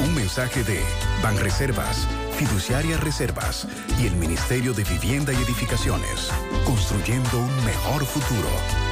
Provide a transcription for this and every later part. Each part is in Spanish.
Un mensaje de Banreservas, Fiduciaria Reservas y el Ministerio de Vivienda y Edificaciones. Construyendo un mejor futuro.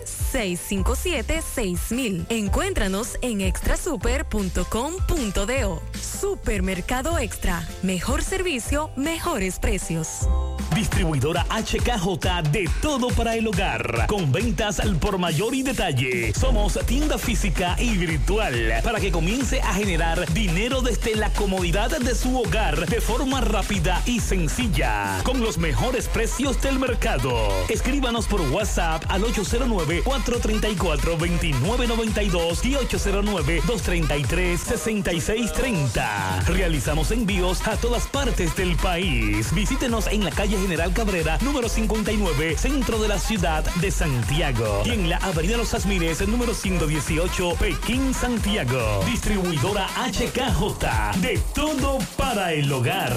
809-657-6000. Encuéntranos en extrasuper.com.do. Supermercado Extra. Mejor servicio, mejores precios. Distribuidora HKJ de todo para el hogar. Con ventas al por mayor y detalle. Somos tienda física y virtual para que comience a generar dinero desde la comodidad de su hogar de forma rápida y sencilla. Con los mejores precios del mercado. Escríbanos por WhatsApp al 809-434-2992 y 809-233-6630. Realizamos envíos a todas partes del país. Visítenos en la calle General Cabrera, número 59, centro de la ciudad de Santiago. Y en la avenida Los Asmires, número 118, Pekín, Santiago. Distribuidora HKJ. De todo para el hogar.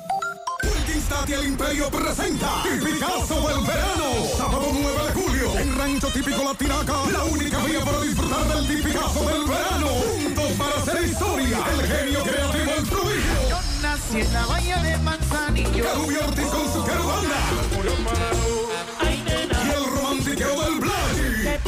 El Imperio presenta Tipicazo del Verano. Sábado 9 de julio en Rancho Típico La Tinaca. La única vía para disfrutar del Tipicazo del Verano. Juntos para hacer historia. El genio creativo, el prodigio. Yo nací en la bahía de Manzanillo. Carubio Ortiz con su querubanda. Y el romantiqueo del Black.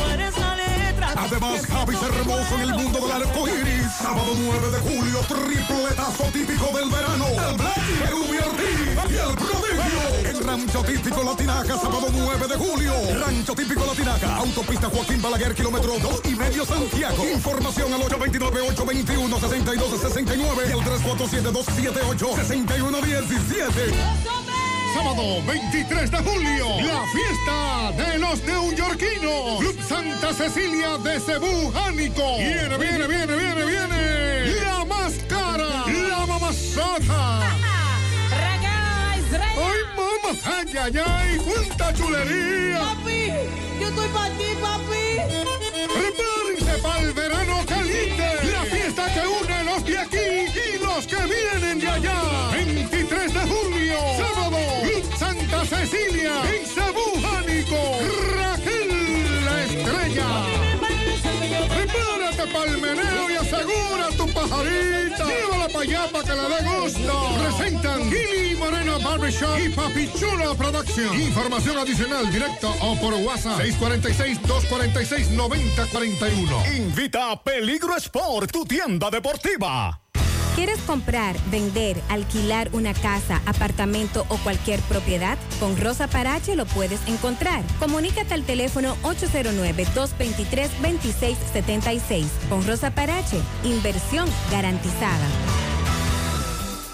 Además, Javi se hermoso en el mundo del arco iris. Sábado 9 de julio, tripletazo típico del verano. El Black, Rubio Ortiz y el prodigio. En Rancho Típico Latinaca, sábado 9 de julio. Rancho Típico Latinaca, autopista Joaquín Balaguer, kilómetro 2 y medio Santiago. Información al 829-821-6269 y el 347-278-6117. Sábado 23 de julio, la fiesta de los neoyorquinos. Club Santa Cecilia de Cebú, Jánico. Viene, viene, viene, viene, viene. La máscara, la mamazota. ¡Ay, mamá! ¡Ay, ay, ay! ¡Cuánta chulería! Papi, yo estoy para ti, papi. ¡Prepárense para el verano caliente! Para que la dé gusto. Presentan Gili Moreno Barbershop y Papichulo Production. Información adicional directo o por WhatsApp 646-246-9041. Invita a Peligro Sport, tu tienda deportiva. ¿Quieres comprar, vender, alquilar una casa, apartamento o cualquier propiedad? Con Rosa Parache lo puedes encontrar. Comunícate al teléfono 809-223-2676. Con Rosa Parache, inversión garantizada.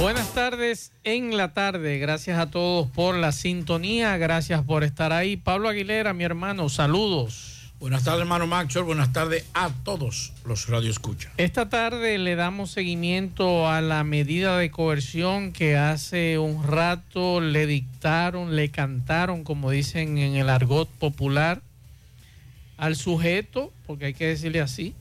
Buenas tardes en la tarde. Gracias a todos por la sintonía. Gracias por estar ahí. Pablo Aguilera, mi hermano, saludos. Buenas tardes, hermano Maxwell. Buenas tardes a todos los Radio Escucha. Esta tarde le damos seguimiento a la medida de coerción que hace un rato le dictaron, le cantaron, como dicen en el argot popular, al sujeto, porque hay que decirle así,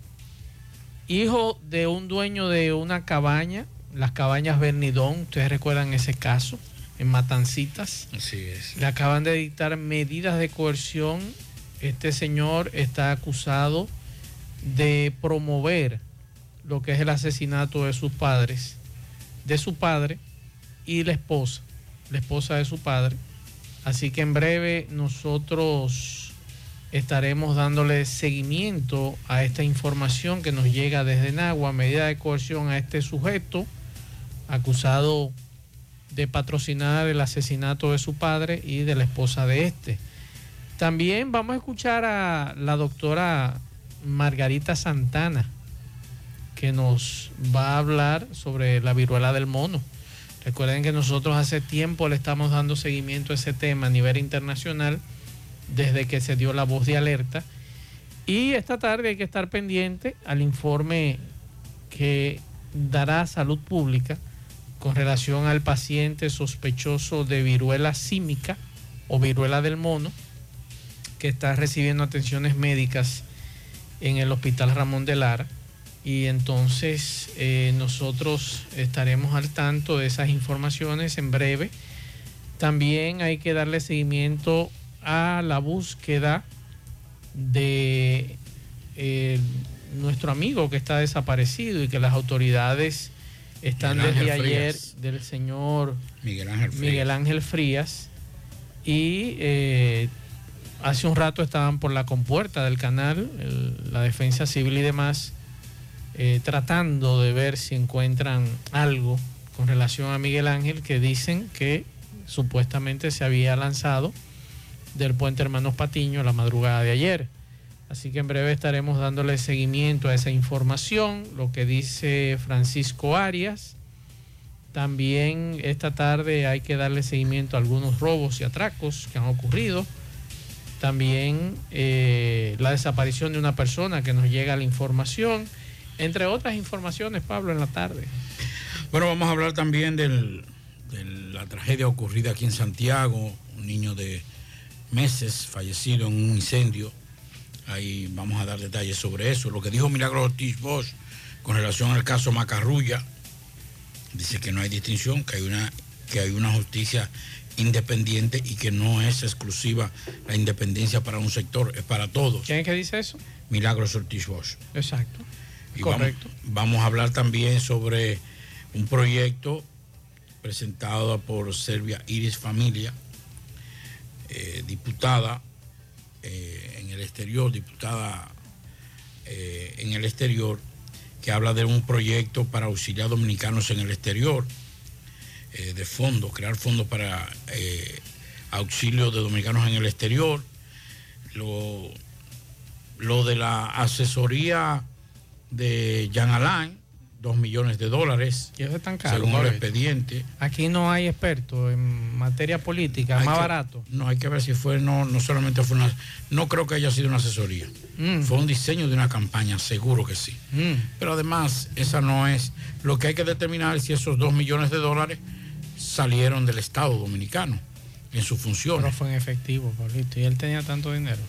hijo de un dueño de una cabaña las cabañas Bernidón, ustedes recuerdan ese caso, en Matancitas. Así es. Le acaban de dictar medidas de coerción. Este señor está acusado de promover lo que es el asesinato de sus padres, de su padre y la esposa, la esposa de su padre. Así que en breve nosotros estaremos dándole seguimiento a esta información que nos llega desde Nagua, medida de coerción a este sujeto acusado de patrocinar el asesinato de su padre y de la esposa de este. También vamos a escuchar a la doctora Margarita Santana, que nos va a hablar sobre la viruela del mono. Recuerden que nosotros hace tiempo le estamos dando seguimiento a ese tema a nivel internacional desde que se dio la voz de alerta. Y esta tarde hay que estar pendiente al informe que dará Salud Pública con relación al paciente sospechoso de viruela símica o viruela del mono que está recibiendo atenciones médicas en el Hospital Ramón de Lara. Y entonces eh, nosotros estaremos al tanto de esas informaciones en breve. También hay que darle seguimiento a la búsqueda de eh, nuestro amigo que está desaparecido y que las autoridades están desde ayer del señor Miguel Ángel Frías, y eh, hace un rato estaban por la compuerta del canal, la defensa civil y demás, eh, tratando de ver si encuentran algo con relación a Miguel Ángel que dicen que supuestamente se había lanzado del puente Hermanos Patiño la madrugada de ayer. Así que en breve estaremos dándole seguimiento a esa información, lo que dice Francisco Arias. También esta tarde hay que darle seguimiento a algunos robos y atracos que han ocurrido. También eh, la desaparición de una persona que nos llega la información, entre otras informaciones, Pablo, en la tarde. Bueno, vamos a hablar también de la tragedia ocurrida aquí en Santiago, un niño de meses fallecido en un incendio Ahí vamos a dar detalles sobre eso. Lo que dijo Milagro Ortiz Bosch con relación al caso Macarrulla, dice que no hay distinción, que hay una, que hay una justicia independiente y que no es exclusiva la independencia para un sector, es para todos. ¿Quién es que dice eso? Milagros Ortiz Bosch. Exacto. Correcto. Vamos, a hablar también sobre un proyecto presentado por Serbia Iris Familia, eh, diputada eh, el exterior, diputada eh, en el exterior, que habla de un proyecto para auxiliar dominicanos en el exterior, eh, de fondos, crear fondos para auxilio de dominicanos en el exterior. Lo, lo de la asesoría de Jan Alain, 2 millones de dólares. Y eso es tan caro. Según el expediente. Aquí no hay expertos en materia política, Hay más que- barato. No, hay que ver si fue, no, no solamente fue una, no creo que haya sido una asesoría. Mm. Fue un diseño de una campaña, seguro que sí. Mm. Pero además, esa no es, lo que hay que determinar es si esos 2 millones de dólares salieron del Estado Dominicano en sus funciones. Pero fue en efectivo, Pablito. Y él tenía tanto dinero.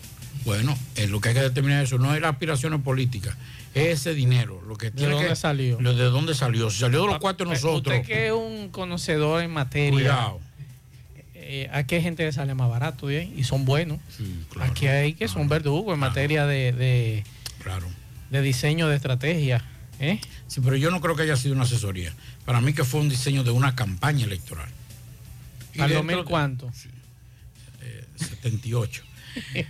Bueno, es lo que hay que determinar eso, no es las aspiraciones políticas, ese dinero, lo que ¿De tiene dónde que- salió? lo de dónde salió, si salió de los cuartos de nosotros. Usted que es un conocedor en materia. Cuidado. eh, aquí hay gente que sale más barato de ahí, y son buenos. claro. aquí hay que son verdugos en materia de, de, Claro. de diseño de estrategia. ¿eh? Sí, pero yo no creo que haya sido una asesoría. Para mí que fue un diseño de una campaña electoral. ¿Al dentro 2000 de- cuánto? 78.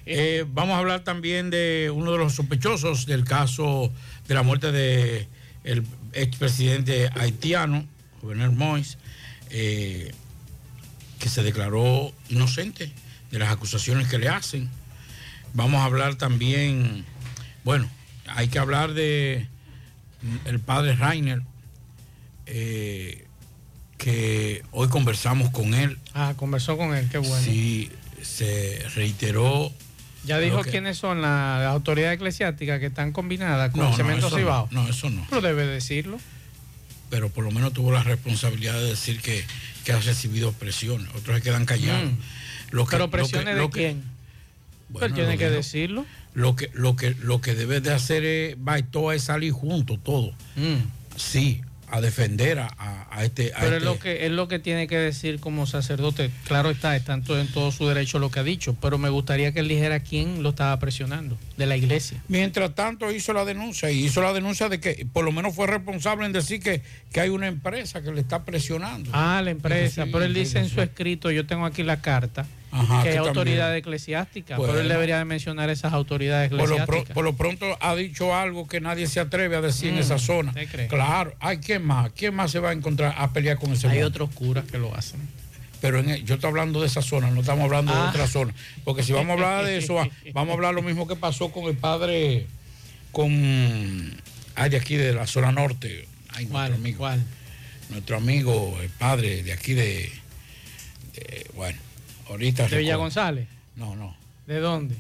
Eh, vamos a hablar también de uno de los sospechosos del caso de la muerte de el expresidente haitiano, Jovenel Moïse, eh, que se declaró inocente de las acusaciones que le hacen. Vamos a hablar también, bueno, hay que hablar de el padre Rainer, eh, que hoy conversamos con él. Ah, conversó con él, qué bueno. Sí, se reiteró. Ya dijo que- quiénes son las, autoridades eclesiásticas que están combinadas con No, no, Cemento eso Cibao. no, no, eso no. Pero debe decirlo. Pero por lo menos tuvo la responsabilidad de decir que, que ha recibido presiones. Otros se quedan callados. Mm. Lo que- Pero lo que- presiones lo de que- quién. Bueno, Él tiene que decirlo. Lo que, lo que, lo que debe de hacer es, Baitoa es salir juntos todo. Sí, a defender a, a- a este. a Pero es este- lo que es lo que tiene que decir como sacerdote. Claro está, está en todo, en todo su derecho lo que ha dicho, pero me gustaría que él dijera quién lo estaba presionando de la iglesia. Mientras tanto hizo la denuncia y hizo la denuncia de que por lo menos fue responsable en decir que, que hay una empresa que le está presionando. Ah, la empresa, Sí, pero él dice en su escrito, yo tengo aquí la carta, Ajá, que hay que también. autoridades eclesiásticas, pero él debería de mencionar esas autoridades Por lo, pro- eclesiásticas. por lo pronto ha dicho algo que nadie se atreve a decir en Mm, esa zona. ¿usted cree? Claro, hay quién más, quién más se va a encontrar a pelear con ese Hay otros curas que lo hacen. Pero en el- yo estoy hablando de esa zona, no estamos hablando de Ah. otra zona. Porque si vamos a hablar de eso, va- vamos a hablar lo mismo que pasó con el padre, con, ay, de aquí de la zona norte. Ay, nuestro amigo. Nuestro amigo, el padre de aquí de, de- bueno, ahorita. ¿De Villa. González? No, no. ¿De dónde?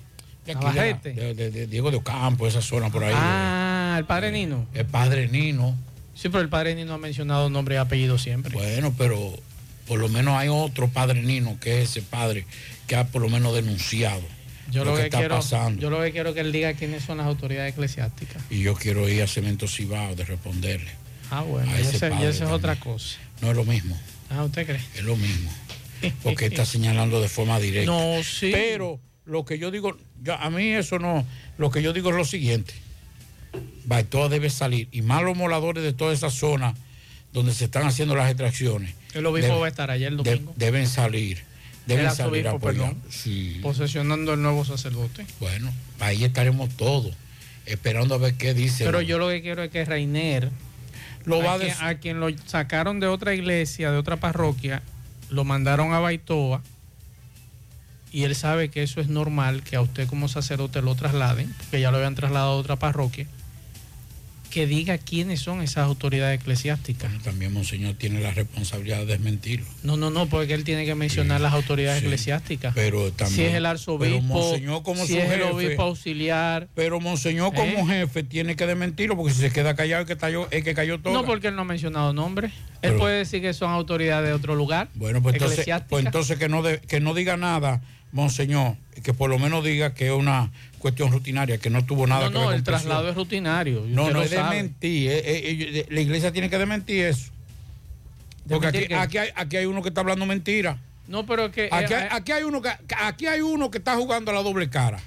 De aquí de, de- de- Diego de Ocampo, esa zona por ahí. Ah, el padre Nino. El padre Nino. Sí, pero el padre Nino ha mencionado nombre y apellido siempre. Bueno, pero por lo menos hay otro padre Nino, que es ese padre que ha por lo menos denunciado Yo lo, lo, que, que, está quiero, pasando. yo lo que quiero que él diga quiénes son las autoridades eclesiásticas. Y yo quiero ir a Cemento Cibao de responderle. Ah, bueno, y esa es otra cosa. No es lo mismo, Ah, ¿usted cree? es lo mismo. Porque está señalando de forma directa. No, sí. Pero lo que yo digo, yo- a mí eso no, lo que yo digo es lo siguiente. Baitoa debe salir. Y más los moladores de toda esa zona donde se están haciendo las extracciones. El obispo deben- va a estar allá el de- domingo. deben salir. Deben El salir a apoyar. Sí. Posesionando el nuevo sacerdote. Bueno, ahí estaremos todos, esperando a ver qué dice. Pero yo lo que quiero es que Reiner, Lo va a, quien, decir. a quien lo sacaron de otra iglesia, de otra parroquia, lo mandaron a Baitoa y él sabe que eso es normal, que a usted como sacerdote lo trasladen, que ya lo habían trasladado a otra parroquia, que diga quiénes son esas autoridades eclesiásticas. También Monseñor tiene la responsabilidad de desmentirlo. No, no, no, porque él tiene que mencionar las autoridades sí. eclesiásticas. Pero también. si es el arzobispo, Monseñor como si su es el jefe, obispo auxiliar. Pero Monseñor como ¿Eh? jefe tiene que desmentirlo, porque si se queda callado, el que, cayó, el que cayó todo. No, porque él no ha mencionado nombres. Él puede decir que son autoridades de otro lugar. Bueno, pues entonces, pues entonces que, no de- que no diga nada, Monseñor, que por lo menos diga que es una cuestión rutinaria, que no tuvo nada no, que ver no, el presión. traslado es rutinario. No, no es sabe. desmentir. eh, eh, eh, la iglesia tiene que desmentir eso. Porque ¿Desmentir aquí, aquí, hay, aquí hay uno que está hablando mentira. No, pero que. Aquí, hay, aquí, hay uno que, aquí hay uno que está jugando a la doble cara.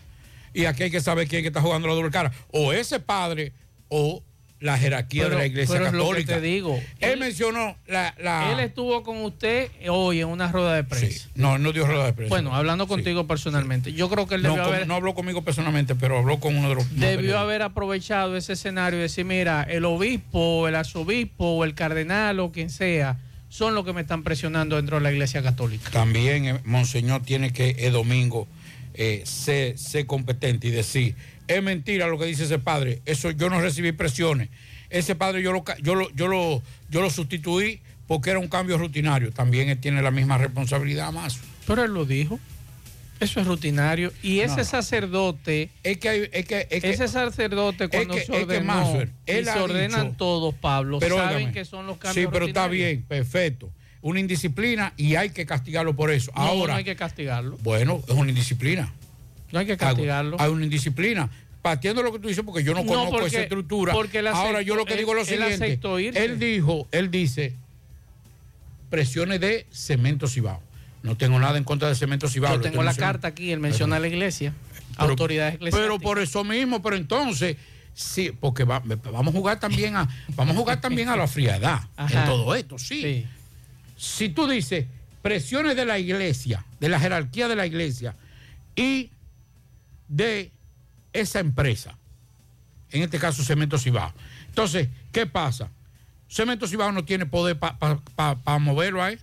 Y aquí hay que saber quién que está jugando a la doble cara. O ese padre o la jerarquía Pero- de la iglesia pero es lo que católica. te digo. Él, Él- mencionó la... la- él estuvo con usted hoy en una rueda de prensa. no, no dio rueda de prensa. Bueno, hablando contigo personalmente, yo creo que él no, debió, con- haber, no habló conmigo personalmente, pero habló con uno de los... debió haber aprovechado ese escenario y decir, mira, el obispo, el arzobispo, o el cardenal o quien sea, son los que me están presionando dentro de la iglesia católica. También eh, Monseñor tiene que el domingo eh, ser, ser competente y decir, es mentira lo que dice ese padre, eso yo no recibí presiones, ese padre yo lo, yo lo, yo lo, yo lo sustituí porque era un cambio rutinario. También él tiene la misma responsabilidad más. Pero él lo dijo. Eso es rutinario. Y ese No. sacerdote. Es que, hay- es que, es que- ese sacerdote cuando que- se es que ordenó. Maxwell, y él se ordenan dicho- todos, Pablo. Pero saben óigame, que son los cambios Sí, pero está bien, perfecto. Una indisciplina y hay que castigarlo por eso. No, Ahora, no hay que castigarlo. bueno, es una indisciplina. No hay que castigarlo. Hay una indisciplina. Partiendo de lo que tú dices, porque yo no No, conozco porque- esa estructura. porque él Ahora aceptó- yo lo que digo es lo él siguiente. aceptó. Él dijo, él dice, presiones de cemento cibao. No tengo nada en contra de cemento cibao. Yo tengo la carta aquí, él menciona a la iglesia, Pero- autoridades eclesiásticas. Pero por eso mismo, pero entonces, sí, porque va- vamos a jugar también a, vamos a jugar también a la frialdad en todo esto, sí. Si tú dices presiones de la iglesia, de la jerarquía de la iglesia y de esa empresa, en este caso Cemento Cibao. Entonces, ¿qué pasa? Cemento Cibao no tiene poder para moverlo a él.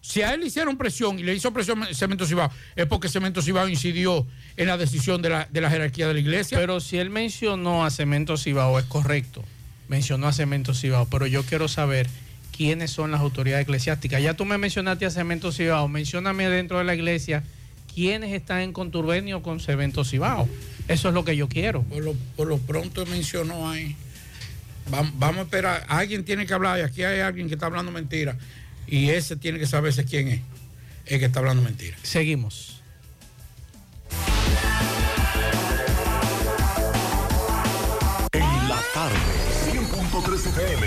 Si a él le hicieron presión y le hizo presión Cemento Cibao, es porque Cemento Cibao incidió en la decisión de la, de la jerarquía de la iglesia. Pero si él mencionó a Cemento Cibao, es correcto. Mencionó a Cemento Cibao, pero yo quiero saber quiénes son las autoridades eclesiásticas. Ya tú me mencionaste a Cemento Cibao, mencióname dentro de la iglesia quiénes están en conturbernio con Cemento Cibao. Eso es lo que yo quiero. Por lo, por lo pronto mencionó ahí. Vam- Vamos a esperar. Alguien tiene que hablar y aquí hay alguien que está hablando mentira. Y ese tiene que saberse quién es. El que está hablando mentira. Seguimos. En la tarde, 100.3 FM.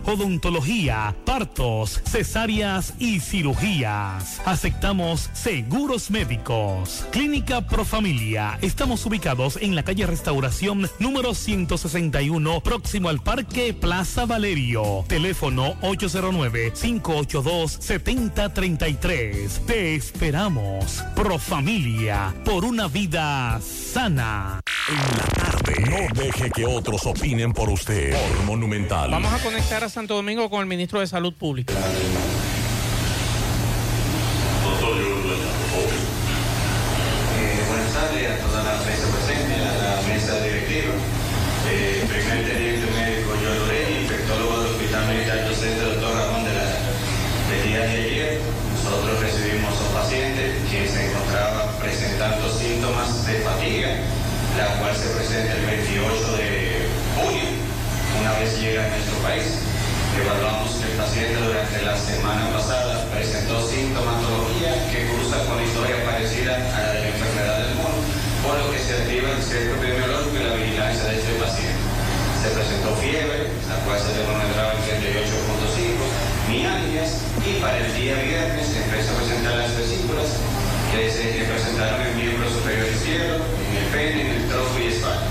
odontología, partos, cesáreas y cirugías. Aceptamos seguros médicos. Clínica Profamilia. Estamos ubicados en la calle Restauración número 161, próximo al Parque Plaza Valerio. Teléfono 809-582-7033. Te esperamos. Profamilia. Por una vida sana. En la tarde. No deje que otros opinen por usted. Por Monumental. Vamos a conectar a Santo Domingo con el ministro de Salud Pública. La cual se demostraba en 38.5, mialgias y para el día viernes empezó a presentar las vesículas que se que presentaron en el miembro superior izquierdo, en el pene, en el tronco y espalda.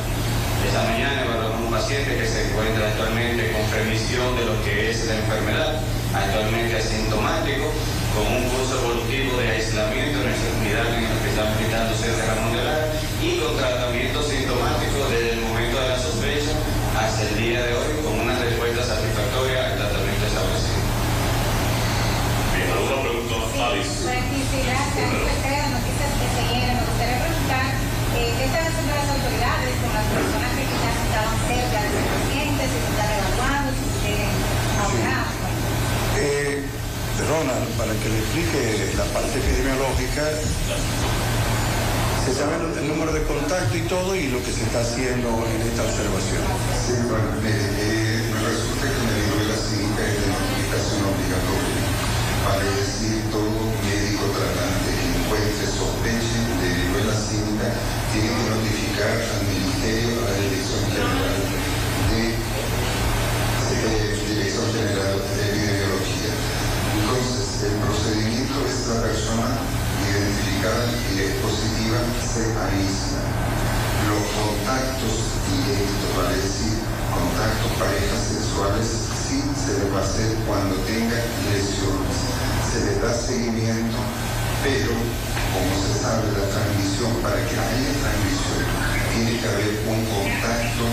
Esta mañana evaluamos un paciente que se encuentra actualmente con previsión de lo que es la enfermedad, actualmente asintomático, con un curso evolutivo de aislamiento en nuestra unidad en el Hospital Militar Docente Ramón de Lara y con tratamiento sintomático el de día día de hoy con una respuesta satisfactoria al tratamiento establecido. Bien, ¿alguna pregunta, Alice? Quisiera hacer noticias que se vienen. Me gustaría preguntar eh, qué están haciendo las autoridades con las personas que quizás estaban cerca de los pacientes, si se están evaluando, si se tienen abogados. Eh, Ronald, para que le explique la parte epidemiológica, el número de contacto y todo y lo que se está haciendo en esta observación. Sí, bueno, mire, eh, me resulta que me dio la es de notificación obligatoria. Vale decir, todo médico tratante que encuentre sospeche de viruela cínica tiene que notificar al Ministerio, a la Dirección General de, de Dirección General de Epidemiología. Entonces, el procedimiento es la persona identificada y es positiva se aísla. Los contactos directos, vale decir, contactos parejas sexuales, sí se les va a hacer cuando tenga lesiones. Se les da seguimiento, pero como se sabe la transmisión, para que haya transmisión, tiene que haber un contacto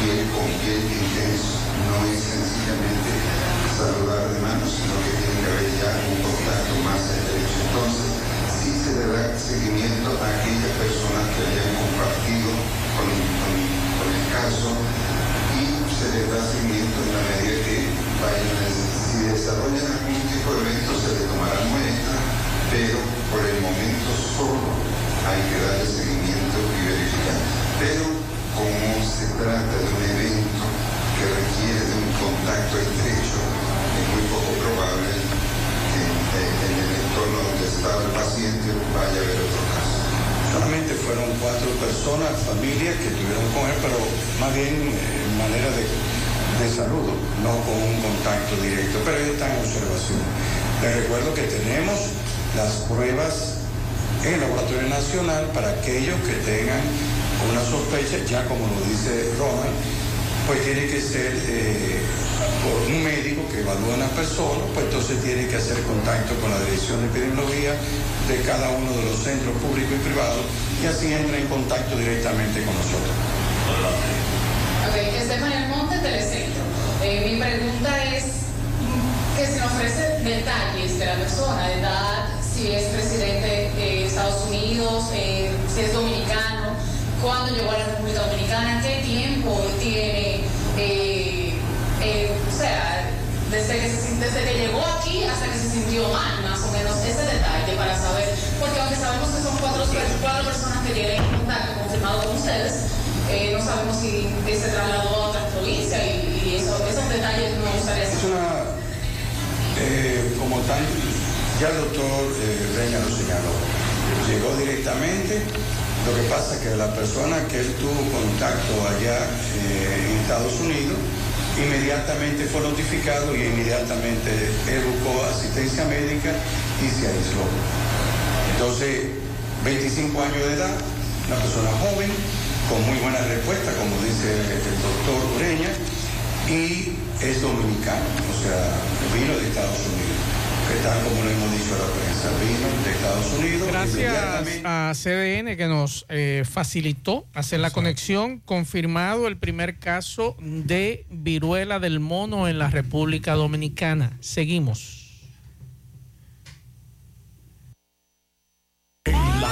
piel con piel intenso. No es sencillamente saludar de mano, sino que tiene que haber ya un contacto más estrecho. Entonces, se le da seguimiento a aquellas personas que hayan compartido con, el caso y se les da seguimiento en la medida que vayan, si desarrollan algún tipo de evento se le tomará muestra, pero por el momento solo hay que darle seguimiento y verificar. Pero como se trata de un evento que requiere de un contacto estrecho, es muy poco probable en el entorno donde estaba el paciente vaya a haber otro caso. Solamente fueron cuatro personas, familias que tuvieron con él, pero más bien en manera de, de saludo, no con un contacto directo, pero ellos están en observación. Les recuerdo que tenemos las pruebas en el Laboratorio Nacional para aquellos que tengan una sospecha, ya como lo dice Ronald, pues tiene que ser eh, por un médico que evalúa a una persona, pues entonces tiene que hacer contacto con la Dirección de Epidemiología de cada uno de los centros públicos y privados y así entra en contacto directamente con nosotros. Ok, Telecentro. Eh, mi pregunta es que se nos ofrece detalles de la persona, de edad, si es presidente de Estados Unidos, eh, si es dominicano, cuándo llegó a la República Dominicana, qué tiempo tiene, eh, eh, o sea, desde que, se, desde que llegó aquí hasta que se sintió mal, más o menos, ese detalle para saber, porque aunque sabemos que son cuatro, cuatro personas que tienen contacto confirmado con ustedes, eh, no sabemos si se trasladó a otra provincia y, eso, esos detalles no gustaría Es una, eh, como tal, ya el doctor Reña lo señaló, llegó directamente, lo que pasa es que la persona que él tuvo contacto allá en Estados Unidos, inmediatamente fue notificado y inmediatamente él asistencia médica y se aisló. Entonces, 25 años de edad, una persona joven, con muy buena respuesta, como dice el doctor Ureña, y es dominicano, o sea, vino de Estados Unidos. Que tal como lo hemos dicho a la prensa, vino de Estados Unidos. Gracias a CDN que nos eh, facilitó hacer la conexión, confirmado el primer caso de viruela del mono en la República Dominicana. Seguimos. La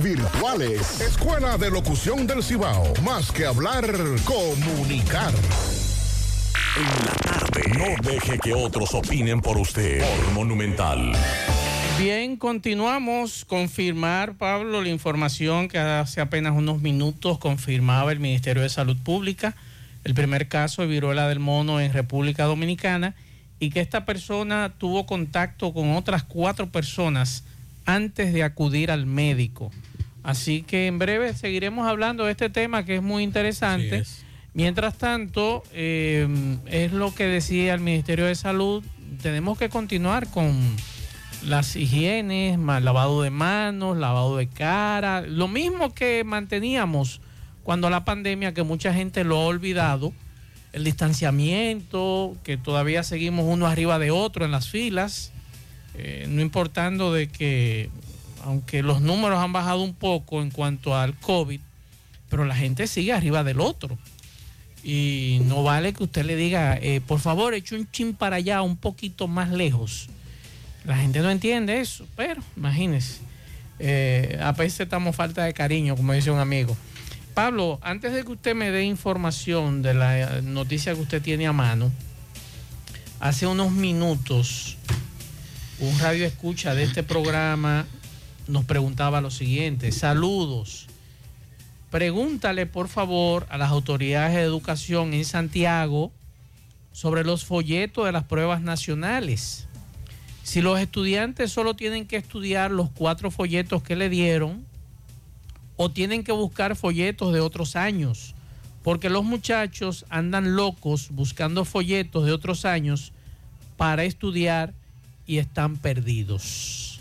virtuales. Escuela de Locución del Cibao. Más que hablar, comunicar. En la tarde. No deje que otros opinen por usted. Por Monumental. Bien, continuamos. Confirmar, Pablo, la información que hace apenas unos minutos confirmaba el Ministerio de Salud Pública el primer caso de viruela del mono en República Dominicana y que esta persona tuvo contacto con otras cuatro personas antes de acudir al médico. Así que en breve seguiremos hablando de este tema que es muy interesante. Mientras tanto, eh, es lo que decía el Ministerio de Salud, tenemos que continuar con las higienes, lavado de manos, lavado de cara, lo mismo que manteníamos cuando la pandemia, que mucha gente lo ha olvidado, el distanciamiento, que todavía seguimos uno arriba de otro en las filas, eh, no importando de que, aunque los números han bajado un poco en cuanto al COVID, pero la gente sigue arriba del otro. Y no vale que usted le diga, eh, por favor, eche un chin para allá, un poquito más lejos. La gente no entiende eso, pero imagínese. Eh, a veces estamos falta de cariño, como dice un amigo. Pablo, antes de que usted me dé información de la noticia que usted tiene a mano, hace unos minutos un radio escucha de este programa nos preguntaba lo siguiente, saludos, pregúntale por favor a las autoridades de educación en Santiago sobre los folletos de las pruebas nacionales. Si los estudiantes solo tienen que estudiar los cuatro folletos que le dieron, o tienen que buscar folletos de otros años, porque los muchachos andan locos buscando folletos de otros años para estudiar y están perdidos.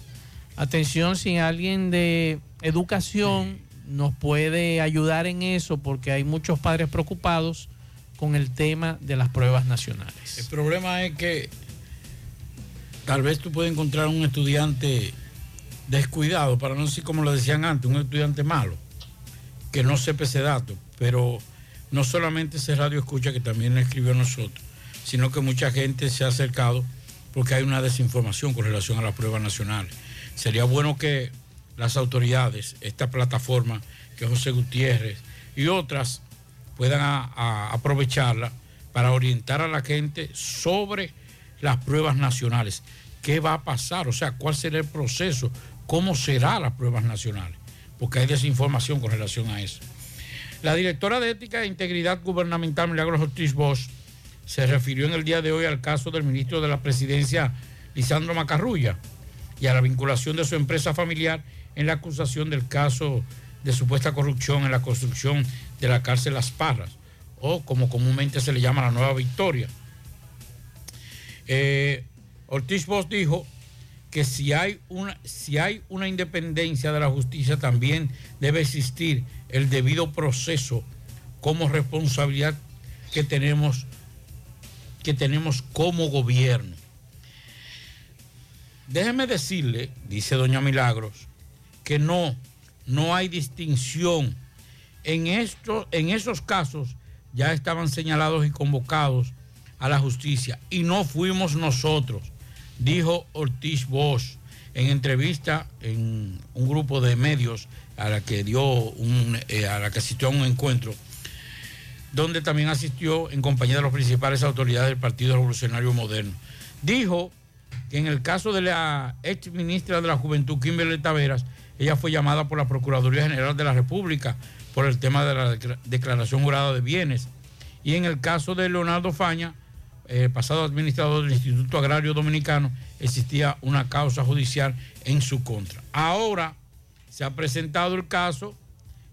Atención, si alguien de educación nos puede ayudar en eso, porque hay muchos padres preocupados con el tema de las pruebas nacionales. El problema es que tal vez tú puedes encontrar un estudiante descuidado, para no decir como lo decían antes, un estudiante malo, que no sepa ese dato, pero no solamente ese radio escucha que también le escribió a nosotros, sino que mucha gente se ha acercado porque hay una desinformación con relación a las pruebas nacionales. Sería bueno que las autoridades, esta plataforma que José Gutiérrez y otras puedan aprovecharla para orientar a la gente sobre las pruebas nacionales. ¿Qué va a pasar? O sea, ¿cuál será el proceso? cómo serán las pruebas nacionales, porque hay desinformación con relación a eso. La directora de Ética e Integridad Gubernamental, Milagros Ortiz Bosch, se refirió en el día de hoy al caso del ministro de la Presidencia, Lisandro Macarrulla, y a la vinculación de su empresa familiar en la acusación del caso de supuesta corrupción en la construcción de la cárcel Las Parras, o como comúnmente se le llama la Nueva Victoria. Eh, Ortiz Bosch dijo que si hay, una, si hay una independencia de la justicia, también debe existir el debido proceso como responsabilidad que tenemos, que tenemos como gobierno. Déjeme decirle, dice doña Milagros, que no, no hay distinción. En, esto, en esos casos ya estaban señalados y convocados a la justicia y no fuimos nosotros, dijo Ortiz Bosch en entrevista en un grupo de medios a la que dio un, eh, a la que asistió a un encuentro donde también asistió en compañía de las principales autoridades del Partido Revolucionario Moderno. Dijo que en el caso de la ex ministra de la Juventud, Kimberly Taveras, ella fue llamada por la Procuraduría General de la República por el tema de la declaración jurada de bienes. Y en el caso de Leonardo Faña, el pasado administrador del Instituto Agrario Dominicano, existía una causa judicial en su contra. Ahora se ha presentado el caso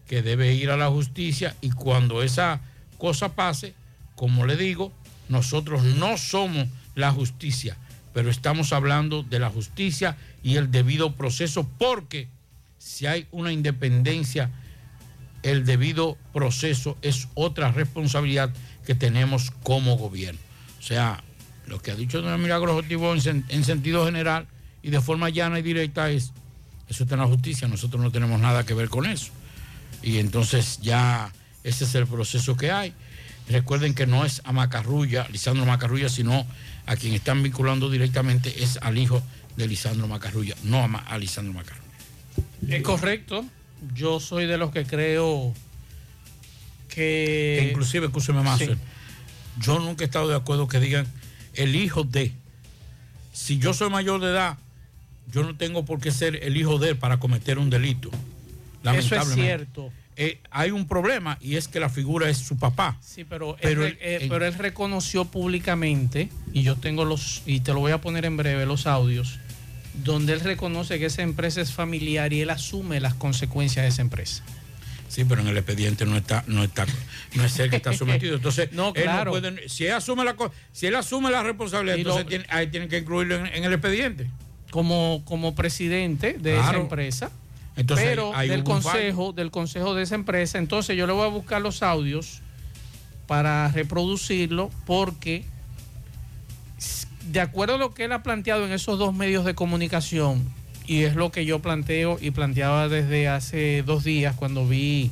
que debe ir a la justicia y cuando esa cosa pase, como le digo, nosotros no somos la justicia, pero estamos hablando de la justicia y el debido proceso porque si hay una independencia, el debido proceso es otra responsabilidad que tenemos como gobierno. O sea, lo que ha dicho don Milagro Jotivo en, en sentido general y de forma llana y directa es, eso está en la justicia, nosotros no tenemos nada que ver con eso. Y entonces ya ese es el proceso que hay. Recuerden que no es a Macarrulla, Lisandro Macarrulla, sino a quien están vinculando directamente es al hijo de Lisandro Macarrulla, no a, a Lisandro Macarrulla. Es correcto. Yo soy de los que creo que... que inclusive, escúcheme más, yo nunca he estado de acuerdo que digan el hijo de. Si yo soy mayor de edad, yo no tengo por qué ser el hijo de él para cometer un delito. Eso es cierto. Eh, hay un problema y es que la figura es su papá. Sí, pero, él, eh, pero él reconoció públicamente, y yo tengo los, y te lo voy a poner en breve, los audios, donde él reconoce que esa empresa es familiar y él asume las consecuencias de esa empresa. Sí, pero en el expediente no está, no está, no es él que está sometido. Entonces, no, claro. si él asume la si él asume la responsabilidad, entonces tiene, ahí tienen que incluirlo en, el expediente. Como, como presidente de esa empresa. Entonces, pero del consejo, del consejo de esa empresa. Entonces yo le voy a buscar los audios para reproducirlo porque de acuerdo a lo que él ha planteado en esos dos medios de comunicación, y es lo que yo planteo y planteaba desde hace dos días cuando vi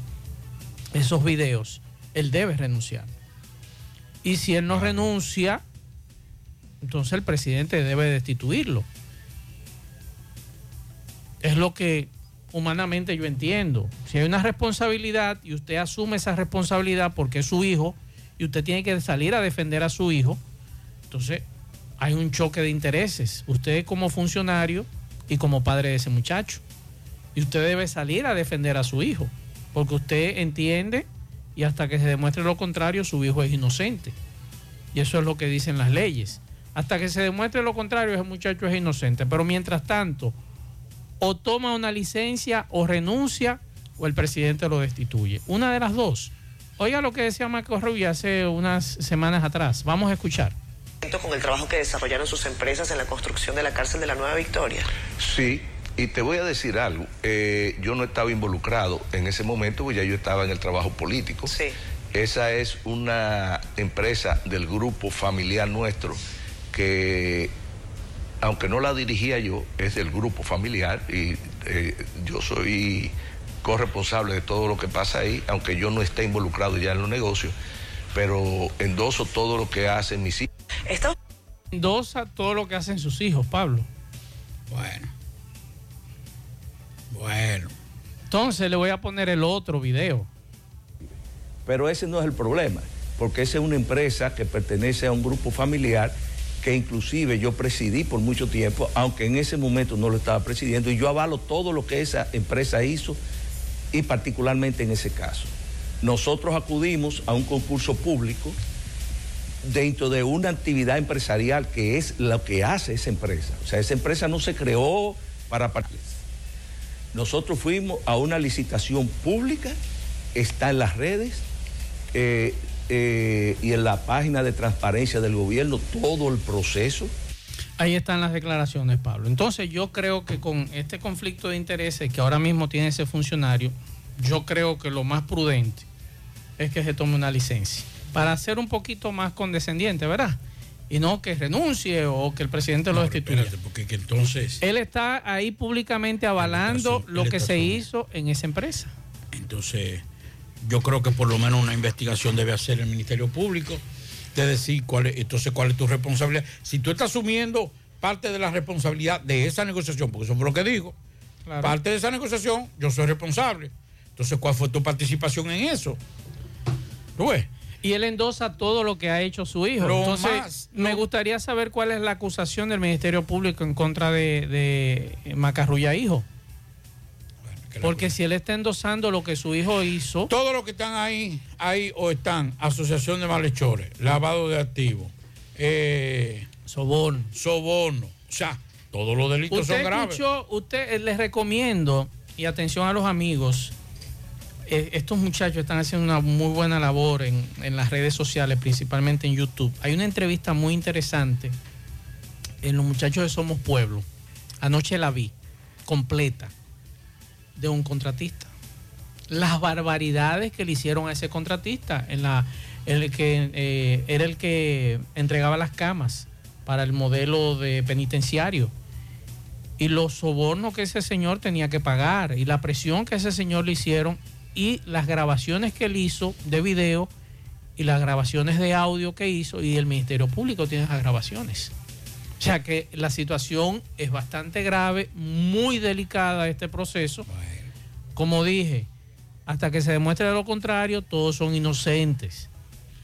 esos videos, él debe renunciar. Y si él no renuncia, entonces el presidente debe destituirlo. Es lo que humanamente yo entiendo. Si hay una responsabilidad y usted asume esa responsabilidad porque es su hijo y usted tiene que salir a defender a su hijo, entonces hay un choque de intereses. Usted como funcionario y como padre de ese muchacho. Y usted debe salir a defender a su hijo, porque usted entiende y hasta que se demuestre lo contrario, su hijo es inocente. Y eso es lo que dicen las leyes. Hasta que se demuestre lo contrario, ese muchacho es inocente. Pero mientras tanto, o toma una licencia o renuncia o el presidente lo destituye. Una de las dos. Oiga lo que decía Marco Rubio hace unas semanas atrás. Vamos a escuchar con el trabajo que desarrollaron sus empresas en la construcción de la cárcel de la Nueva Victoria. Sí, y te voy a decir algo. Eh, yo no estaba involucrado en ese momento, porque ya yo estaba en el trabajo político. Sí. Esa es una empresa del grupo familiar nuestro que, aunque no la dirigía yo, es del grupo familiar y eh, yo soy corresponsable de todo lo que pasa ahí, aunque yo no esté involucrado ya en los negocios, pero endoso todo lo que hacen mis hijos. Esto endosa todo lo que hacen sus hijos, Pablo. Bueno. Bueno. Entonces le voy a poner el otro video. Pero ese no es el problema, porque esa es una empresa que pertenece a un grupo familiar que inclusive yo presidí por mucho tiempo, aunque en ese momento no lo estaba presidiendo, y yo avalo todo lo que esa empresa hizo y particularmente en ese caso. Nosotros acudimos a un concurso público dentro de una actividad empresarial que es lo que hace esa empresa. O sea, esa empresa no se creó para partir. Nosotros fuimos a una licitación pública, está en las redes eh, eh, y en la página de transparencia del gobierno todo el proceso. Ahí están las declaraciones, Pablo. Entonces yo creo que con este conflicto de intereses que ahora mismo tiene ese funcionario, yo creo que lo más prudente es que se tome una licencia para ser un poquito más condescendiente, ¿verdad? Y no que renuncie o que el presidente lo destituya. Porque que entonces, Él está ahí públicamente avalando lo que se hizo en esa empresa. entonces, yo creo que por lo menos una investigación debe hacer el Ministerio Público de decir cuál es, entonces cuál es tu responsabilidad. Si tú estás asumiendo parte de la responsabilidad de esa negociación, porque eso fue lo que Claro. parte de esa negociación, yo soy responsable. Entonces, ¿cuál fue tu participación en eso? ¿Tú ves? Y él endosa todo lo que ha hecho su hijo. Lo Entonces, más- me gustaría saber cuál es la acusación del Ministerio Público en contra de, de Macarrulla Hijo. Porque si él está endosando lo que su hijo hizo. Todos los que están ahí, ahí o están asociación de malhechores, lavado de activos, eh, soborno. Soborno. O sea, todos los delitos Usted son graves. escuchó, usted eh, les recomiendo, y atención a los amigos, eh, estos muchachos están haciendo una muy buena labor en, en las redes sociales, principalmente en YouTube. Hay una entrevista muy interesante en los muchachos de Somos Pueblo. Anoche la vi, completa, de un contratista. Las barbaridades que le hicieron a ese contratista, en la, el que eh, era el que entregaba las camas para el modelo de penitenciario y los sobornos que ese señor tenía que pagar y la presión que ese señor le hicieron y las grabaciones que él hizo de video y las grabaciones de audio que hizo y el Ministerio Público tiene esas grabaciones. O sea que la situación es bastante grave, muy delicada este proceso. Como dije, hasta que se demuestre lo contrario, todos son inocentes.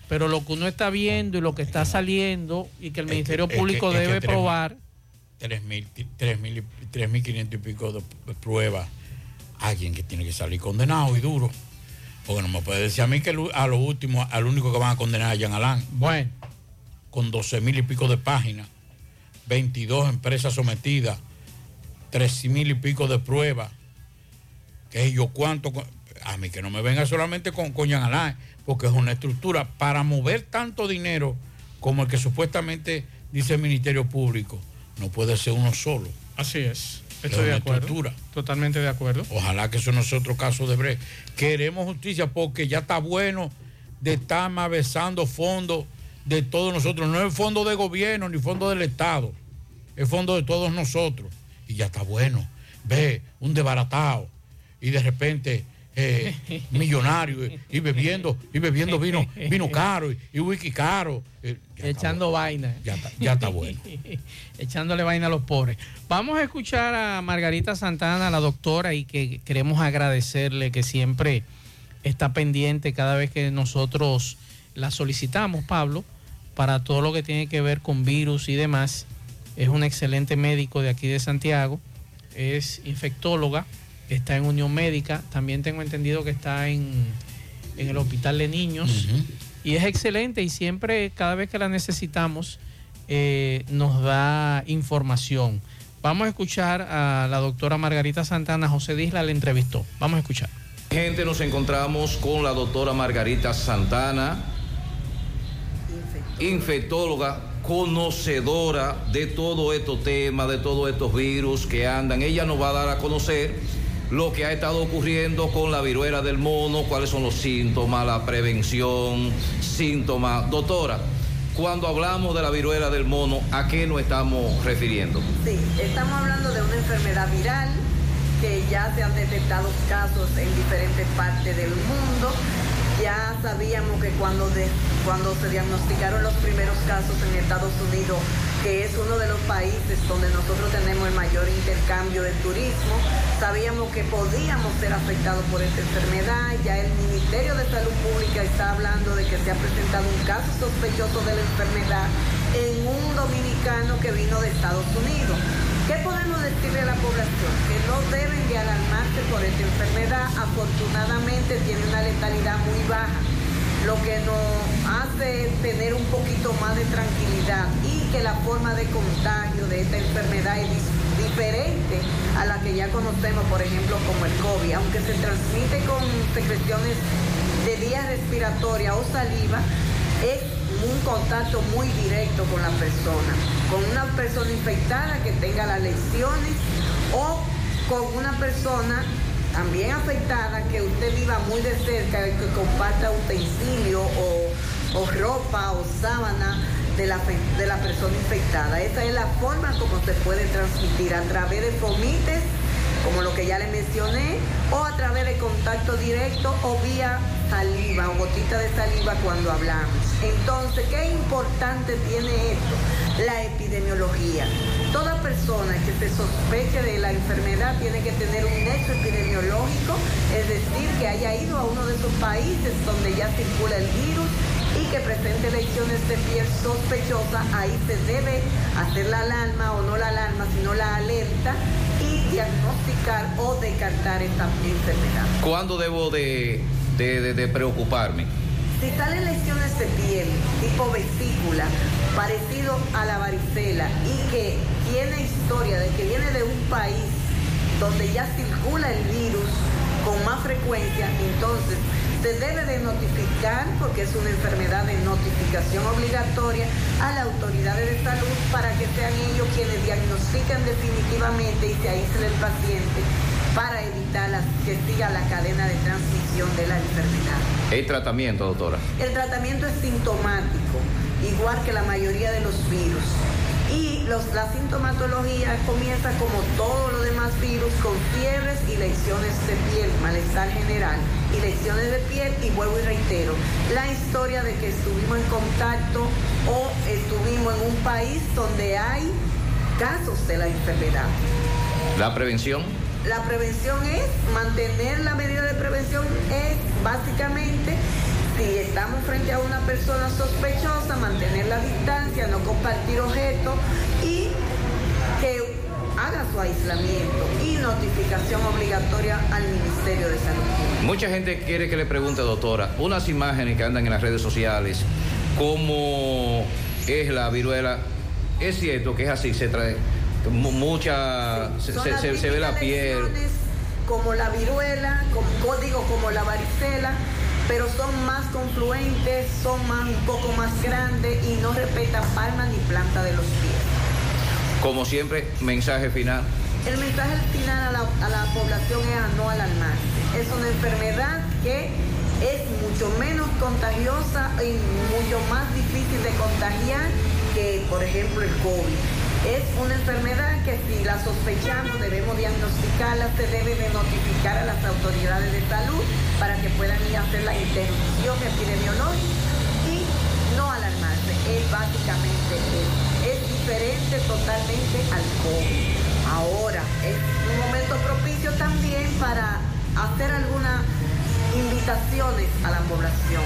Pero lo que uno está viendo y lo que está saliendo y que el Ministerio es que- Público es que debe tres mil- probar. tres mil, tres mil, y- tres mil quinientos y pico de pruebas. Alguien que tiene que salir condenado y duro. Porque no me puede decir a mí que a lo último, al único que van a condenar es a Jean Alain. Bueno. Con 12 mil y pico de páginas, 22 empresas sometidas, 13 mil y pico de pruebas. Que yo cuánto. A mí que no me venga solamente con, Alain, porque es una estructura para mover tanto dinero como el que supuestamente dice el Ministerio Público. No puede ser uno solo. Así es. Es Estoy de acuerdo. estructura. Totalmente de acuerdo. Ojalá que eso no sea otro caso de Bre. Queremos justicia porque ya está bueno de estar besando fondos de todos nosotros. No es fondo de gobierno ni fondo del Estado. Es fondo de todos nosotros. Y ya está bueno. Ve, un desbaratado. Y de repente, eh, millonario. y- Y bebiendo, y bebiendo vino, vino caro y, y whisky caro. Eh, Echando vaina. Ya está, ya está bueno. Echándole vaina a los pobres. Vamos a escuchar a Margarita Santana, la doctora, y que queremos agradecerle que siempre está pendiente cada vez que nosotros la solicitamos, Pablo, para todo lo que tiene que ver con virus y demás. Es un excelente médico de aquí de Santiago, es infectóloga, está en Unión Médica, también tengo entendido que está en, en el Hospital de Niños. Y es excelente y siempre, cada vez que la necesitamos, eh, nos da información. Vamos a escuchar a la doctora Margarita Santana, José Disla la entrevistó. Vamos a escuchar. Gente, nos encontramos con la doctora Margarita Santana, infectóloga, conocedora de todo estos temas, de todos estos virus que andan. Ella nos va a dar a conocer lo que ha estado ocurriendo con la viruela del mono, cuáles son los síntomas, la prevención, síntomas. Doctora, cuando hablamos de la viruela del mono, ¿a qué nos estamos refiriendo? Sí, estamos hablando de una enfermedad viral que ya se han detectado casos en diferentes partes del mundo. Ya sabíamos que cuando, cuando se diagnosticaron los primeros casos en Estados Unidos, que es uno de los países donde nosotros tenemos el mayor intercambio de turismo, sabíamos que podíamos ser afectados por esta enfermedad. Ya el Ministerio de Salud Pública está hablando de que se ha presentado un caso sospechoso de la enfermedad en un dominicano que vino de Estados Unidos. ¿Qué podemos decirle a la población? Que no deben de alarmarse por esta enfermedad. Afortunadamente tiene una letalidad muy baja. lo que nos hace tener un poquito más de tranquilidad y que la forma de contagio de esta enfermedad es diferente a la que ya conocemos, por ejemplo, como el COVID, aunque se transmite con secreciones de vía respiratoria o saliva, es un contacto muy directo con la persona, con una persona infectada que tenga las lesiones o con una persona también afectada que usted viva muy de cerca, que comparta utensilio o, o ropa o sábana de la, de la persona infectada. Esa es la forma como se puede transmitir a través de fomites, como lo que ya le mencioné, o a través de contacto directo o vía saliva o gotita de saliva cuando hablamos. Entonces, ¿qué importante tiene esto? La epidemiología. Toda persona que se sospeche de la enfermedad tiene que tener un nexo epidemiológico, es decir, que haya ido a uno de esos países donde ya circula el virus y que presente lesiones de piel sospechosa, ahí se debe hacer la alarma o no la alarma, sino la alerta diagnosticar o descartar esta enfermedad. ¿Cuándo debo de, de- de- de preocuparme? Si salen lesiones de piel tipo vesícula, parecido a la varicela y que tiene historia de que viene de un país donde ya circula el virus con más frecuencia, entonces se debe de notificar, porque es una enfermedad de notificación obligatoria, a las autoridades de salud para que sean ellos quienes diagnostican definitivamente y se aísle el paciente para evitar la- que siga la cadena de transmisión de la enfermedad. El tratamiento, doctora. El tratamiento es sintomático, igual que la mayoría de los virus. Los, la sintomatología comienza como todos los demás virus con fiebres y lesiones de piel, malestar general y lesiones de piel y vuelvo y reitero, la historia de que estuvimos en contacto o estuvimos en un país donde hay casos de la enfermedad. La prevención. La prevención es mantener la medida de prevención es básicamente si estamos frente a una persona sospechosa, mantener la distancia, no compartir objetos y que haga su aislamiento y notificación obligatoria al Ministerio de Salud. Mucha gente quiere que le pregunte, doctora, unas imágenes que andan en las redes sociales, cómo es la viruela. Es cierto que es así, se trae mu- mucha, se, Son se- las se- se ve la piel. Como la viruela, como código como la varicela, pero son más confluentes, son más, un poco más grandes y no respetan palma ni planta de los pies. Como siempre, mensaje final. El mensaje final a la, a la población es a no alarmarse. Es una enfermedad que es mucho menos contagiosa y mucho más difícil de contagiar que, por ejemplo, el COVID. Es una enfermedad que si la sospechamos debemos diagnosticarla, se debe de notificar a las autoridades de salud para que puedan ir a hacer la interrupción epidemiológica y no alarmarse. Es básicamente eso. Es diferente totalmente al COVID. Ahora, es un momento propicio también para hacer algunas invitaciones a la población.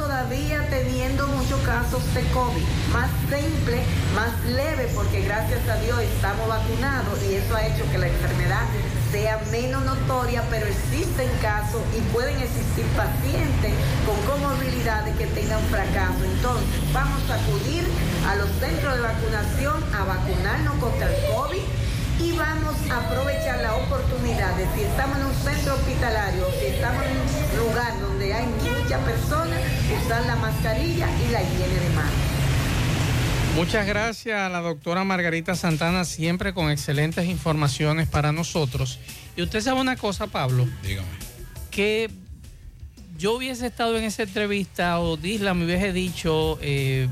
Todavía teniendo muchos casos de COVID, más simple, más leve, porque gracias a Dios estamos vacunados y eso ha hecho que la enfermedad sea menos notoria, pero existen casos y pueden existir pacientes con comorbilidades que tengan fracaso. Entonces, vamos a acudir a los centros de vacunación a vacunarnos contra el COVID y vamos a aprovechar la oportunidad de si estamos en un centro hospitalario o si estamos en un lugar donde hay muchas personas, usar la mascarilla y la higiene de manos. Muchas gracias a la doctora Margarita Santana, siempre con excelentes informaciones para nosotros. Y usted sabe una cosa, Pablo, Dígame. que yo hubiese estado en esa entrevista o Disla me hubiese dicho eh,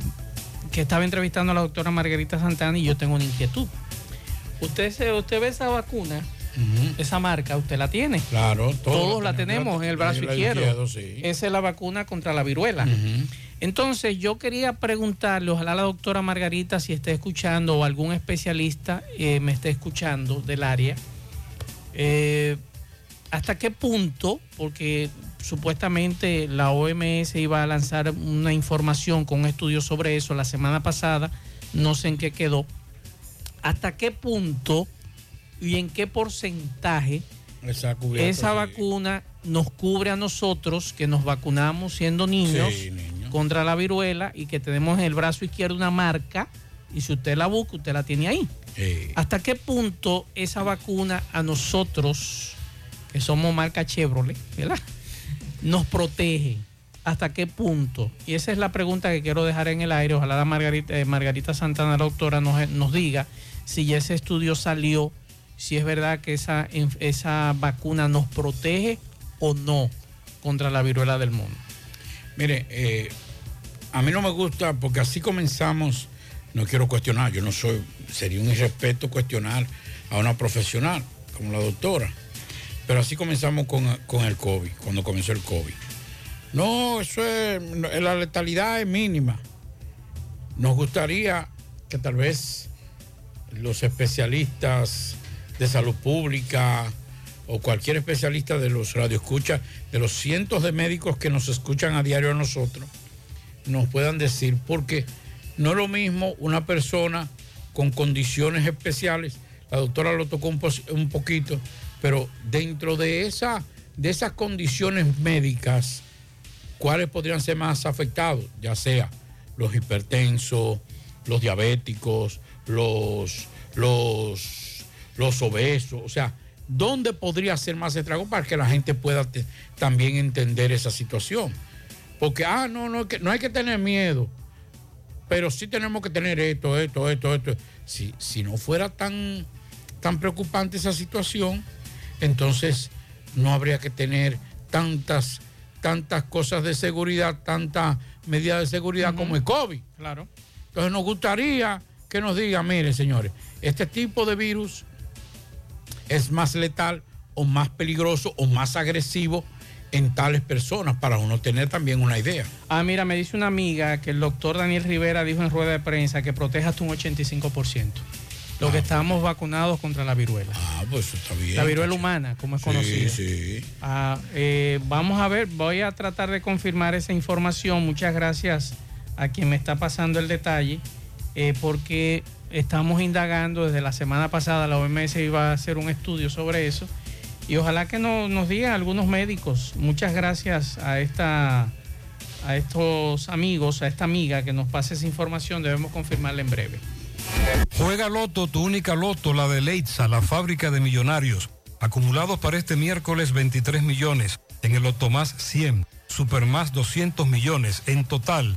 que estaba entrevistando a la doctora Margarita Santana y yo tengo una inquietud. Usted, se, usted ve esa vacuna, esa marca, usted la tiene. Claro, Todos, la tenemos en el brazo izquierdo. izquierdo, sí. Esa es la vacuna contra la viruela. Entonces yo quería preguntarle, ojalá la doctora Margarita, si está escuchando o algún especialista eh, me esté escuchando del área, eh, hasta qué punto, porque supuestamente la OMS iba a lanzar una información con un estudio sobre eso la semana pasada, no sé en qué quedó, hasta qué punto y en qué porcentaje Esa, cubierta, esa sí. vacuna nos cubre a nosotros que nos vacunamos siendo niños Sí, contra la viruela y que tenemos en el brazo izquierdo una marca y si usted la busca, usted la tiene ahí. ¿Hasta qué punto esa vacuna a nosotros, que somos marca Chevrolet, ¿verdad? nos protege? ¿Hasta qué punto? Y esa es la pregunta que quiero dejar en el aire. Ojalá la Margarita, eh, Margarita Santana, la doctora, nos, nos diga si ya ese estudio salió, si es verdad que esa, esa vacuna nos protege o no contra la viruela del mono. Mire, eh, a mí no me gusta porque así comenzamos, no quiero cuestionar, yo no soy, sería un irrespeto cuestionar a una profesional como la doctora, pero así comenzamos con, con el COVID, cuando comenzó el COVID. No, eso es, la letalidad es mínima. Nos gustaría que tal vez los especialistas de salud pública o cualquier especialista de los radioescuchas, de los cientos de médicos que nos escuchan a diario a nosotros, nos puedan decir, porque no es lo mismo una persona con condiciones especiales, la doctora lo tocó un, un poquito, pero dentro de, esa, de esas condiciones médicas, ¿cuáles podrían ser más afectados? Ya sea los hipertensos, los diabéticos, los, los, los obesos, o sea, ¿dónde podría ser más estrago para que la gente pueda te- también entender esa situación? Porque, ah, no, no, que, no hay que tener miedo, pero sí tenemos que tener esto, esto, esto, esto. Si, si no fuera tan, tan preocupante esa situación, entonces no habría que tener tantas, tantas cosas de seguridad, tantas medidas de seguridad como el COVID. Claro. Entonces nos gustaría que nos digan, mire señores, este tipo de virus es más letal o más peligroso o más agresivo en tales personas para uno tener también una idea. Ah, mira, me dice una amiga que el doctor Daniel Rivera dijo en rueda de prensa que protege hasta un 85%. Los que estamos vacunados contra la viruela. Ah, pues eso está bien. La viruela humana, como es Sí, conocida. sí. Ah, eh, vamos a ver, voy a tratar de confirmar esa información. Muchas gracias a quien me está pasando el detalle, eh, porque estamos indagando desde la semana pasada, la OMS iba a hacer un estudio sobre eso, y ojalá que no- nos digan algunos médicos. Muchas gracias a esta a estos amigos, a esta amiga que nos pase esa información, debemos confirmarla en breve. Juega Loto, tu única Loto, la de Leitza, la fábrica de millonarios. Acumulados para este miércoles 23 millones. En el Loto más 100. Super más 200 millones. En total,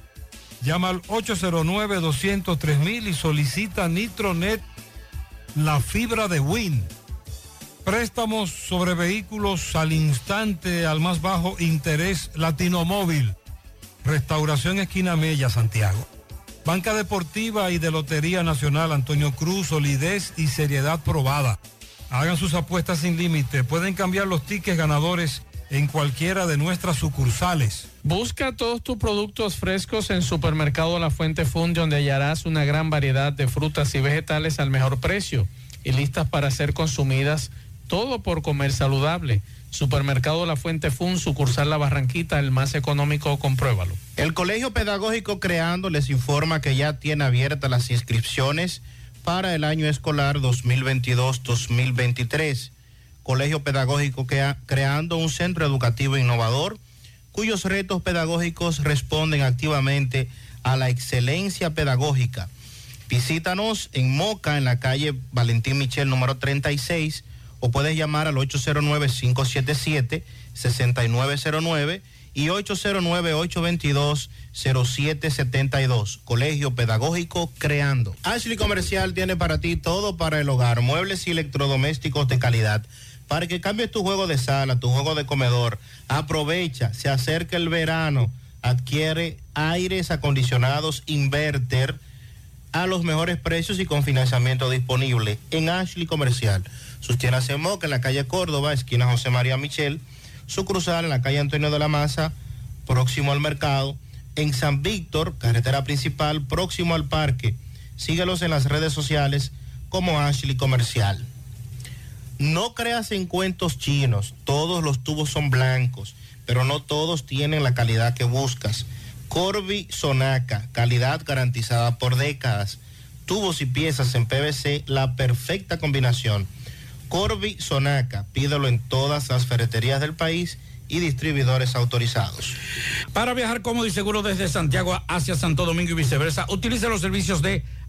Llama al 809-203 y solicita Nitronet, la fibra de Win. Préstamos sobre vehículos al instante, al más bajo interés, Latino Móvil. Restauración Esquina Mella, Santiago. Banca Deportiva y de Lotería Nacional Antonio Cruz, solidez y seriedad probada. Hagan sus apuestas sin límite. Pueden cambiar los tickets ganadores en cualquiera de nuestras sucursales. Busca todos tus productos frescos en Supermercado La Fuente Fund, donde hallarás una gran variedad de frutas y vegetales al mejor precio y listas para ser consumidas, todo por comer saludable. Supermercado La Fuente Fund, sucursal La Barranquita, el más económico, compruébalo. El Colegio Pedagógico Creando les informa que ya tiene abiertas las inscripciones para el año escolar 2022-2023. Colegio Pedagógico Crea- Creando un centro educativo innovador cuyos retos pedagógicos responden activamente a la excelencia pedagógica. Visítanos en Moca, en la calle Valentín Michel número 36, o puedes llamar al 809-577-6909 y 809-822-0772. Colegio Pedagógico Creando. Ashley Comercial tiene para ti todo para el hogar, muebles y electrodomésticos de calidad. Para que cambies tu juego de sala, tu juego de comedor, aprovecha, se acerca el verano, adquiere aires acondicionados Inverter a los mejores precios y con financiamiento disponible en Ashley Comercial. Sus tiendas en Moca, en la calle Córdoba, esquina José María Michel, sucursal en la calle Antonio de la Maza, próximo al mercado, en San Víctor, carretera principal, próximo al parque. Síguelos en las redes sociales como Ashley Comercial. No creas en cuentos chinos, todos los tubos son blancos, pero no todos tienen la calidad que buscas. Corby Sonaca, calidad garantizada por décadas. Tubos y piezas en PVC, la perfecta combinación. Corby Sonaca, pídelo en todas las ferreterías del país y distribuidores autorizados. Para viajar cómodo y seguro desde Santiago hacia Santo Domingo y viceversa, utilice los servicios de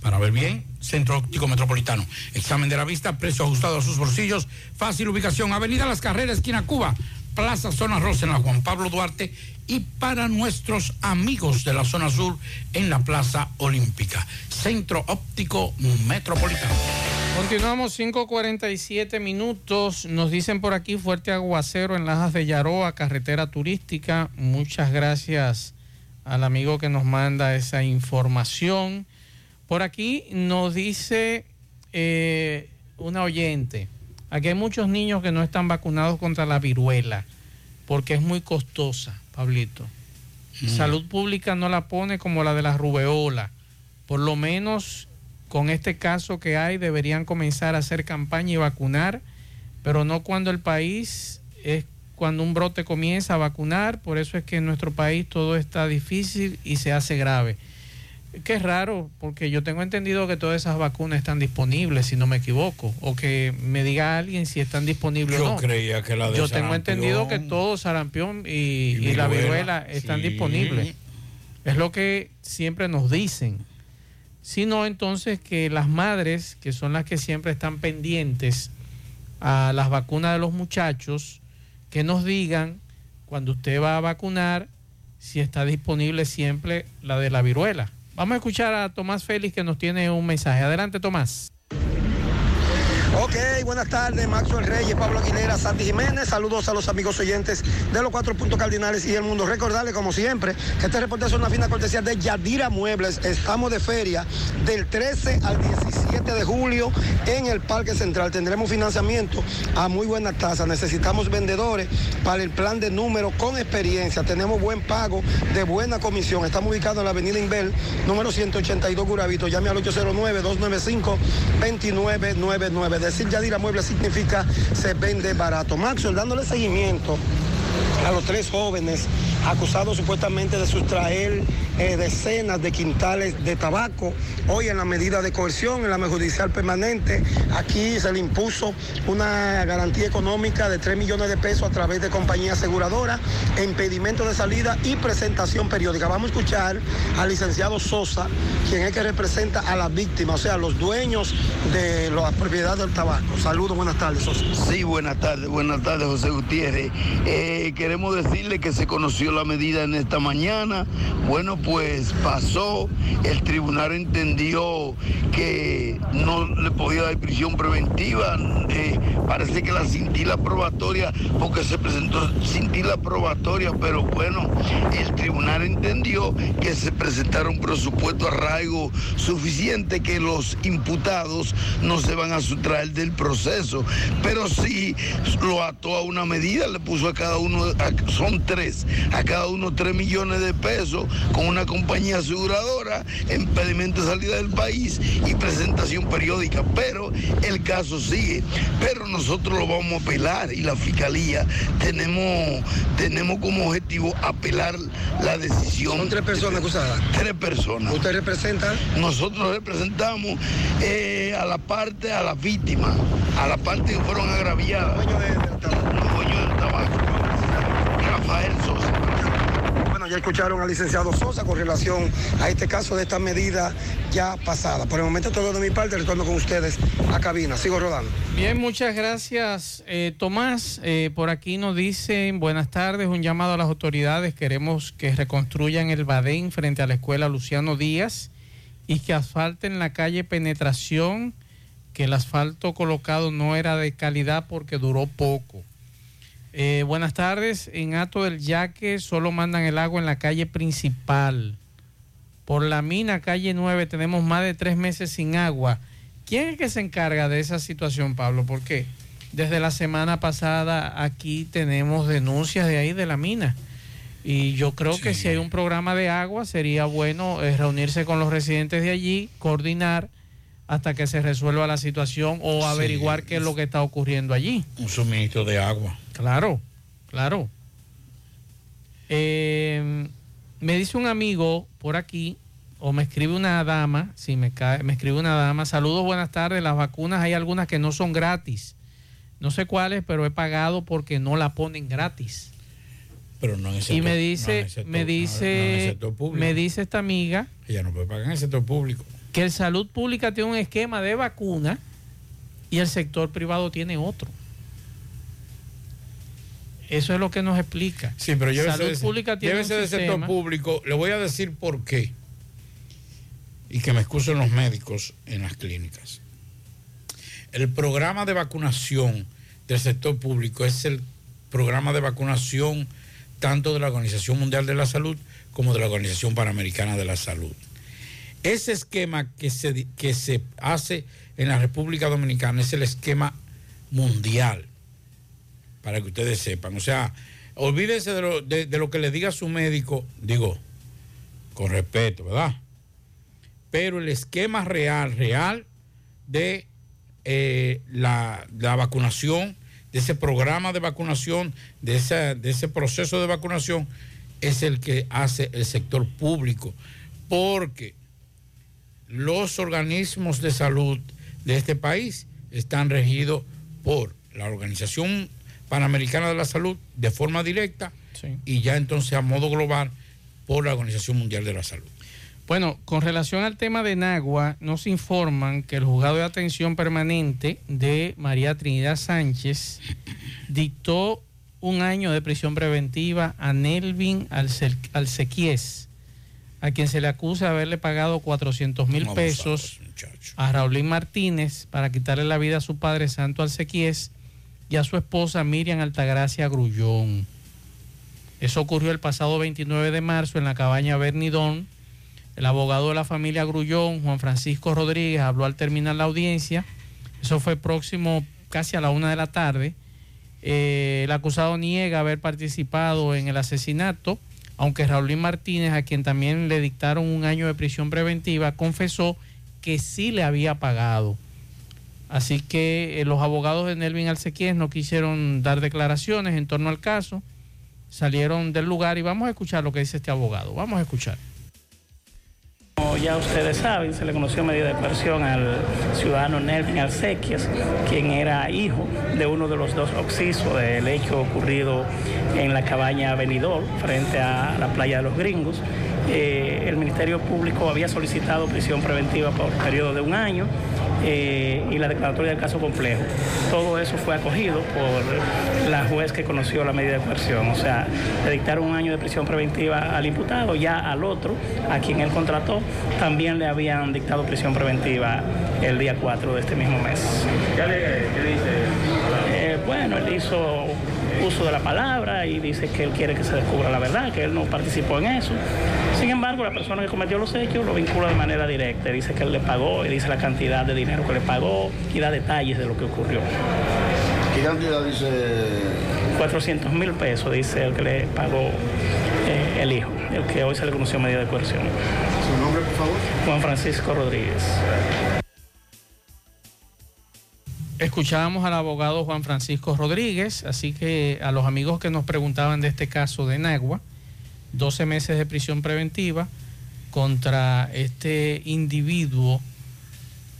para ver bien, Centro Óptico Metropolitano. Examen de la vista, precio ajustado a sus bolsillos, fácil ubicación, Avenida Las Carreras, esquina Cuba, Plaza Zona Rosa en la Juan Pablo Duarte y para nuestros amigos de la zona sur en la Plaza Olímpica. Centro Óptico Metropolitano. Continuamos 5.47 minutos. Nos dicen por aquí fuerte aguacero en Lajas de Yaroa, carretera turística. Muchas gracias al amigo que nos manda esa información. Por aquí nos dice eh, una oyente, aquí hay muchos niños que no están vacunados contra la viruela porque es muy costosa, Pablito. Mm. Salud pública no la pone como la de la rubeola. Por lo menos con este caso que hay deberían comenzar a hacer campaña y vacunar, pero no cuando el país es cuando un brote comienza a vacunar, por eso es que en nuestro país todo está difícil y se hace grave. Que es raro, porque yo tengo entendido que todas esas vacunas están disponibles, si no me equivoco, o que me diga alguien si están disponibles Yo o no. creía que la de Yo tengo entendido que todo sarampión y, y la viruela, están sí. disponibles. Es lo que siempre nos dicen. Sino entonces que las madres, que son las que siempre están pendientes a las vacunas de los muchachos, que nos digan cuando usted va a vacunar si está disponible siempre la de la viruela. Vamos a escuchar a Tomás Félix que nos tiene un mensaje. Adelante, Tomás. Ok, buenas tardes, Maxwell Reyes, Pablo Aguilera, Santi Jiménez. Saludos a los amigos oyentes de los cuatro puntos cardinales y el mundo. Recordarles, como siempre, que este reporte es una fina cortesía de Yadira Muebles. Estamos de feria del 13 al 17 de julio en el Parque Central. Tendremos financiamiento a muy buena tasa. Necesitamos vendedores para el plan de número con experiencia. Tenemos buen pago de buena comisión. Estamos ubicados en la avenida Inbel, número 182 Guravito. Llame al 809-295-2999. Decir Yadira Muebles significa se vende barato. Maxwell, dándole seguimiento a los tres jóvenes acusados supuestamente de sustraer eh, decenas de quintales de tabaco. Hoy en la medida de coerción, en la judicial permanente, aquí se le impuso una garantía económica de 3 millones de pesos a través de compañía aseguradora, impedimento de salida y presentación periódica. Vamos a escuchar al licenciado Sosa, quien es que representa a las víctimas, o sea, los dueños de la propiedad del tabaco. Saludos, buenas tardes, Sosa. Sí, buenas tardes, buenas tardes, José Gutiérrez. Eh, queremos decirle que se conoció la medida en esta mañana. Bueno, pues pasó, el tribunal entendió que no le podía dar prisión preventiva. Eh, parece que la cintila probatoria, porque se presentó cintila probatoria, pero bueno, el tribunal entendió que se presentara un presupuesto arraigo suficiente que los imputados no se van a sustraer del proceso, pero sí lo ató a una medida, le puso a cada uno, son tres, a cada uno tres millones de pesos con una compañía aseguradora, impedimento de salida del país y presentación periódica, pero el caso sigue, pero nosotros lo vamos a apelar y la fiscalía tenemos, tenemos como objetivo apelar la decisión. Son tres personas acusadas. Tres personas. ¿Usted representa? Nosotros representamos eh, a la parte, a la víctima, a la parte que fueron agraviadas. Los dueños del tabaco. Rafael Sosa. Ya escucharon al licenciado Sosa con relación a este caso de esta medida ya pasada. Por el momento todo de mi parte, retorno con ustedes a cabina. Sigo rodando. Bien, muchas gracias, eh, Tomás. Eh, por aquí nos dicen, buenas tardes, un llamado a las autoridades. Queremos que reconstruyan el Badén frente a la escuela Luciano Díaz y que asfalten la calle Penetración, que el asfalto colocado no era de calidad porque duró poco. Eh, buenas tardes, en Ato del Yaque solo mandan el agua en la calle principal. Por la mina, calle 9, tenemos más de tres meses sin agua. ¿Quién es que se encarga de esa situación, Pablo? Porque desde la semana pasada aquí tenemos denuncias de ahí de la mina. Y yo creo que si hay un programa de agua, sería bueno eh, reunirse con los residentes de allí, coordinar hasta que se resuelva la situación o averiguar qué es lo que está ocurriendo allí. Un suministro de agua. Claro, claro. Eh, me dice un amigo por aquí, o me escribe una dama, si me cae, me escribe una dama, saludos, buenas tardes, las vacunas hay algunas que no son gratis. No sé cuáles, pero he pagado porque no la ponen gratis. Pero no en el y sector- me no en dice, el sector- me no- no en el dice, sector público. me dice esta amiga Ella no puede pagar en el sector público. Que el salud pública tiene un esquema de vacuna y el sector privado tiene otro. Eso es lo que nos explica. Sí, pero salud de- pública tiene llévese del sector público. Le voy a decir por qué. Y que me excusen los médicos en las clínicas. El programa de vacunación del sector público es el programa de vacunación tanto de la Organización Mundial de la Salud como de la Organización Panamericana de la Salud. Ese esquema que se, que se hace en la República Dominicana es el esquema mundial, para que ustedes sepan. O sea, olvídense de lo, de lo que le diga su médico, digo, con respeto, ¿verdad? Pero el esquema real, real de eh, la, la vacunación, de ese programa de vacunación, de, esa- de ese proceso de vacunación, es el que hace el sector público. Porque los organismos de salud de este país están regidos por la Organización Panamericana de la Salud de forma directa y ya entonces a modo global por la Organización Mundial de la Salud. Bueno, con relación al tema de Nagua, nos informan que el juzgado de atención permanente de María Trinidad Sánchez dictó un año de prisión preventiva a Nelvin Alce- Alcequies, a quien se le acusa de haberle pagado 400 mil pesos a Raulín Martínez para quitarle la vida a su padre Santo Alcequies y a su esposa Miriam Altagracia Grullón. Eso ocurrió el pasado 29 de marzo en la cabaña Bernidón. El abogado de la familia Grullón, Juan Francisco Rodríguez, habló al terminar la audiencia. Eso fue próximo casi a la una de la tarde. Eh, el acusado niega haber participado en el asesinato, aunque Raulín Martínez, a quien también le dictaron un año de prisión preventiva, confesó que sí le había pagado. Así que eh, los abogados de Nelvin Alcequies no quisieron dar declaraciones en torno al caso, salieron del lugar y vamos a escuchar lo que dice este abogado. Vamos a escuchar. Como ya ustedes saben, se le conoció medida de coerción al ciudadano Nelvin Alcequias, quien era hijo de uno de los dos occisos del hecho ocurrido en la cabaña Benidorm, frente a la playa de los Gringos. Eh, el Ministerio Público había solicitado prisión preventiva por periodo de un año eh, y la declaratoria del caso complejo. Todo eso fue acogido por la juez que conoció la medida de coerción. O sea, le dictaron un año de prisión preventiva al imputado, ya al otro, a quien él contrató, también le habían dictado prisión preventiva el día 4 de este mismo mes. ¿Qué, dice? bueno, él hizo uso de la palabra y dice que él quiere que se descubra la verdad, que él no participó en eso. Sin embargo, la persona que cometió los hechos lo vincula de manera directa. Dice que él le pagó y dice la cantidad de dinero que le pagó y da detalles de lo que ocurrió. ¿Qué cantidad dice? 400 mil pesos, dice el que le pagó eh, el hijo, el que hoy se le conoció medida de coerción. ¿Su nombre, por favor? Juan Francisco Rodríguez. Escuchábamos al abogado Juan Francisco Rodríguez, así que a los amigos que nos preguntaban de este caso de Nagua, 12 meses de prisión preventiva contra este individuo,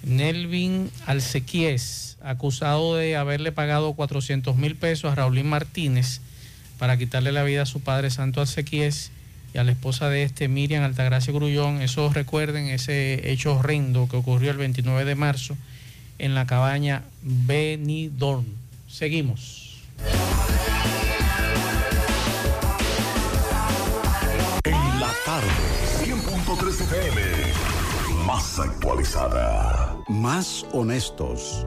Nelvin Alcequies, acusado de haberle pagado 400 mil pesos a Raulín Martínez para quitarle la vida a su padre Santo Alcequies y a la esposa de este, Miriam Altagracia Grullón. Eso recuerden ese hecho horrendo que ocurrió el 29 de marzo en la cabaña Benidorm. Seguimos. En la tarde, 100.3 FM. más actualizada. Más honestos.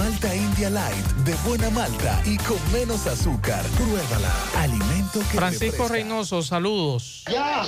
Malta India Light de buena malta y con menos azúcar. Pruébala. Alimento que Francisco. Reynoso, saludos. Ya.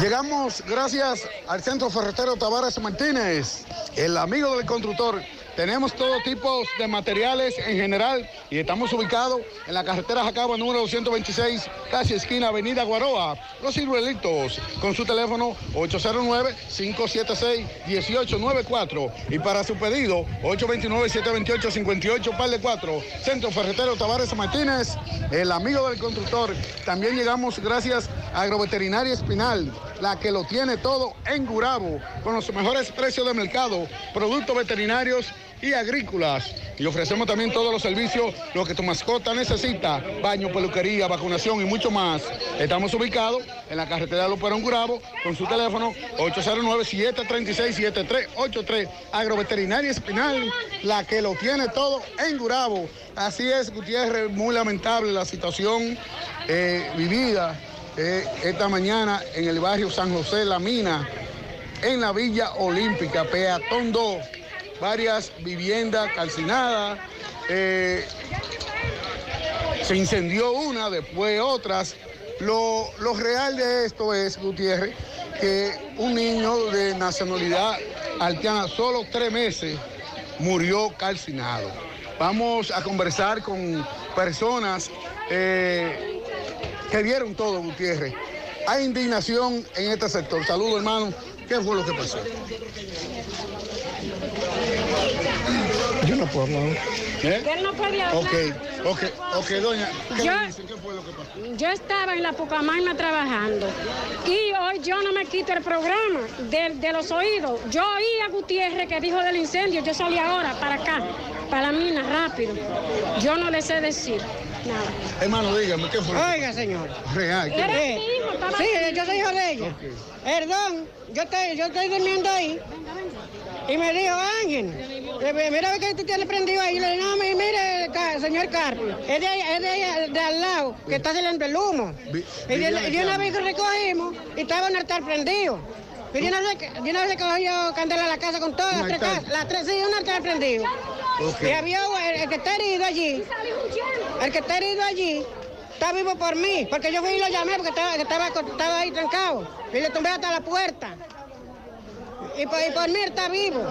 Llegamos gracias al Centro Ferretero Tavares Martínez, el amigo del constructor. Tenemos todo tipo de materiales en general y estamos ubicados en la carretera Jacaba número 226, casi esquina Avenida Guaroa. Los ciruelitos con su teléfono 809-576-1894 y para su pedido 829-728-58 par de 4. Centro Ferretero Tavares Martínez, el amigo del constructor. También llegamos gracias a Agroveterinaria Espinal, la que lo tiene todo en Gurabo, con los mejores precios de mercado, productos veterinarios y agrícolas. Y ofrecemos también todos los servicios, lo que tu mascota necesita, baño, peluquería, vacunación y mucho más. Estamos ubicados en la carretera Luperón Gurabo con su teléfono 809-736-7383. Agroveterinaria Espinal, la que lo tiene todo en Gurabo. Así es, Gutiérrez, muy lamentable la situación eh, vivida eh, esta mañana en el barrio San José La Mina, en la Villa Olímpica, Peatón 2 varias viviendas calcinadas. eh, se incendió una, después otras. Lo, lo real de esto es, Gutiérrez, que un niño de nacionalidad haitiana, solo tres meses, murió calcinado. Vamos a conversar con personas eh, que vieron todo, Gutiérrez. Hay indignación en este sector. Saludos, hermano. ¿Qué fue lo que pasó? Yo no puedo hablar. ¿Eh? Él no puede hablar. Ok, ok, ok, doña. ¿Qué Yo- le dicen? ¿Qué fue lo que pasó? Yo estaba en la Pucamaima trabajando y hoy yo no me quito el programa de, de los oídos. Yo oí a Gutiérrez que dijo del incendio, yo salí ahora para acá, para la mina, rápido. Yo no le sé decir nada. Hermano, dígame, ¿qué fue? Oiga, señor. Real. ¿qué Era hijo, estaba Sí, yo soy hijo de ella. Perdón, yo estoy, yo estoy durmiendo ahí. Y me dijo, Ángel, eh, mira que tú tienes prendido ahí. Le dije, no, mi- mire, señor Carpio, es de, ahí- es de, ahí- de al lado, que está saliendo el humo. Y de, de ¿qué una vez que recogimos, y estaba un altar prendido. Y de una vez, de una vez cogió candela a la casa con todas las ¿Un tres casas. Las tres, sí, un altar prendido. Y había el, el que está herido allí. El que está herido allí está vivo por mí, porque yo fui y lo llamé porque estaba, estaba, estaba ahí trancado. Y le tumbé hasta la puerta. Y por, y por mí está vivo.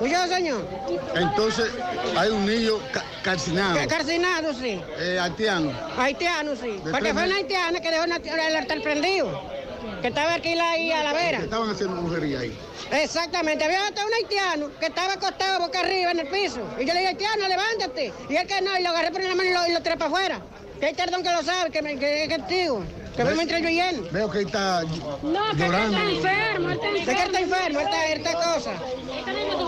¿Oyó, señor? Entonces, hay un niño ca- calcinado. Ca- Carcinado, sí. Eh, haitiano. Haitiano, sí. De Porque fue una haitiana que dejó el altar prendido. Que estaba aquí ahí a la vera. Estaban haciendo brujería ahí. Exactamente, había hasta un haitiano que estaba acostado boca arriba en el piso. Y yo le dije, haitiano, levántate. Y él que no, y lo agarré por la mano y lo, y lo para afuera. Que hay tardón que lo sabe, que, me, que, que es testigo. Que vemos entre yo y él. Veo que está No, que él llorando. está enfermo, está enfermo. Es que está enfermo, está cosa.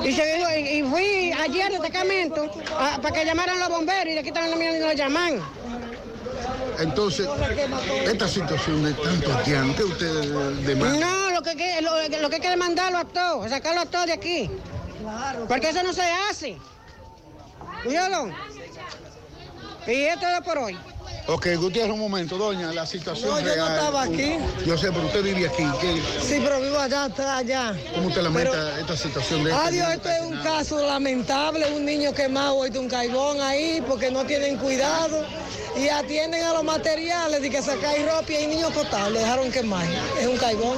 Y, se- y- y fui ayer al destacamento a- para que llamaran los bomberos y de aquí también lo llaman. Entonces, esta situación de tanto haitiano, ¿qué ustedes demandan? No, lo que, que- lo, lo que hay que demandarlo a todos, sacarlo a todos de aquí. Porque eso no se hace. ¿Oyeron? Y esto es por hoy. Ok, Gutiérrez, un momento, doña, la situación No, yo no estaba aquí. Yo sé, pero usted vive aquí. ¿qué- Sí, pero vivo allá, está allá. ¿Cómo usted lamenta esta situación de este Adiós, niño esto es un caso lamentable, un niño quemado hoy de un caibón ahí porque no tienen cuidado y atienden a los materiales de que sacar ropa y hay niños acostados, lo dejaron quemar. Es un caibón.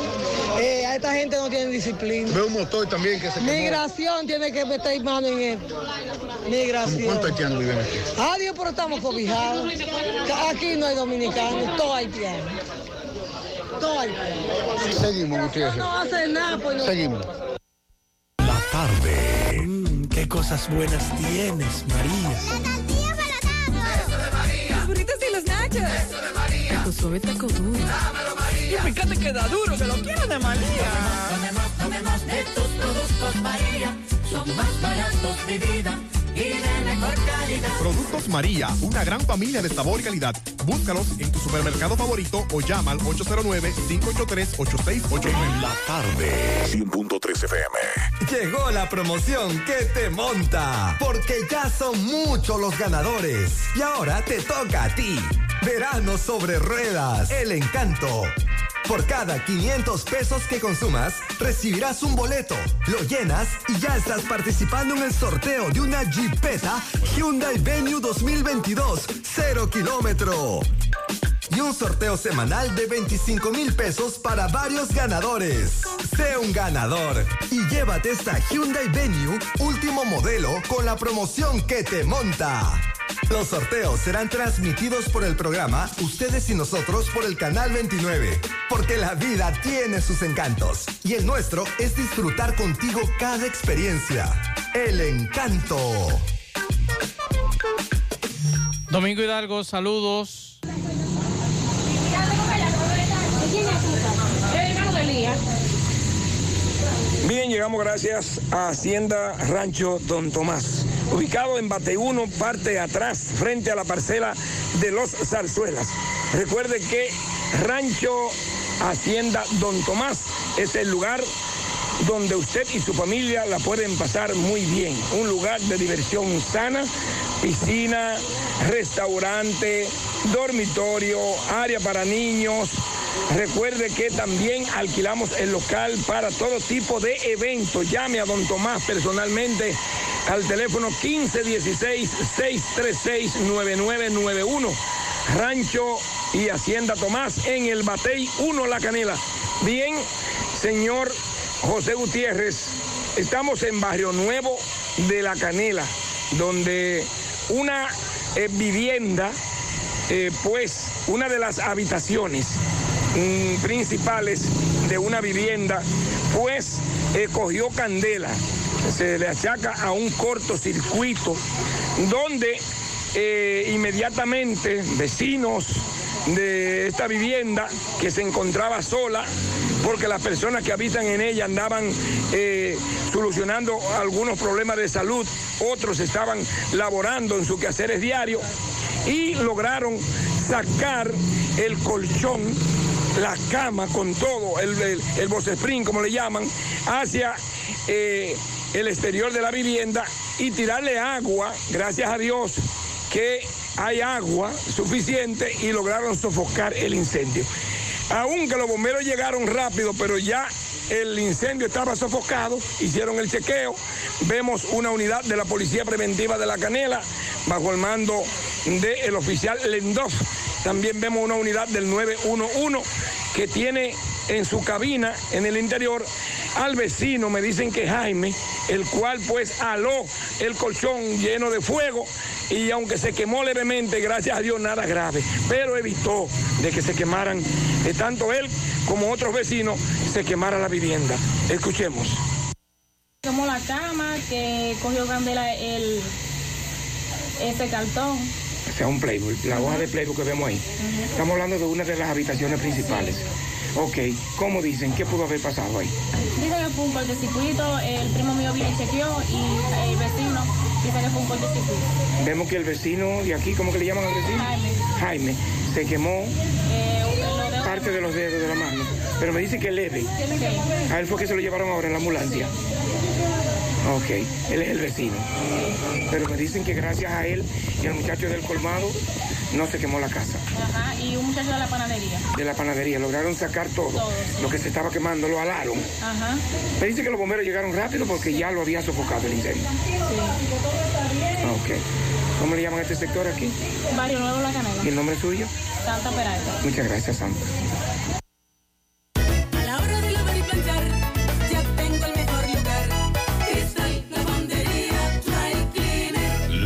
Eh, a esta gente no tiene disciplina. Veo un motor también que se quemó. Migración tiene que meter mano en esto. Migración. ¿Cuántos haitianos viven aquí? Adiós, pero estamos cobijados. Aquí no hay dominicanos, todo haitiano. Todo haitiano. Seguimos, Gutiérrez. No hace nada, pues no. Seguimos. tarde. Mmm, qué cosas buenas tienes, María. La tortilla para Eso de María. Los burritos y los nachos. Eso de María. Tu suave taco duro. Dámelo, María. Y fíjate que da duro, que lo quiero de María. Tomemos, tomemos de tus productos, María. Son más baratos de vida y de mejor calidad. Productos María, una gran familia de sabor y calidad. Búscalos en tu supermercado favorito o llama al 809-583-8689. En la tarde, 100.3 FM. Llegó la promoción que te monta, porque ya son muchos los ganadores. Y ahora te toca a ti. Verano sobre ruedas, el encanto. Por cada 500 pesos que consumas, recibirás un boleto, lo llenas y ya estás participando en el sorteo de una Jeepeta Hyundai Venue 2022, 0 kilómetro. Y un sorteo semanal de 25 mil pesos para varios ganadores. Sé un ganador y llévate esta Hyundai Venue último modelo con la promoción que te monta. Los sorteos serán transmitidos por el programa Ustedes y Nosotros por el Canal 29, porque la vida tiene sus encantos y el nuestro es disfrutar contigo cada experiencia. El encanto. Domingo Hidalgo, saludos. Bien, llegamos gracias a Hacienda Rancho Don Tomás, ubicado en Bate 1, parte atrás, frente a la parcela de los Zarzuelas. Recuerde que Rancho Hacienda Don Tomás es el lugar donde usted y su familia la pueden pasar muy bien. Un lugar de diversión sana, piscina, restaurante, dormitorio, área para niños. Recuerde que también alquilamos el local para todo tipo de eventos. Llame a don Tomás personalmente al teléfono 1516-636-9991. Rancho y Hacienda Tomás en el Batey 1 La Canela. Bien, señor José Gutiérrez, estamos en Barrio Nuevo de La Canela, donde una eh, vivienda, eh, pues una de las habitaciones principales de una vivienda, pues eh, cogió candela. Se le achaca a un cortocircuito donde eh, inmediatamente vecinos de esta vivienda que se encontraba sola porque las personas que habitan en ella andaban eh, solucionando algunos problemas de salud, otros estaban laborando en sus quehaceres diarios y lograron sacar el colchón, la cama con todo, el, el, el como le llaman, hacia eh, el exterior de la vivienda y tirarle agua, gracias a Dios, que hay agua suficiente y lograron sofocar el incendio. Aunque los bomberos llegaron rápido, pero ya el incendio estaba sofocado, hicieron el chequeo, vemos una unidad de la Policía Preventiva de la Canela bajo el mando del oficial Lendov. También vemos una unidad del 911 que tiene en su cabina, en el interior, al vecino, me dicen que Jaime, el cual pues aló el colchón lleno de fuego y aunque se quemó levemente, gracias a Dios nada grave, pero evitó de que se quemaran, de tanto él como otros vecinos, se quemara la vivienda. Escuchemos. Como la cama que cogió candela el ese cartón. O sea, un playbook, la hoja de playbook que vemos ahí. Estamos hablando de una de las habitaciones principales. Ok, ¿cómo dicen? ¿Qué pudo haber pasado ahí? Fue un cortocircuito, el primo mío vino y chequeó y el vecino dice que fue un cortocircuito. Vemos que el vecino de aquí, ¿cómo que le llaman al vecino? Jaime. Jaime, se quemó Eh, de- parte de los dedos de la mano. Pero me dice que leve. Sí. A él fue que se lo llevaron ahora en la ambulancia. Ok, él es el vecino. Pero me dicen que gracias a él y al muchacho del colmado no se quemó la casa. Ajá, y un muchacho de la panadería. De la panadería lograron sacar todo. Todo, Lo que se estaba quemando lo alaron. Ajá. Me dice que los bomberos llegaron rápido porque ya lo había sofocado el incendio. Ok. ¿Cómo le llaman a este sector aquí? Barrio Nuevo La Canela. ¿Y el nombre suyo? Santa Peralta. Muchas gracias, Santa.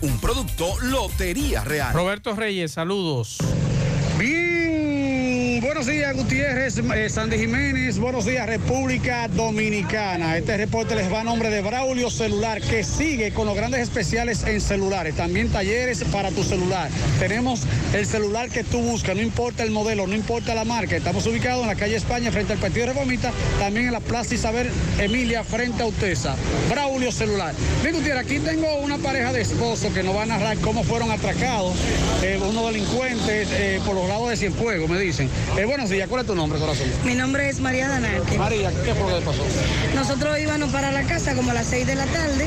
Un producto Lotería Real. Roberto Reyes, saludos. Buenos días Gutiérrez, eh, Sandy Jiménez, buenos días República Dominicana. Este reporte les va a nombre de Braulio Celular, que sigue con los grandes especiales en celulares, también talleres para tu celular. Tenemos el celular que tú buscas, no importa el modelo, no importa la marca. Estamos ubicados en la calle España, frente al Partido Reformista, también en la Plaza Isabel Emilia, frente a Utesa. Braulio Celular. Bien, Gutiérrez, aquí tengo una pareja de esposos que nos va a narrar cómo fueron atracados eh, unos delincuentes eh, por los lados de Cienfuegos, me dicen. Buenos días, ¿cuál es tu nombre, corazón? Mi nombre es María Danarque. María, ¿qué fue lo que pasó? Nosotros íbamos para la casa como a las 6 de la tarde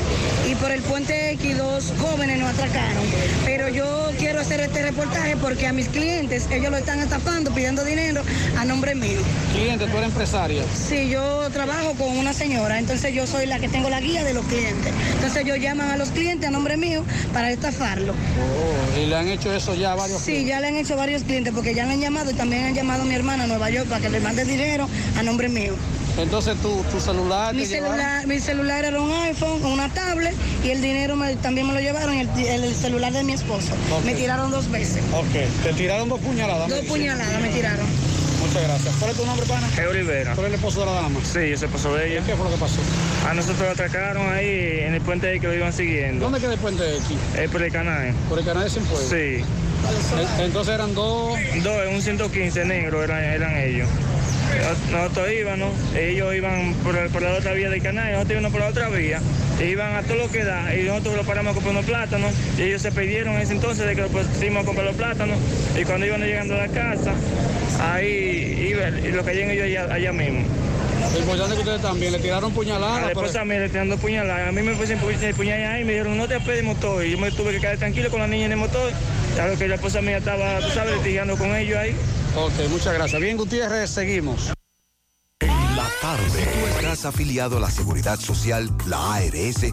y por el puente X dos jóvenes nos atracaron. Pero yo quiero hacer este reportaje porque a mis clientes ellos lo están estafando pidiendo dinero a nombre mío. Cliente, tú eres empresaria. Sí, yo trabajo con una señora, entonces yo soy la que tengo la guía de los clientes. Entonces ellos llaman a los clientes a nombre mío para estafarlo. Oh, y le han hecho eso ya a varios Sí, ya le han hecho varios clientes porque ya le han llamado y también han llamado a mi hermana a Nueva York para que le mande dinero a nombre mío. Entonces tu, tu celular. Mi celular, mi celular era un iPhone, una tablet y el dinero me- también me lo llevaron, el, el- el celular de mi esposo. Me tiraron dos veces. Ok, te tiraron dos puñaladas. Dos puñaladas me tiraron. Muchas gracias. ¿Cuál es tu nombre, pana? Es Olivera. ¿Tú eres el esposo de la dama? Sí, yo soy esposo de ella. ¿Qué fue lo que pasó? A nosotros lo atracaron ahí en el puente que lo iban siguiendo. ¿Dónde queda el puente X? Eh, por el canal. ¿Por el canal de Cienfuegos? Sí. En- Entonces eran dos. Dos, un 115 negro eran, eran ellos. Nos- Nosotros íbamos, ellos iban por, la otra vía del canal, y nosotros íbamos por la otra vía. E iban a todo lo que da, y nosotros lo paramos a comprar unos plátanos, y ellos se pidieron en ese entonces de que fuimos a comprar los plátanos, y cuando iban llegando a la casa, ahí iba, y lo caían ellos allá, allá mismo. Lo importante es que ustedes también le tiraron puñaladas. La pero- esposa me le tirando puñaladas. A mí me pusieron pu- puñaladas ahí y me dijeron, no te de motor. Y yo me tuve que quedar tranquilo con la niña en el motor. Claro que la esposa mía estaba, tú sabes, litigando con ellos ahí. Ok, muchas gracias. Bien, Gutiérrez, seguimos. La tarde. Tú estás afiliado a la Seguridad Social, la ARS.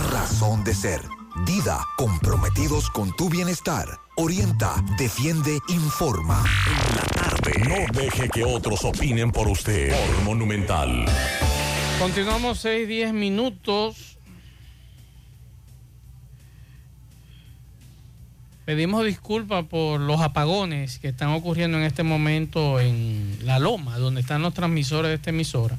razón de ser. Dida, comprometidos con tu bienestar. Orienta, defiende, informa. No deje que otros opinen por usted. Por Monumental. Continuamos 6, 10 minutos. Pedimos disculpas por los apagones que están ocurriendo en este momento en La Loma, donde están los transmisores de esta emisora.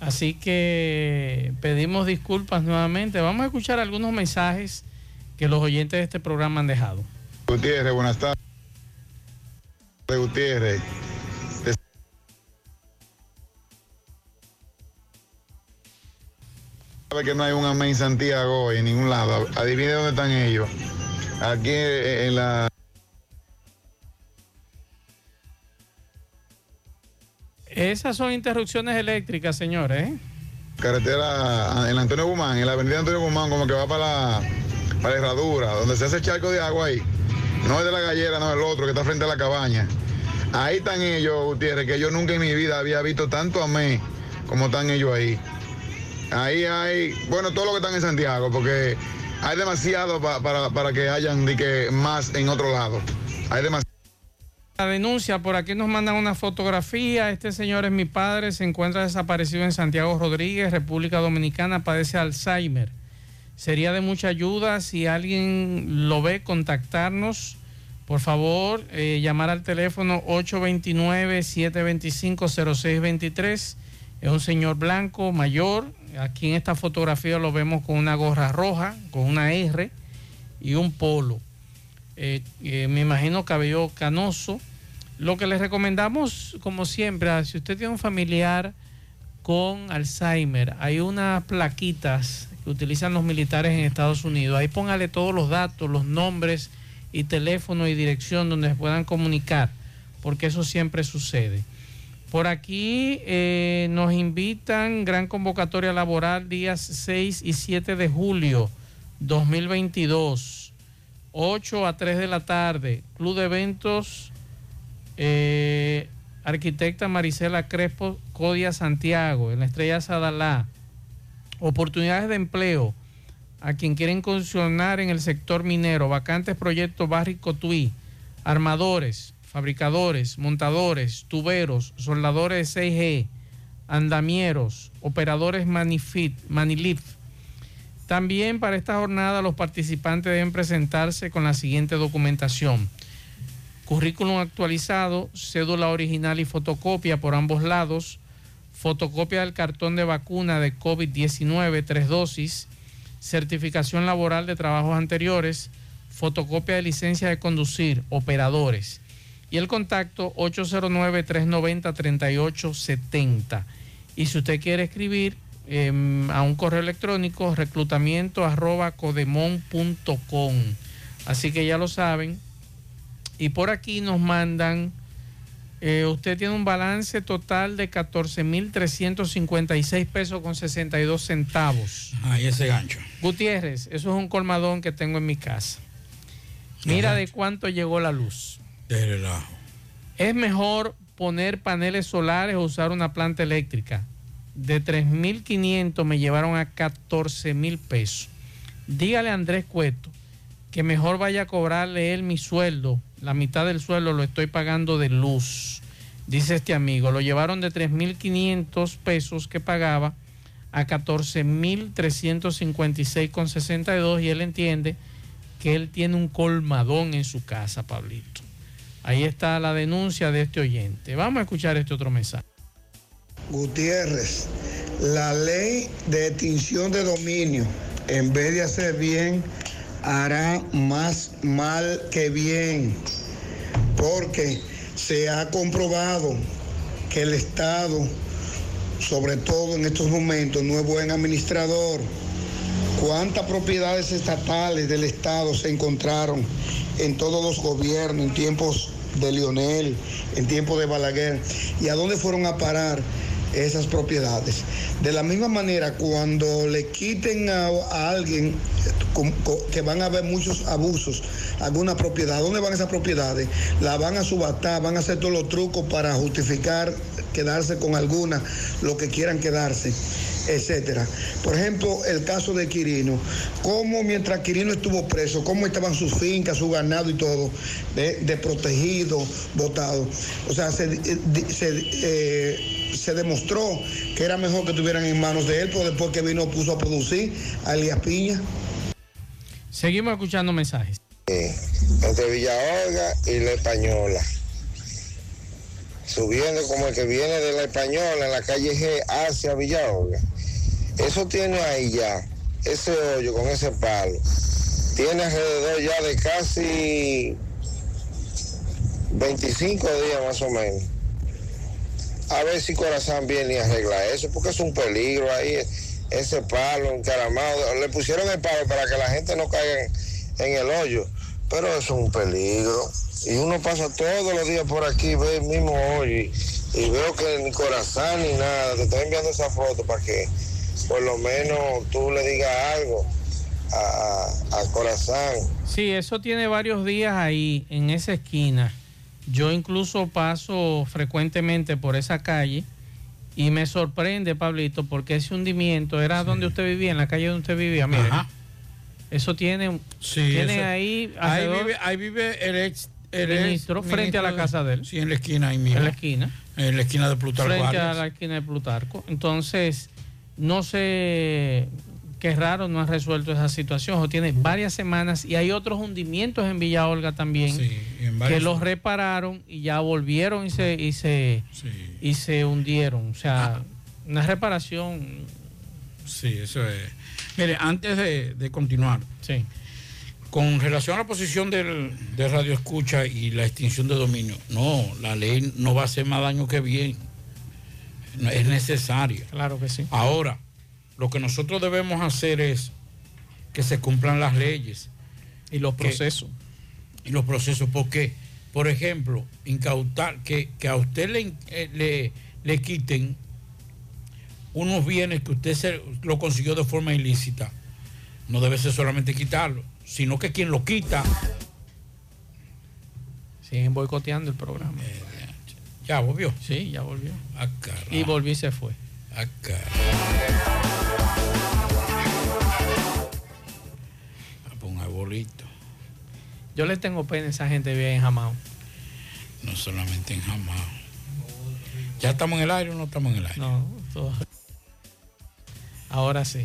Así que pedimos disculpas nuevamente. Vamos a escuchar algunos mensajes que los oyentes de este programa han dejado. Gutiérrez, buenas tardes. Gutiérrez. Sabe que no hay un amén Santiago en ningún lado. Adivine dónde están ellos. Aquí en la Esas son interrupciones eléctricas, señores. ¿eh? carretera, en Antonio Guzmán, en la avenida Antonio Guzmán, como que va para la, para herradura, donde se hace charco de agua ahí. No es de la gallera, no es el otro, que está frente a la cabaña. Ahí están ellos, Gutiérrez, que yo nunca en mi vida había visto tanto amén como están ellos ahí. Ahí hay, bueno, todos los que están en Santiago, porque hay demasiado pa- para, para que hayan de que más en otro lado. Hay demasiado. La denuncia, por aquí nos mandan una fotografía. Este señor es mi padre, se encuentra desaparecido en Santiago Rodríguez, República Dominicana, padece Alzheimer. Sería de mucha ayuda si alguien lo ve, contactarnos. Por favor, eh, llamar al teléfono 829-725-0623. Es un señor blanco, mayor. Aquí en esta fotografía lo vemos con una gorra roja, con una R y un polo. Eh, eh, me imagino cabello canoso. Lo que les recomendamos, como siempre, si usted tiene un familiar con Alzheimer, hay unas plaquitas que utilizan los militares en Estados Unidos. Ahí póngale todos los datos, los nombres y teléfono y dirección donde se puedan comunicar, porque eso siempre sucede. Por aquí eh, nos invitan gran convocatoria laboral días 6 y 7 de julio 2022. 8 a 3 de la tarde, Club de Eventos, eh, arquitecta Marisela Crespo, Codia Santiago, en la Estrella Sadalá. Oportunidades de empleo a quien quiere incursionar en el sector minero, vacantes proyectos Barri Cotuí, armadores, fabricadores, montadores, tuberos, soldadores 6G, andamieros, operadores Manifit, también para esta jornada los participantes deben presentarse con la siguiente documentación. Currículum actualizado, cédula original y fotocopia por ambos lados, fotocopia del cartón de vacuna de COVID-19, tres dosis, certificación laboral de trabajos anteriores, fotocopia de licencia de conducir, operadores. Y el contacto 809-390-3870. Y si usted quiere escribir, eh, a un correo electrónico reclutamiento arroba codemon.com. Así que ya lo saben. Y por aquí nos mandan, eh, usted tiene un balance total de 14.356 pesos con 62 centavos. Ahí ese gancho. Gutiérrez, eso es un colmadón que tengo en mi casa. Mira de cuánto llegó la luz. De relajo. Es mejor poner paneles solares o usar una planta eléctrica. De 3.500 me llevaron a 14.000 pesos. Dígale a Andrés Cueto que mejor vaya a cobrarle él mi sueldo. La mitad del sueldo lo estoy pagando de luz. Dice este amigo, lo llevaron de 3.500 pesos que pagaba a 14.356,62 y él entiende que él tiene un colmadón en su casa, Pablito. Ahí está la denuncia de este oyente. Vamos a escuchar este otro mensaje. Gutiérrez, la ley de extinción de dominio, en vez de hacer bien, hará más mal que bien, porque se ha comprobado que el Estado, sobre todo en estos momentos, no es buen administrador. ¿Cuántas propiedades estatales del Estado se encontraron en todos los gobiernos, en tiempos de Lionel, en tiempos de Balaguer? ¿Y a dónde fueron a parar esas propiedades? De la misma manera, cuando le quiten a, alguien que van a haber muchos abusos, alguna propiedad, ¿a ¿dónde van esas propiedades? La van a subastar, van a hacer todos los trucos para justificar quedarse con alguna, lo que quieran quedarse etcétera. Por ejemplo, el caso de Quirino, cómo mientras Quirino estuvo preso, cómo estaban sus fincas, su ganado y todo, de, de votado. O sea, se, eh, se demostró que era mejor que estuvieran en manos de él, pero después que vino puso a producir a Elías Piña. Seguimos escuchando mensajes. entre Villa Olga y La Española. Subiendo como el que viene de La Española en la calle G hacia Villa Olga. Eso tiene ahí ya, ese hoyo con ese palo. Tiene alrededor ya de casi 25 días más o menos. A ver si Corazán viene y arregla eso, porque es un peligro ahí, ese palo encaramado. Le pusieron el palo para que la gente no caiga en, el hoyo, pero es un peligro. Y uno pasa todos los días por aquí, ve el mismo hoyo y, veo que ni Corazán ni nada. Te estoy enviando esa foto para que por lo menos tú le digas algo a- a Corazán. Sí, eso tiene varios días ahí en esa esquina. Yo incluso paso frecuentemente por esa calle y me sorprende, Pablito, porque ese hundimiento era donde usted vivía, en la calle donde usted vivía, mire. Eso tiene, Sí, tiene eso- ahí ahí vive, ahí vive el ex el ex Ministro, frente a la casa de él. Sí, en la esquina ahí mismo. En la esquina. En la esquina de Plutarco frente Arias. a la esquina de Plutarco. Entonces, no sé qué raro no ha resuelto esa situación. O tiene varias semanas y hay otros hundimientos en Villa Olga también Sí, que los repararon y ya volvieron y se y se y se hundieron. O sea, Ah. una reparación. Sí, eso es. Mire, antes de, de continuar, sí. con relación a la posición del, de Radio Escucha y la extinción de dominio, no, la ley no va a hacer más daño que bien. Es necesaria. Claro que sí. Ahora, lo que nosotros debemos hacer es que se cumplan las leyes. Y los Que- procesos. y los procesos, porque, por ejemplo, incautar, que, que a usted le, eh, le, le quiten unos bienes que usted se, lo consiguió de forma ilícita, no debe ser solamente quitarlo, sino que quien lo quita, Siguen boicoteando el programa. ya volvió. Sí, ya volvió. Ah. Y volvió y se fue. Ah, Yo le tengo pena a esa gente bien jamás. No solamente en Jamao. ¿Ya estamos en el aire o no estamos en el aire? No, todo- Ahora sí.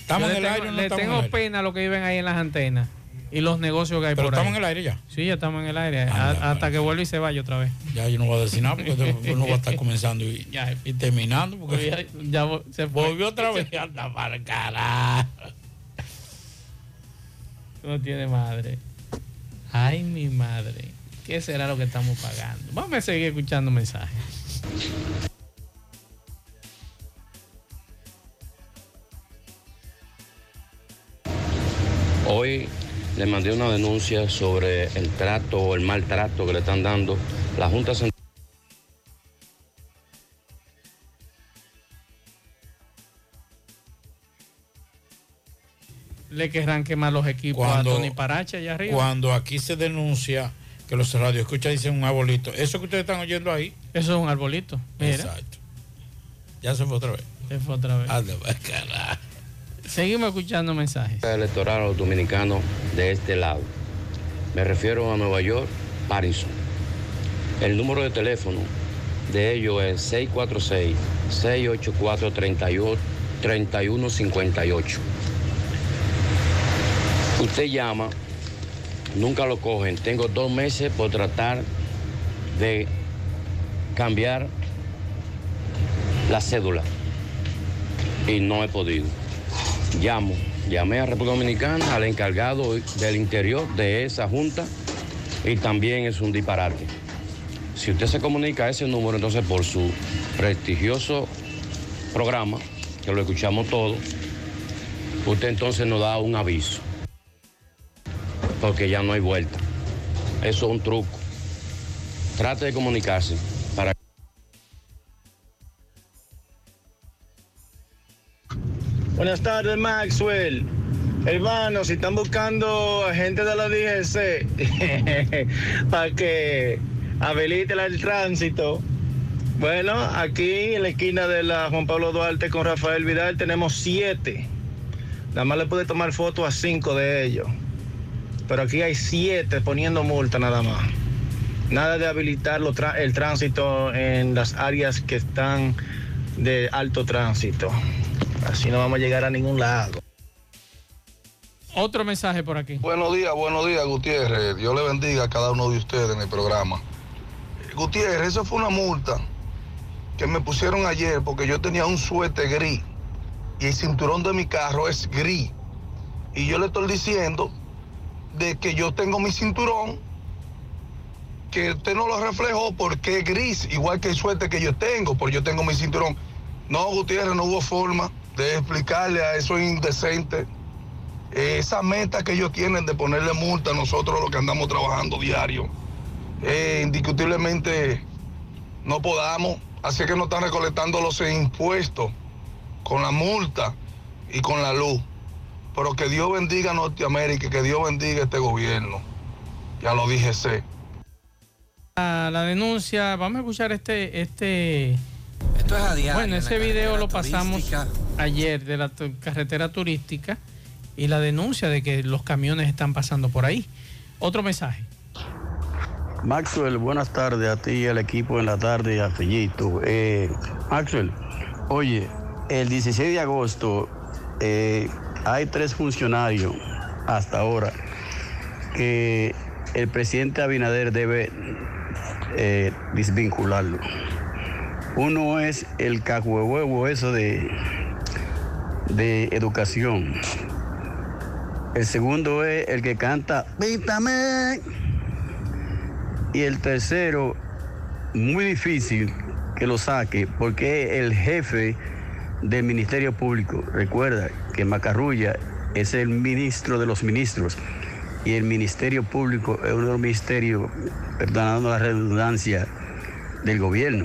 ¿Estamos Yo en le el tengo- aire o no Le estamos en tengo el aire? pena a los que viven ahí en las antenas y los negocios que hay Pero por estamos ahí. en el aire ya. Sí, ya estamos en el aire. Hasta que vuelva y se vaya otra vez. Ya yo no voy a decir nada porque después uno va a estar comenzando y, y terminando. Porque Ya, ya se fue. volvió otra vez. Anda para carajo. No tiene madre. Ay, mi madre. ¿Qué será lo que estamos pagando? Vamos a seguir escuchando mensajes. Hoy le mandé una denuncia sobre el trato o el maltrato que le están dando la Junta Central. Le querrán quemar los equipos Cuando- a Tony Parache allá arriba. Cuando aquí se denuncia que los radioescuchas dicen un arbolito, eso que ustedes están oyendo ahí. Eso es un arbolito. Mira. Exacto. Ya se fue otra vez. Se fue otra vez. Anda carajo. Seguimos escuchando mensajes. electoral a los dominicanos de este lado. Me refiero a Nueva York, Parison. El número de teléfono de ellos es 646-684-3158. Usted llama, nunca lo cogen. Tengo dos meses por tratar de cambiar la cédula y no he podido. Llamo, llamé a República Dominicana al encargado del interior de esa junta y también es un disparate. Si usted se comunica a ese número, entonces por su prestigioso programa, que lo escuchamos todos, usted entonces nos da un aviso, porque ya no hay vuelta. Eso es un truco. Trate de comunicarse Buenas tardes, Maxwell. Hermano, si están buscando gente de la DGC para que habilite el tránsito, bueno, aquí en la esquina de la Juan Pablo Duarte con Rafael Vidal tenemos siete. Nada más le puede tomar foto a cinco de ellos. Pero aquí hay siete poniendo multa nada más. Nada de habilitar el tránsito en las áreas que están de alto tránsito. Así no vamos a llegar a ningún lado. Otro mensaje por aquí. Buenos días, buenos días, Gutiérrez. Dios le bendiga a cada uno de ustedes en el programa. Gutiérrez, eso fue una multa que me pusieron ayer porque yo tenía un suéter gris y el cinturón de mi carro es gris. Y yo le estoy diciendo de que yo tengo mi cinturón, que usted no lo reflejó porque es gris, igual que el suéter que yo tengo, porque yo tengo mi cinturón. No, Gutiérrez, no hubo forma de explicarle a esos indecentes eh, esa meta que ellos tienen de ponerle multa a nosotros los que andamos trabajando diario, eh, indiscutiblemente no podamos, así que nos están recolectando los impuestos con la multa y con la luz. Pero que Dios bendiga a Norteamérica y que Dios bendiga a este gobierno. Ya lo dije, sé. La, la denuncia, vamos a escuchar este, este. Esto es a diario Bueno, en ese video lo pasamos turística. ayer de la carretera turística y la denuncia de que los camiones están pasando por ahí. Otro mensaje. Maxwell, buenas tardes a ti y al equipo en la tarde y a Fellito. Eh, Maxwell, oye, el 16 de agosto eh, hay tres funcionarios hasta ahora que el presidente Abinader debe eh, desvincularlo. Uno es el cajuehuevo, eso de, de educación. El segundo es el que canta Pítame. Y el tercero, muy difícil que lo saque, porque es el jefe del Ministerio Público. Recuerda que Macarrulla es el ministro de los ministros y el Ministerio Público es uno de los ministerios, perdonando la redundancia, del gobierno.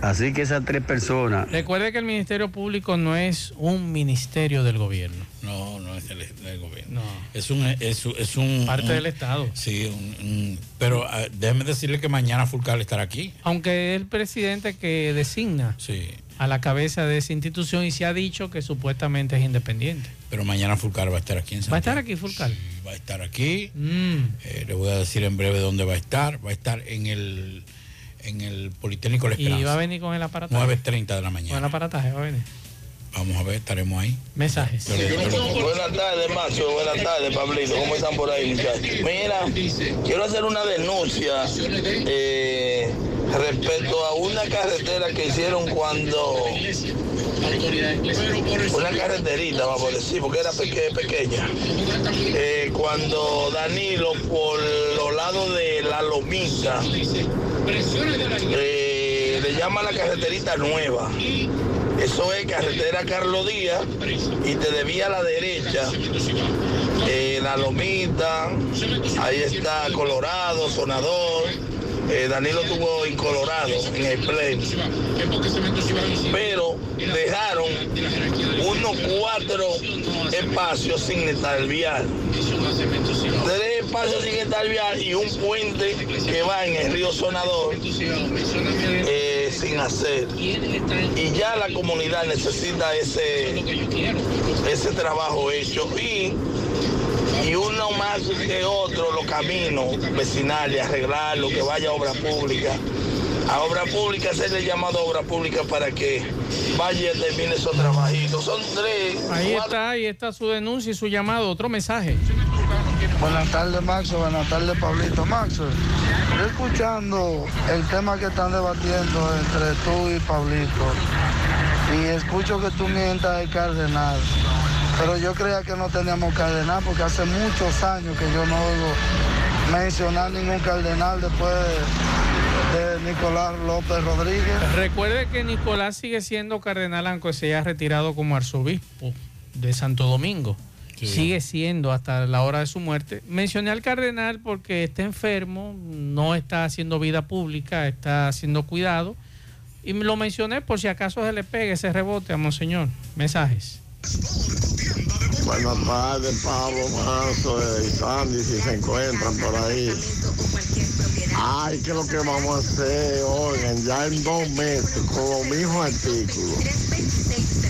Así que esas tres personas, Recuerde que el Ministerio Público no es un ministerio del gobierno. No, no es del, del gobierno. Es un, es, es un Parte un- del Estado. Sí, un- un- pero ah, déjeme decirle que mañana Fulcal estará aquí. Aunque es el presidente que designa Sí. A la cabeza de esa institución y se ha dicho que supuestamente es independiente. Pero mañana Fulcar va a estar aquí en ¿Va a estar Santiago. aquí Fulcal? Va a estar aquí. Mm. Eh, le voy a decir en breve dónde va a estar. Va a estar en el en el Politécnico La Y Esperanza. va a venir con el aparataje. 9.30 de la Con mañana. el aparataje va a venir. Vamos a ver, estaremos ahí. Mensajes. Buenas tardes, Macho. Buenas tardes, Pablito. ¿Cómo están por ahí, muchachos? Mira, quiero hacer una denuncia eh, respecto a una carretera que hicieron cuando. Una carreterita, vamos a decir, porque era peque- pequeña. Eh, cuando Danilo, por los lados de la Lomita, eh, le llama la carreterita nueva. Eso es carretera Carlos Díaz y te debía a la derecha. eh, la Lomita, ahí está Colorado, Sonador. eh, Danilo estuvo en Colorado, en el play. Pero dejaron unos cuatro espacios sin estalviar. Tres espacios sin estalviar y un puente que va en el río Sonador eh, sin hacer. Y ya la comunidad necesita ese, ese trabajo hecho. Y, y uno más que otro, los caminos vecinales, arreglarlo, que vaya a obra pública. A obra pública, hacerle llamado a obra pública para que vaya y termine esos trabajitos. Son tres. Ahí cuatro- está, ahí está su denuncia y su llamado. Otro mensaje. Buenas tardes, Maxo. Buenas tardes, Pablito. Maxo, yo escuchando el tema que están debatiendo entre tú y Pablito, y escucho que tú mientas el cardenal, pero yo creía que no teníamos cardenal porque hace muchos años que yo no oigo mencionar ningún cardenal después de, de Nicolás López Rodríguez. Recuerde que Nicolás sigue siendo cardenal, aunque se haya retirado como arzobispo de Santo Domingo. Sigue siendo hasta la hora de su muerte. Mencioné al cardenal porque está enfermo, no está haciendo vida pública, está haciendo cuidado. Y lo mencioné por si acaso se le pegue ese rebote a Monseñor. Mensajes. Buenas tardes, Pablo Manso y Sandy, si se encuentran por ahí. Ay, ¿qué es lo que vamos a hacer? Oigan, ya en dos meses, con los mismos artículos.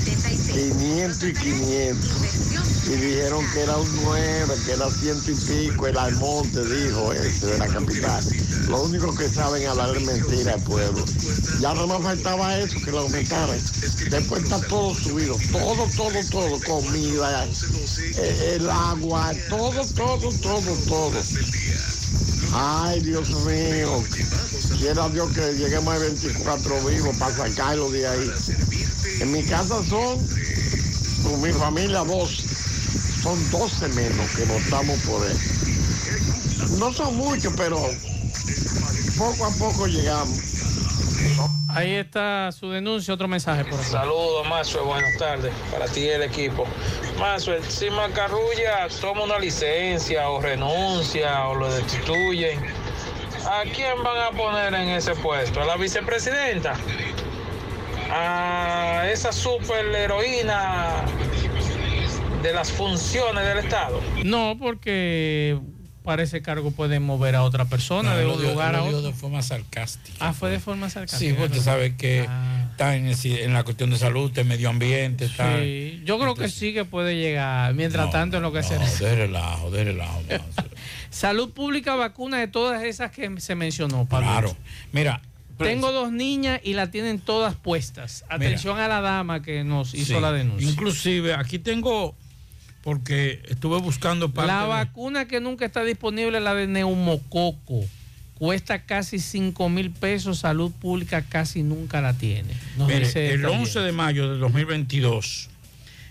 500 y 500. Y dijeron que era un 9, que era ciento y pico. El Almonte dijo ese de la capital. Lo único que saben hablar es mentira al pueblo. Ya no más faltaba eso, que lo aumentaran. Después está todo subido. Todo, todo, todo. Comida, eh, el agua, todo, todo, todo, todo. Ay, Dios mío. Quiera Dios que lleguemos a 24 vivos para sacarlo de ahí. En mi casa son, con mi familia, dos. Son 12 menos que votamos por él. No son muchos, pero poco a poco llegamos. Ahí está su denuncia, otro mensaje por aquí. Saludos, Maxwell, buenas tardes para ti y el equipo. Maxwell, si Macarrulla toma una licencia o renuncia o lo destituyen, ¿a quién van a poner en ese puesto? ¿A la vicepresidenta? ¿A esa super heroína de las funciones del Estado? No, porque para ese cargo pueden mover a otra persona No, de un lugar a otro. de forma sarcástica. Ah, fue de forma sarcástica. Sí, porque usted sabe que Ah. está en, la cuestión de salud, de medio ambiente, está. Sí, yo creo que sí que puede llegar. Mientras No, tanto, en lo que se No, de relajo, de relajo. Salud pública vacuna de todas esas que se mencionó, Pablo. Claro. Mira, Tengo dos niñas y la tienen todas puestas. Atención a la dama que nos hizo Sí. la denuncia. Inclusive, aquí tengo, porque estuve buscando parte La de- vacuna que nunca está disponible es la de neumococo. Cuesta casi 5 mil pesos. Salud pública casi nunca la tiene. Mire, el esta 11 de mayo de 2022,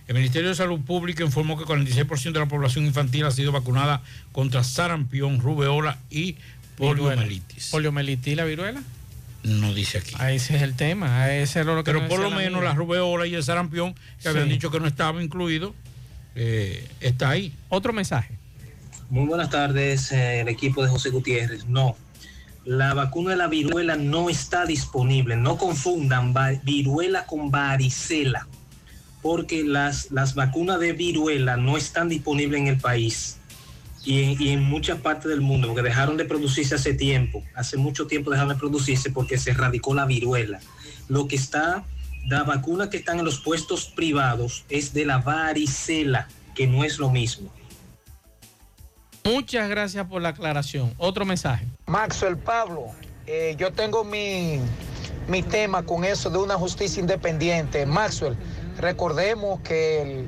el Ministerio de Salud Pública informó que 46% de la población infantil ha sido vacunada contra sarampión, rubeola y poliomielitis. ¿Poliomielitis y la viruela? No dice aquí. Ah, ese es el tema. ah, Ese es lo que Pero por lo la menos amiga. la rubeola y el sarampión, que habían dicho que no estaba incluido, eh, está ahí. Otro mensaje. Muy buenas tardes, eh, el equipo de José Gutiérrez. No, la vacuna de la viruela no está disponible. No confundan viruela con varicela, porque las, las vacunas de viruela no están disponibles en el país y en, y en muchas partes del mundo, porque dejaron de producirse hace tiempo. Hace mucho tiempo dejaron de producirse porque se erradicó la viruela. Lo que está, la vacuna que están en los puestos privados es de la varicela, que no es lo mismo. Muchas gracias por la aclaración. Otro mensaje. Maxwell Pablo, eh, yo tengo mi, mi tema con eso de una justicia independiente. Maxwell, recordemos que el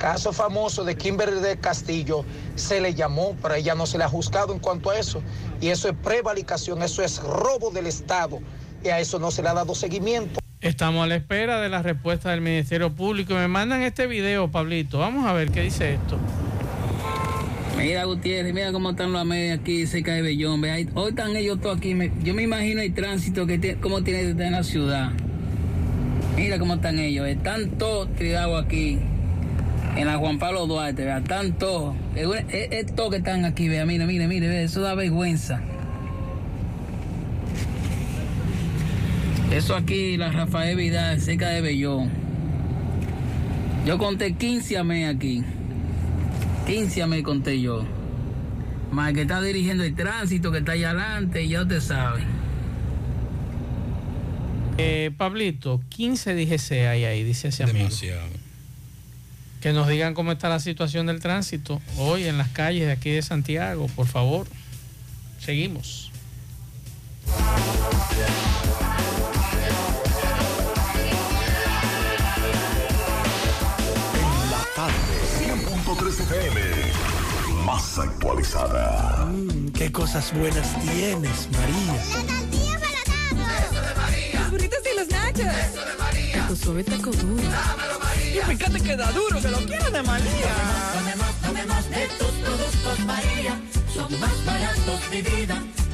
caso famoso de Kimberly de Castillo se le llamó, pero a ella no se le ha juzgado en cuanto a eso. Y eso es prevaricación, eso es robo del Estado. Y a eso no se le ha dado seguimiento. Estamos a la espera de la respuesta del Ministerio Público. Me mandan este video, Pablito. Vamos a ver qué dice esto. Mira, Gutiérrez, mira cómo están los medios aquí cerca de Bellón. Ve, ahí- hoy están ellos todos aquí. me- yo me imagino el tránsito que tiene, cómo tiene en la ciudad. Mira cómo están ellos. Están todos tirados aquí. En la Juan Pablo Duarte, vea, están todos. Es, es- es todos que están aquí, vea, mire, mire, mire, vea, eso da vergüenza. Eso aquí, la Rafael Vidal, cerca de Bellón. Yo conté 15 a mí aquí. 15 me conté yo. Más el que está dirigiendo el tránsito, que está allá adelante, ya usted sabe. Eh, Pablito, 15 DGC hay ahí, dice ese amigo. Demasiado. Que nos digan cómo está la situación del tránsito hoy en las calles de aquí de Santiago, por favor. Seguimos. La tarde, 100.3 FM, más actualizada. qué cosas buenas tienes, María. Los burritos y los nachos. Eso de María. Tu suave taco duro. Dámelo, María. Y fíjate que da duro, que lo quiero de María. Tomemos, tomemos de tus productos María. Son más baratos vida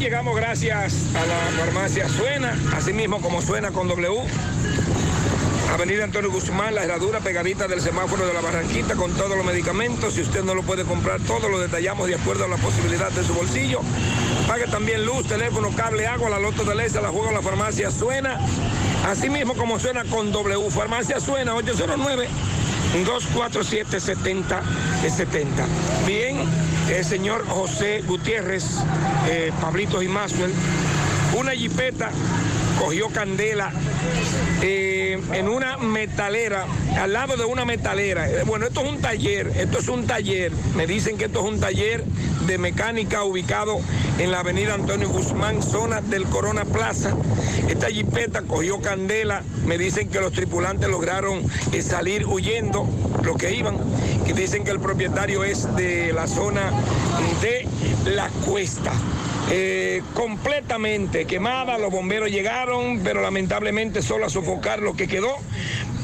Llegamos gracias a la farmacia Suena, así mismo como suena con W. Avenida Antonio Guzmán, la herradura pegadita del semáforo de la Barranquita con todos los medicamentos. Si usted no lo puede comprar todo, lo detallamos de acuerdo a la posibilidad de su bolsillo. Pague también luz, teléfono, cable, agua, la loto de Lesa, la juega la farmacia Suena. Así mismo como suena con W. Farmacia Suena 809 247 70 70. Bien, el señor José Gutiérrez, eh, Pablito Maxwell, una jipeta cogió candela eh, en una metalera, al lado de una metalera. Eh, Bueno, esto es un taller, esto es un taller. Me dicen que esto es un taller de mecánica ubicado en la avenida Antonio Guzmán, zona del Corona Plaza. Esta jipeta cogió candela, me dicen que los tripulantes lograron eh, salir huyendo, lo que iban, que dicen que el propietario es de la zona de la cuesta. Eh, completamente quemada, los bomberos llegaron, pero lamentablemente solo a sofocar lo que quedó,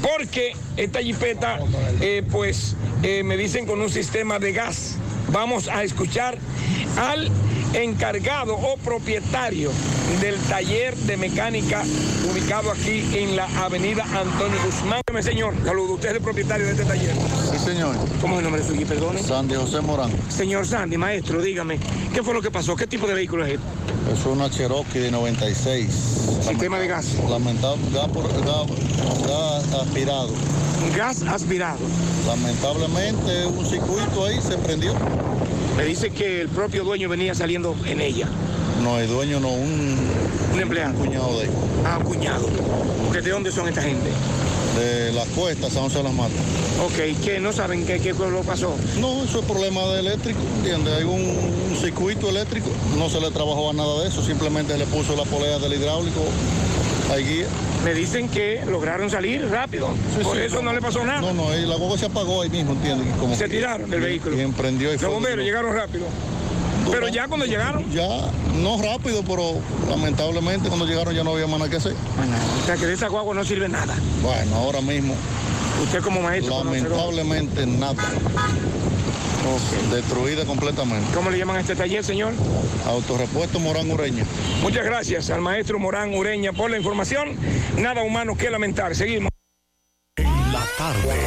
porque esta jipeta, eh, pues eh, me dicen con un sistema de gas. Vamos a escuchar al encargado o propietario del taller de mecánica ubicado aquí en la avenida Antonio Guzmán. Señor, saludo, usted es el propietario de este taller. Sí, señor. ¿Cómo es el nombre suyo, perdone? Sandy José Morán. Señor Sandy, maestro, dígame, ¿qué fue lo que pasó? ¿Qué tipo de vehículo es este? Es una Cherokee de 96. Sistema de gas. Lamentable, gas, gas aspirado. Gas aspirado. Lamentablemente un circuito ahí se prendió. Me dice que el propio dueño venía saliendo en ella. No, el dueño no, un, Un empleado. cuñado de ahí. Ah, cuñado. Porque ¿De dónde son esta gente? De las cuestas, San José de las Matas. Ok, que no saben qué, qué lo pasó. No, eso es problema de eléctrico, ¿entiendes? Hay un, un circuito eléctrico, no se le trabajó a nada de eso, simplemente le puso la polea del hidráulico, Me dicen que lograron salir rápido. Por eso no le pasó nada. No, no, la guagua se apagó ahí mismo, ¿entiendes? Como Se tiraron del vehículo. Y emprendió y Los bomberos llegaron rápido. Pero ya cuando llegaron. Ya, no rápido, pero lamentablemente cuando llegaron ya no había más nada que hacer. O sea que de esa guagua no sirve nada. Bueno, ahora mismo. Usted como maestro. Lamentablemente nada. Destruida completamente. ¿Cómo le llaman a este taller, señor? Autorepuesto Morán Ureña. Muchas gracias al maestro Morán Ureña por la información. Nada humano que lamentar. Seguimos. La tarde.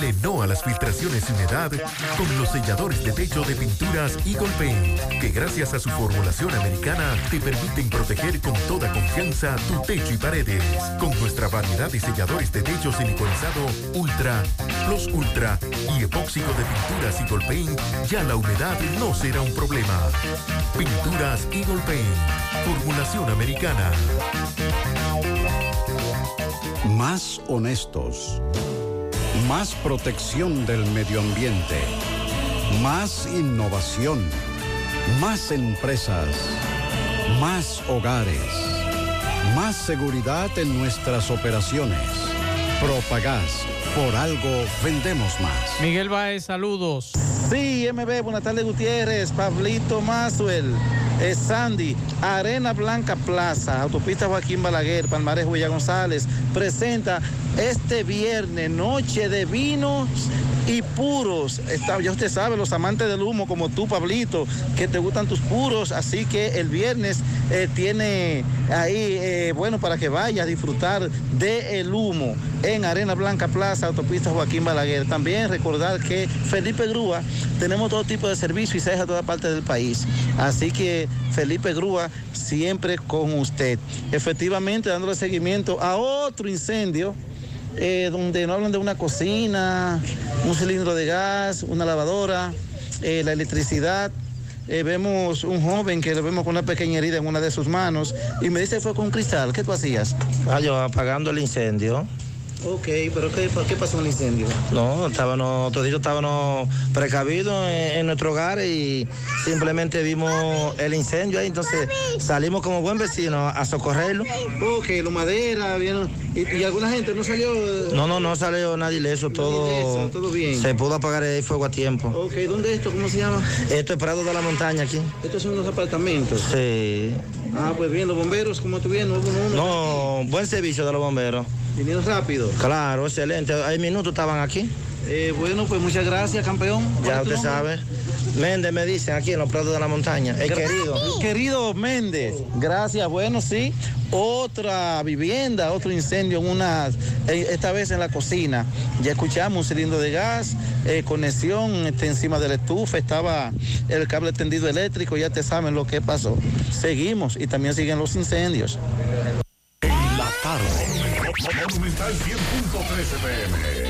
No a las filtraciones y humedad con los selladores de techo de pinturas Eagle Paint, que gracias a su formulación americana te permiten proteger con toda confianza tu techo y paredes. Con nuestra variedad de selladores de techo siliconizado Ultra, Plus Ultra y epóxico de pinturas Eagle Paint, ya la humedad no será un problema. Pinturas Eagle Paint, formulación americana. Más honestos. Más protección del medio ambiente. Más innovación. Más empresas. Más hogares. Más seguridad en nuestras operaciones. Propagás. Por algo vendemos más. Miguel Baez, saludos. Sí, MB, buenas tardes Gutiérrez, Pablito Mazuel, Sandy, Arena Blanca Plaza, Autopista Joaquín Balaguer, Palmares Huella González, presenta este viernes Noche de Vinos y Puros. Está, ya usted sabe, los amantes del humo como tú, Pablito, que te gustan tus puros, así que el viernes eh, tiene ahí, eh, bueno, para que vaya a disfrutar del humo en Arena Blanca Plaza, Autopista Joaquín Balaguer. También recordar que Felipe Grúa, tenemos todo tipo de servicio y se deja toda parte del país. Así que Felipe Grúa siempre con usted. Efectivamente, dándole seguimiento a otro incendio. Eh, donde no hablan de una cocina, un cilindro de gas, una lavadora, eh, la electricidad. Eh, vemos un joven que lo vemos con una pequeña herida en una de sus manos y me dice fue con cristal. ¿Qué tú hacías? Ah, yo apagando el incendio. Ok, pero ¿qué, ¿qué pasó el incendio? No, estábamos, toditos estábamos precavidos en, en nuestro hogar y simplemente vimos el incendio ahí, entonces salimos como buen vecino a socorrerlo. Ok, lo madera, bien. ¿Y, y alguna gente no salió? No, no, no salió nadie ileso, todo, todo bien. se pudo apagar el fuego a tiempo. Ok, ¿dónde es esto? ¿Cómo se llama? Esto es Prado de la Montaña aquí. Estos son los apartamentos. Sí. Ah, pues bien, los bomberos, ¿cómo estuvieron? No, buen servicio de los bomberos. Vinieron rápido. Claro, excelente. Hay minutos estaban aquí. Eh, bueno, pues muchas gracias, campeón. ¿Cuál Ya usted sabe. Méndez me dicen aquí en los Prados de la Montaña. El querido. Querido Méndez. Gracias. Bueno, sí. Otra vivienda, otro incendio en una, eh, esta vez en la cocina. Ya escuchamos un cilindro de gas, eh, conexión este, encima de la estufa, estaba el cable tendido eléctrico, ya te saben lo que pasó. Seguimos y también siguen los incendios. La tarde. Monumental 100.13 pm.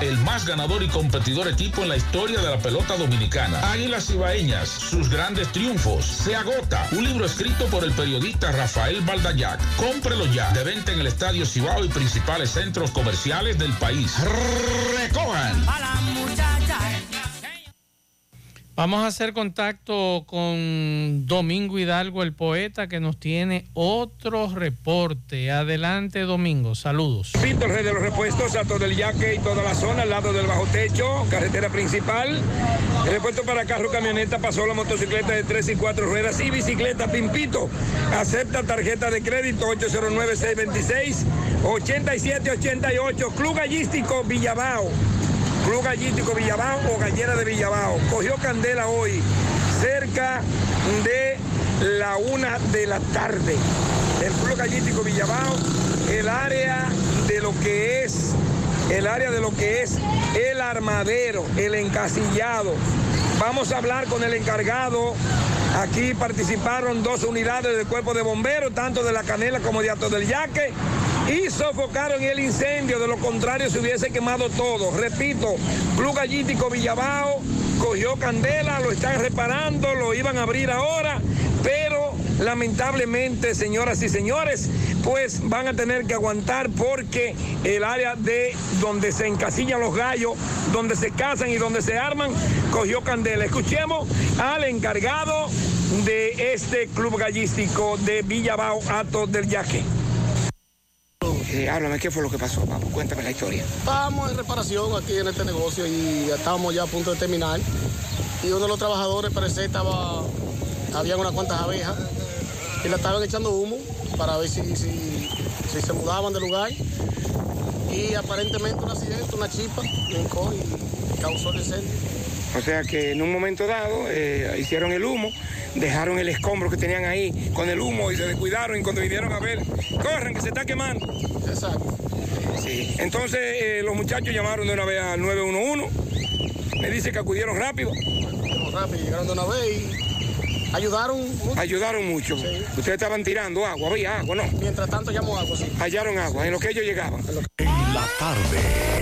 el más ganador y competidor equipo en la historia de la pelota dominicana. Águilas Ibaeñas, sus grandes triunfos. Se agota. Un libro escrito por el periodista Rafael Baldayac. Cómprelo ya. De venta en el Estadio Cibao y principales centros comerciales del país. Recojan. Vamos a hacer contacto con Domingo Hidalgo, el poeta, que nos tiene otro reporte. Adelante, Domingo. Saludos. Pinto, rey de los repuestos, a todo el yaque y toda la zona, al lado del bajo techo, carretera principal. El repuesto para carro, camioneta, pasó la motocicleta de tres y cuatro ruedas y bicicleta Pimpito. Acepta tarjeta de crédito 809-626-8788. Club Gallístico Villabao. Club Gallístico Villabao o Gallera de Villabao. Cogió candela hoy, cerca de la una de la tarde. El Club Gallístico Villabao, el área de lo que es, el área de lo que es el armadero, el encasillado. Vamos a hablar con el encargado. Aquí participaron dos unidades del cuerpo de bomberos, tanto de la Canela como de Ato del Yaque y sofocaron el incendio, de lo contrario se hubiese quemado todo. Repito, Club Gallítico Villabao cogió candela, lo están reparando, lo iban a abrir ahora, pero lamentablemente, señoras y señores, pues van a tener que aguantar porque el área de donde se encasillan los gallos, donde se casan y donde se arman, cogió candela. Escuchemos al encargado de este club gallístico de Villabao, Ato del Yaque. Eh, háblame, ¿qué fue lo que pasó? Cuéntame la historia. Estábamos en reparación aquí en este negocio y estábamos ya a punto de terminar. Y uno de los trabajadores parece estaba, había unas cuantas abejas y le estaban echando humo para ver si, si, si se mudaban de lugar. Y aparentemente un accidente, una chispa, brincó y causó el incendio. O sea que en un momento dado eh, hicieron el humo, dejaron el escombro que tenían ahí con el humo y se descuidaron y cuando vinieron a ver, corren que se está quemando. Exacto. Sí. Entonces eh, los muchachos llamaron de una vez al 911. Me dice que acudieron rápido. Acudieron rápido, llegaron de una vez y ayudaron mucho. Ayudaron mucho. Ustedes estaban tirando agua, había agua, ¿no? Mientras tanto llamó agua, sí. Hallaron agua en lo que ellos llegaban. En la tarde.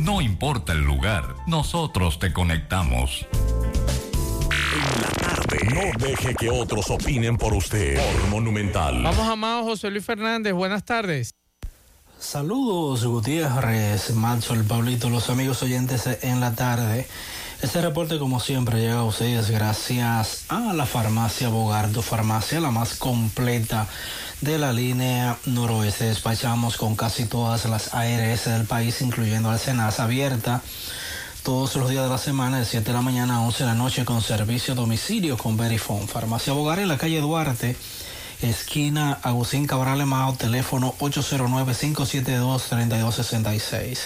No importa el lugar, nosotros te conectamos. No deje que otros opinen por usted. Por Monumental. Vamos a Mao José Luis Fernández. Buenas tardes. Saludos Gutiérrez, Macho, el Pablito, los amigos oyentes en la tarde. Este reporte como siempre llega a ustedes gracias a la farmacia Bogardo, farmacia la más completa de la línea noroeste. Despachamos con casi todas las ARS del país, incluyendo al Senasa abierta todos los días de la semana, de 7 de la mañana a 11 de la noche, con servicio domicilio con Verifone. Farmacia Bogar en la calle Duarte, esquina Agustín Cabral Emao, teléfono 809-572-3266.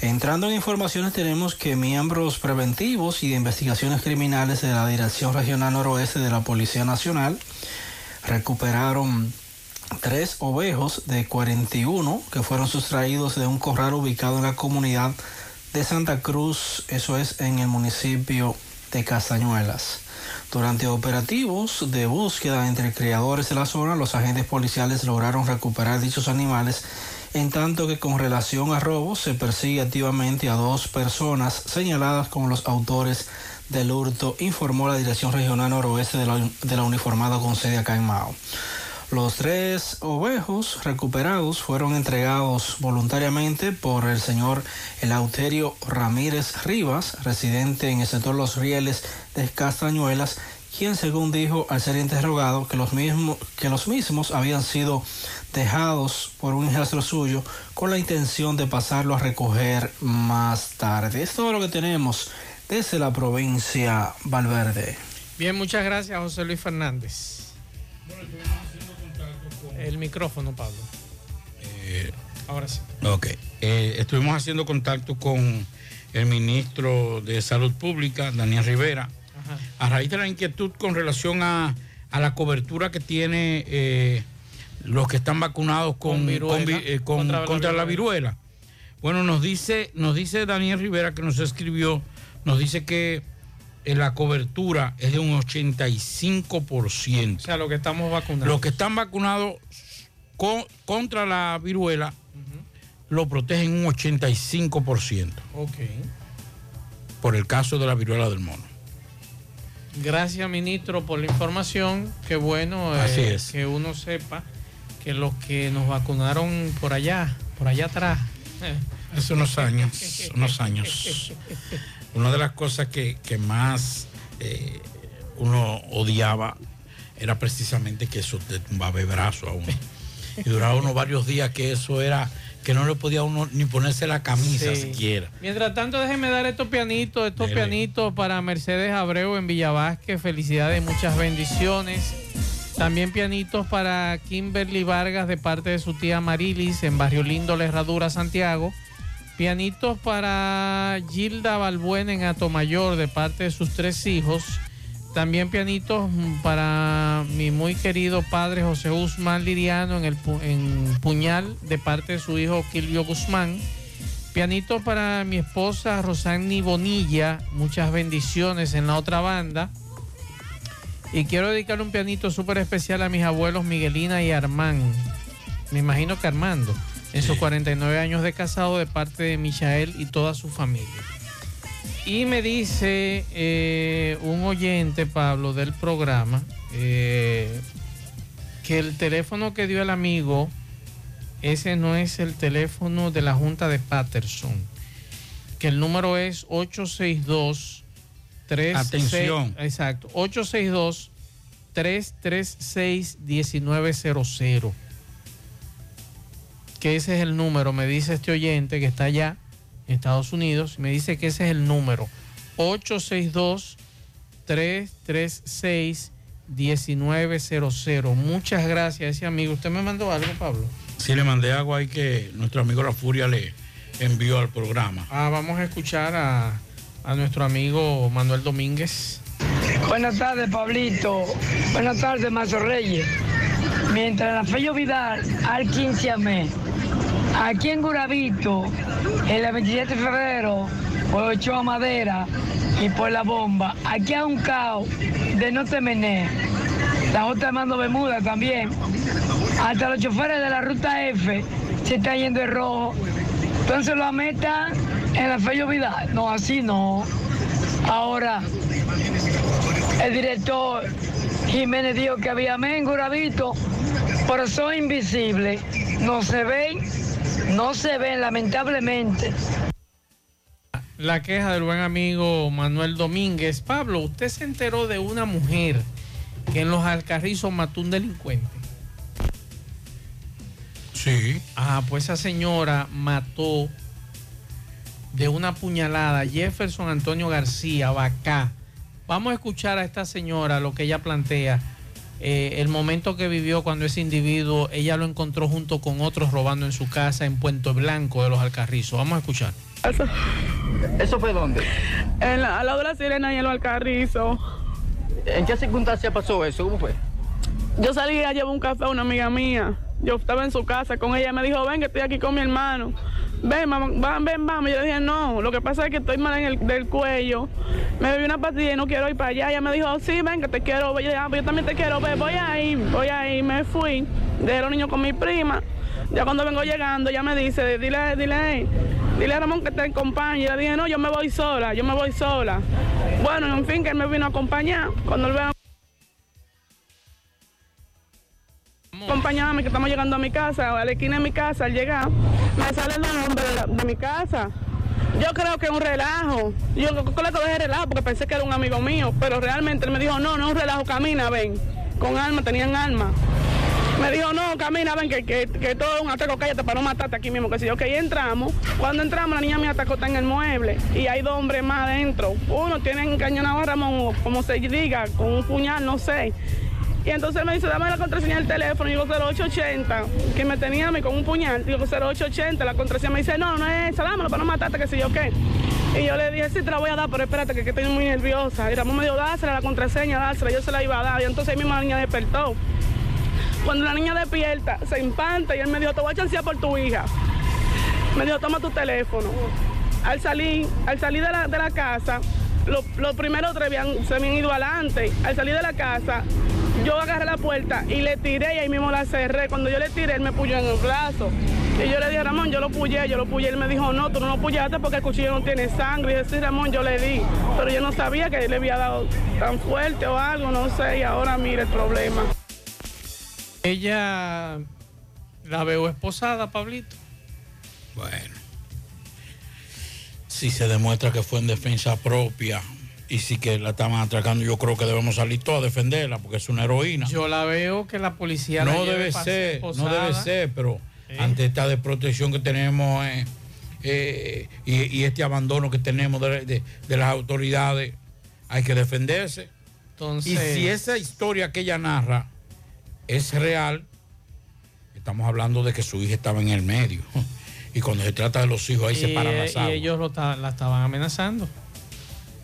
Entrando en informaciones, tenemos que miembros preventivos y de investigaciones criminales de la Dirección Regional Noroeste de la Policía Nacional recuperaron tres ovejos de 41 que fueron sustraídos de un corral ubicado en la comunidad de Santa Cruz, eso es en el municipio de Castañuelas. Durante operativos de búsqueda entre criadores de la zona, los agentes policiales lograron recuperar dichos animales, en tanto que con relación a robos se persigue activamente a dos personas señaladas como los autores del hurto, informó la Dirección Regional Noroeste de la, de la uniformada con sede acá en Mao. Los tres ovejos recuperados fueron entregados voluntariamente por el señor Eleuterio Ramírez Rivas, residente en el sector Los Rieles de Castañuelas, quien según dijo al ser interrogado que los mismos, que los mismos habían sido dejados por un hijastro suyo con la intención de pasarlo a recoger más tarde. Es todo lo que tenemos desde la provincia Valverde. Bien, muchas gracias, José Luis Fernández. El micrófono, Pablo. Eh, Ahora sí. Ok. Eh, estuvimos haciendo contacto con el ministro de Salud Pública, Daniel Rivera, Ajá. a raíz de la inquietud con relación a, a la cobertura que tiene eh, los que están vacunados con, Con viruela, con vi- eh, con- contra la contra la viruela. viruela. Bueno, nos dice, nos dice Daniel Rivera que nos escribió, nos dice que la cobertura es de un 85%. O sea, lo que estamos vacunados. Los que están vacunados con- contra la viruela lo protegen un 85% Ok. por el caso de la viruela del mono. Gracias, ministro, por la información. Qué bueno eh, es. que uno sepa que los que nos vacunaron por allá, por allá atrás. Hace unos años, unos años. Una de las cosas que, que más eh, uno odiaba era precisamente que eso te tumbaba el brazo a uno. Y duraba unos varios días que eso era, que no le podía uno ni ponerse la camisa Sí. siquiera. Mientras tanto, déjeme dar estos pianitos, estos Dele. pianitos para Mercedes Abreu en Villavasque. Felicidades, muchas bendiciones. También pianitos para Kimberly Vargas de parte de su tía Marilis en Barrio Lindo, La Herradura, Santiago. Pianitos para Gilda Balbuena en Atomayor de parte de sus tres hijos. También pianitos para mi muy querido padre José Guzmán Liriano en, el, Puñal de parte de su hijo Kilvio Guzmán. Pianito para mi esposa Rosani Bonilla. Muchas bendiciones en la otra banda. Y quiero dedicarle un pianito súper especial a mis abuelos Miguelina y Armán. Me imagino que Armando. En sus 49 años de casado de parte de Michael y toda su familia. Y me dice eh, un oyente, Pablo, del programa, eh, que el teléfono que dio el amigo, ese no es el teléfono de la Junta de Patterson. Que el número es 862 Atención. Exacto, 862 336 1900. Que ese es el número, me dice este oyente que está allá en Estados Unidos, me dice que ese es el número 862 336 1900. Muchas gracias, ese amigo. ¿Usted me mandó algo, Pablo? Sí, le mandé algo ahí que nuestro amigo La Furia le envió al programa. Ah, vamos a escuchar a, a nuestro amigo Manuel Domínguez. Buenas tardes, Pablito. Buenas tardes, Mazo Reyes. Mientras la Fello Vidal al 15 a mes, aquí en Guravito, en el 27 de febrero, por Ochoa Madera y por la bomba, aquí hay un caos de no temené. La J Mando Bermuda también. Hasta los choferes de la ruta F se están yendo de rojo. Entonces lo metan en la Fello Vidal. No, así no. Ahora, el director Jiménez dijo que había mengo, Gravito, pero son invisibles. No se ven, no se ven, lamentablemente. La queja del buen amigo Manuel Domínguez. Pablo, usted se enteró de una mujer que en los Alcarrizos mató un delincuente. Sí. Ah, pues esa señora mató de una puñalada a Jefferson Antonio García, Bacá. Vamos a escuchar a esta señora lo que ella plantea. Eh, el momento que vivió cuando ese individuo, ella lo encontró junto con otros robando en su casa en Puente Blanco de los Alcarrizos. Vamos a escuchar. Eso, ¿Eso fue dónde? en la- al lado de la sirena y en los alcarrizos. ¿En qué circunstancia pasó eso? ¿Cómo fue? Yo salí a llevar un café a una amiga mía. Yo estaba en su casa con ella. Me dijo, ven que estoy aquí con mi hermano. Ven, mamá, va- ven, vamos. Yo le dije, no, lo que pasa es que estoy mal en el del cuello. Me bebí una pastilla y no quiero ir para allá. Ella me dijo, sí, ven, que te quiero ver. Yo ah, pues yo también te quiero ver. Voy a voy a. Me fui. Dejé a los niños con mi prima. Ya cuando vengo llegando, ella me dice, dile, dile, dile a Ramón que te acompañe. Yo le dije, no, yo me voy sola, yo me voy sola. Bueno, en fin, que él me vino a acompañar. Cuando él vino a acompañarme, que estamos llegando a mi casa, a la esquina de mi casa, al llegar, me sale el nombre de, mi casa. Yo creo que es un relajo. Yo creo que es relajo porque pensé que era un amigo mío, pero realmente él me dijo, no, no es un relajo, camina, ven. Con alma, tenían alma. Me dijo, no, camina, ven, que, que, todo es un ataque, cállate para no matarte aquí mismo. Que si yo, que entramos. Cuando entramos, la niña me atacó, está en el mueble. Y hay dos hombres más adentro. Uno tiene encañonado a Ramón, como se diga, con un puñal, no sé. Y entonces me dice, dame la contraseña del teléfono. Y digo, 0880, que me tenía a mí con un puñal. Digo, 0880, la contraseña me dice, no, no es esa, dámelo para no matarte, que si yo qué. Y yo le dije, sí, te la voy a dar, pero espérate, que, que estoy muy nerviosa. Y Ramón me dijo, dásela la contraseña, dásela. Yo se la iba a dar. Y entonces ahí mismo la niña despertó. Cuando la niña despierta, se empanta y él me dijo, te voy a chancear por tu hija. Me dijo, toma tu teléfono. Al salir, al salir de la, de la casa, lo- los primeros tres habían- se habían ido adelante. Al salir de la casa, yo agarré la puerta y le tiré y ahí mismo la cerré. Cuando yo le tiré, él me puyó en el brazo. Y yo le dije, Ramón, yo lo puyé, yo lo puyé. Él me dijo, no, tú no lo puyaste porque el cuchillo no tiene sangre. Y yo, sí, Ramón, yo le di. Pero yo no sabía que le había dado tan fuerte o algo, no sé. Y ahora mire el problema. Ella la veo esposada, Pablito. Bueno. Si se demuestra que fue en defensa propia y si que la estaban atracando, yo creo que debemos salir todos a defenderla porque es una heroína. Yo la veo que la policía la no lleve debe ser, no debe ser, pero ante esta desprotección que tenemos eh, eh, y, y este abandono que tenemos de, de- de las autoridades, hay que defenderse. Entonces- y si esa historia que ella narra es real, estamos hablando de que su hija estaba en el medio. Y cuando se trata de los hijos, ahí se y, paran las y aguas. ellos lo la estaban amenazando.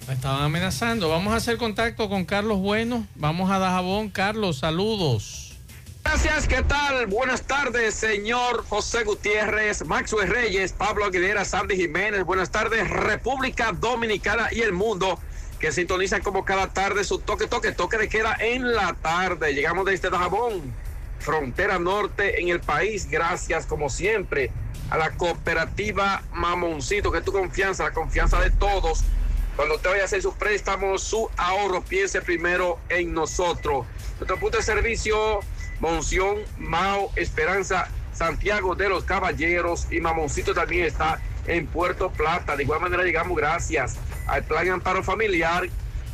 Estaban amenazando. Vamos a hacer contacto con Carlos Bueno. Vamos a Dajabón. Carlos, saludos. Gracias, ¿qué tal? Buenas tardes, señor José Gutiérrez, Maxwell Reyes, Pablo Aguilera, Sandy Jiménez. Buenas tardes, República Dominicana y el mundo que sintonizan como cada tarde su toque, toque, toque de queda en la tarde. Llegamos desde Dajabón, frontera norte en el país. Gracias, como siempre, a la cooperativa Mamoncito, que es tu confianza, la confianza de todos. Cuando usted vaya a hacer sus préstamos, su ahorro, piense primero en nosotros. Nuestro punto de servicio, Monción, Mao, Esperanza, Santiago de los Caballeros y Mamoncito también está en Puerto Plata. De igual manera llegamos gracias al Plan Amparo Familiar,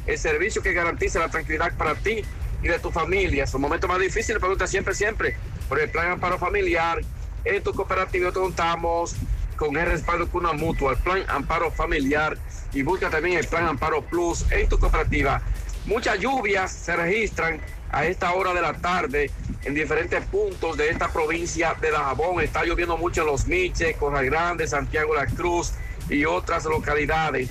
el servicio que garantiza la tranquilidad para ti y de tu familia. Es un momento más difícil, pregunta siempre, siempre, por el Plan Amparo Familiar. En tu cooperativa contamos con el respaldo con una mutua, el Plan Amparo Familiar y busca también el Plan Amparo Plus en tu cooperativa. Muchas lluvias se registran a esta hora de la tarde en diferentes puntos de esta provincia de Dajabón. Está lloviendo mucho en Los Miches, Corral Grande, Santiago La Cruz y otras localidades.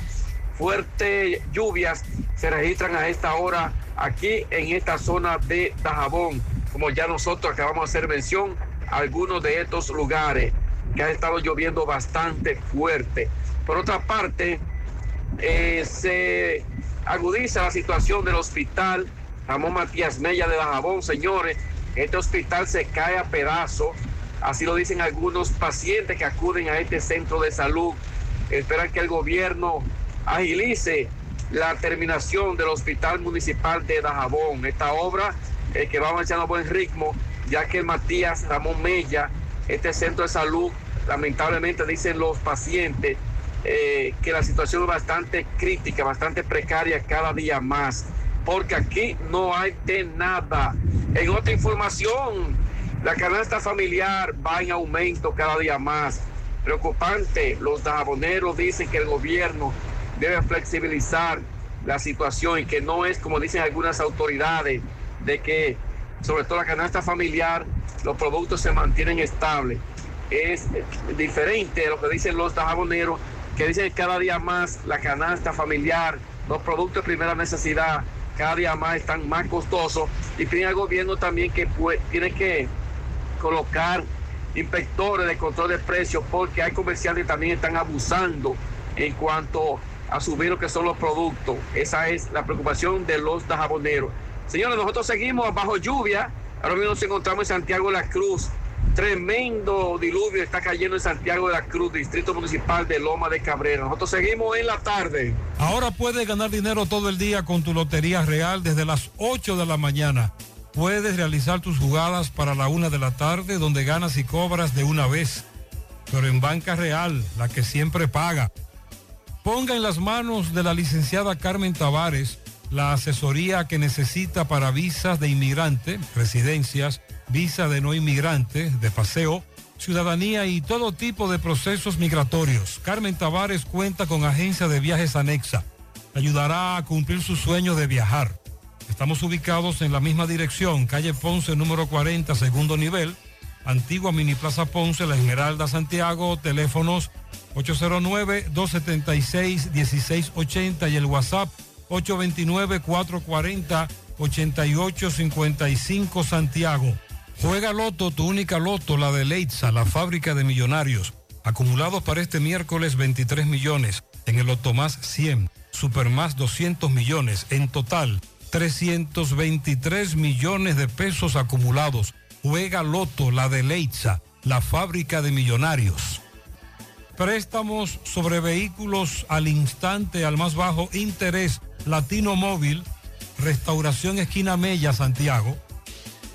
Fuertes lluvias se registran a esta hora aquí en esta zona de Dajabón. Como ya nosotros acabamos de hacer mención, algunos de estos lugares que ha estado lloviendo bastante fuerte. Por otra parte, eh, se agudiza la situación del hospital Ramón Matías Mella de Dajabón, señores. Este hospital se cae a pedazos, así lo dicen algunos pacientes que acuden a este centro de salud. Esperan que el gobierno agilice la terminación del hospital municipal de Dajabón. Esta obra eh, que va avanzando a buen ritmo, ya que Matías Ramón Mella, este centro de salud, lamentablemente dicen los pacientes, eh, que la situación es bastante crítica, bastante precaria cada día más, porque aquí no hay de nada. En otra información, la canasta familiar va en aumento cada día más. Preocupante, los dajaboneros dicen que el gobierno debe flexibilizar la situación y que no es como dicen algunas autoridades, de que sobre todo la canasta familiar, los productos se mantienen estables. Es diferente de lo que dicen los dajaboneros, que dicen que cada día más la canasta familiar, los productos de primera necesidad, cada día más están más costosos y piden al gobierno también que tiene que colocar inspectores de control de precios porque hay comerciantes que también están abusando en cuanto a subir lo que son los productos. Esa es la preocupación de los dajaboneros. Señores, nosotros seguimos bajo lluvia. Ahora mismo nos encontramos en Santiago de la Cruz. Tremendo diluvio está cayendo en Santiago de la Cruz, Distrito Municipal de Loma de Cabrera. Nosotros seguimos en la tarde. Ahora puedes ganar dinero todo el día con tu Lotería Real desde las 8 de la mañana. Puedes realizar tus jugadas para la una de la tarde donde ganas y cobras de una vez. Pero en Banca Real, la que siempre paga. Ponga en las manos de la licenciada Carmen Tavares la asesoría que necesita para visas de inmigrante, residencias, visa de no inmigrante, de paseo, ciudadanía y todo tipo de procesos migratorios. Carmen Tavares cuenta con agencia de viajes anexa. Ayudará a cumplir su sueño de viajar. Estamos ubicados en la misma dirección, calle Ponce número 40, segundo nivel, antigua Mini Plaza Ponce, La Esmeralda, Santiago, teléfonos 809-276-1680 y el WhatsApp 829-440-8855 Santiago. Juega Loto, tu única Loto, la de Leitza, la fábrica de millonarios. Acumulados para este miércoles 23 millones. En el Loto más 100. Super más 200 millones. En total, 323 millones de pesos acumulados. Juega Loto, la de Leitza, la fábrica de millonarios. Préstamos sobre vehículos al instante, al más bajo interés. Latino Móvil, Restauración Esquina Mella, Santiago.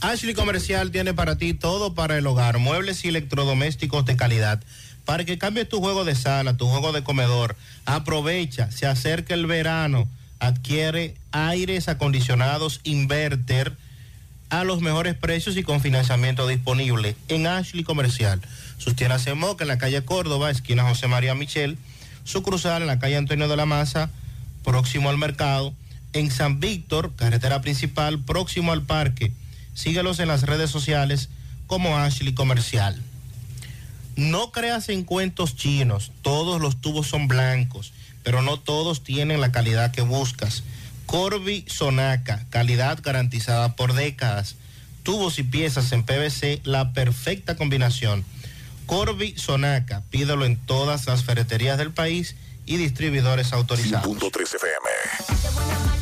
Ashley Comercial tiene para ti todo para el hogar, muebles y electrodomésticos de calidad. Para que cambies tu juego de sala, tu juego de comedor, aprovecha, se acerca el verano, adquiere aires acondicionados inverter a los mejores precios y con financiamiento disponible en Ashley Comercial. Sus tiendas en Moca, en la calle Córdoba, esquina José María Michel, su cruzal en la calle Antonio de la Maza, próximo al mercado, en San Víctor, carretera principal, próximo al parque. Síguelos en las redes sociales como Ashley Comercial. No creas en cuentos chinos, todos los tubos son blancos, pero no todos tienen la calidad que buscas. Corby Sonaca, calidad garantizada por décadas. Tubos y piezas en PVC, la perfecta combinación. Corby Sonaca, pídelo en todas las ferreterías del país y distribuidores autorizados. Punto 3 FM.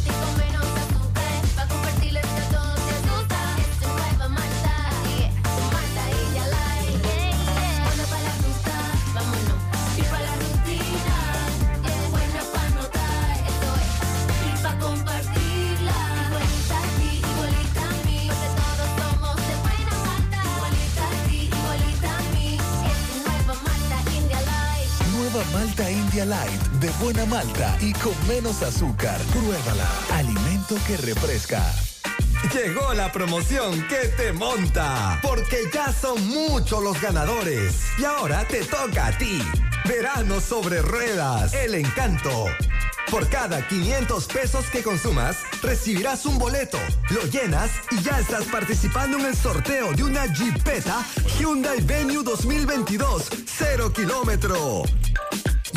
Light de buena malta y con menos azúcar. Pruébala. Alimento que refresca. Llegó la promoción que te monta, porque ya son muchos los ganadores. Y ahora te toca a ti. Verano sobre ruedas, el encanto. Por cada 500 pesos que consumas, recibirás un boleto, lo llenas y ya estás participando en el sorteo de una Jeepeta Hyundai Venue 2022, 0 kilómetro.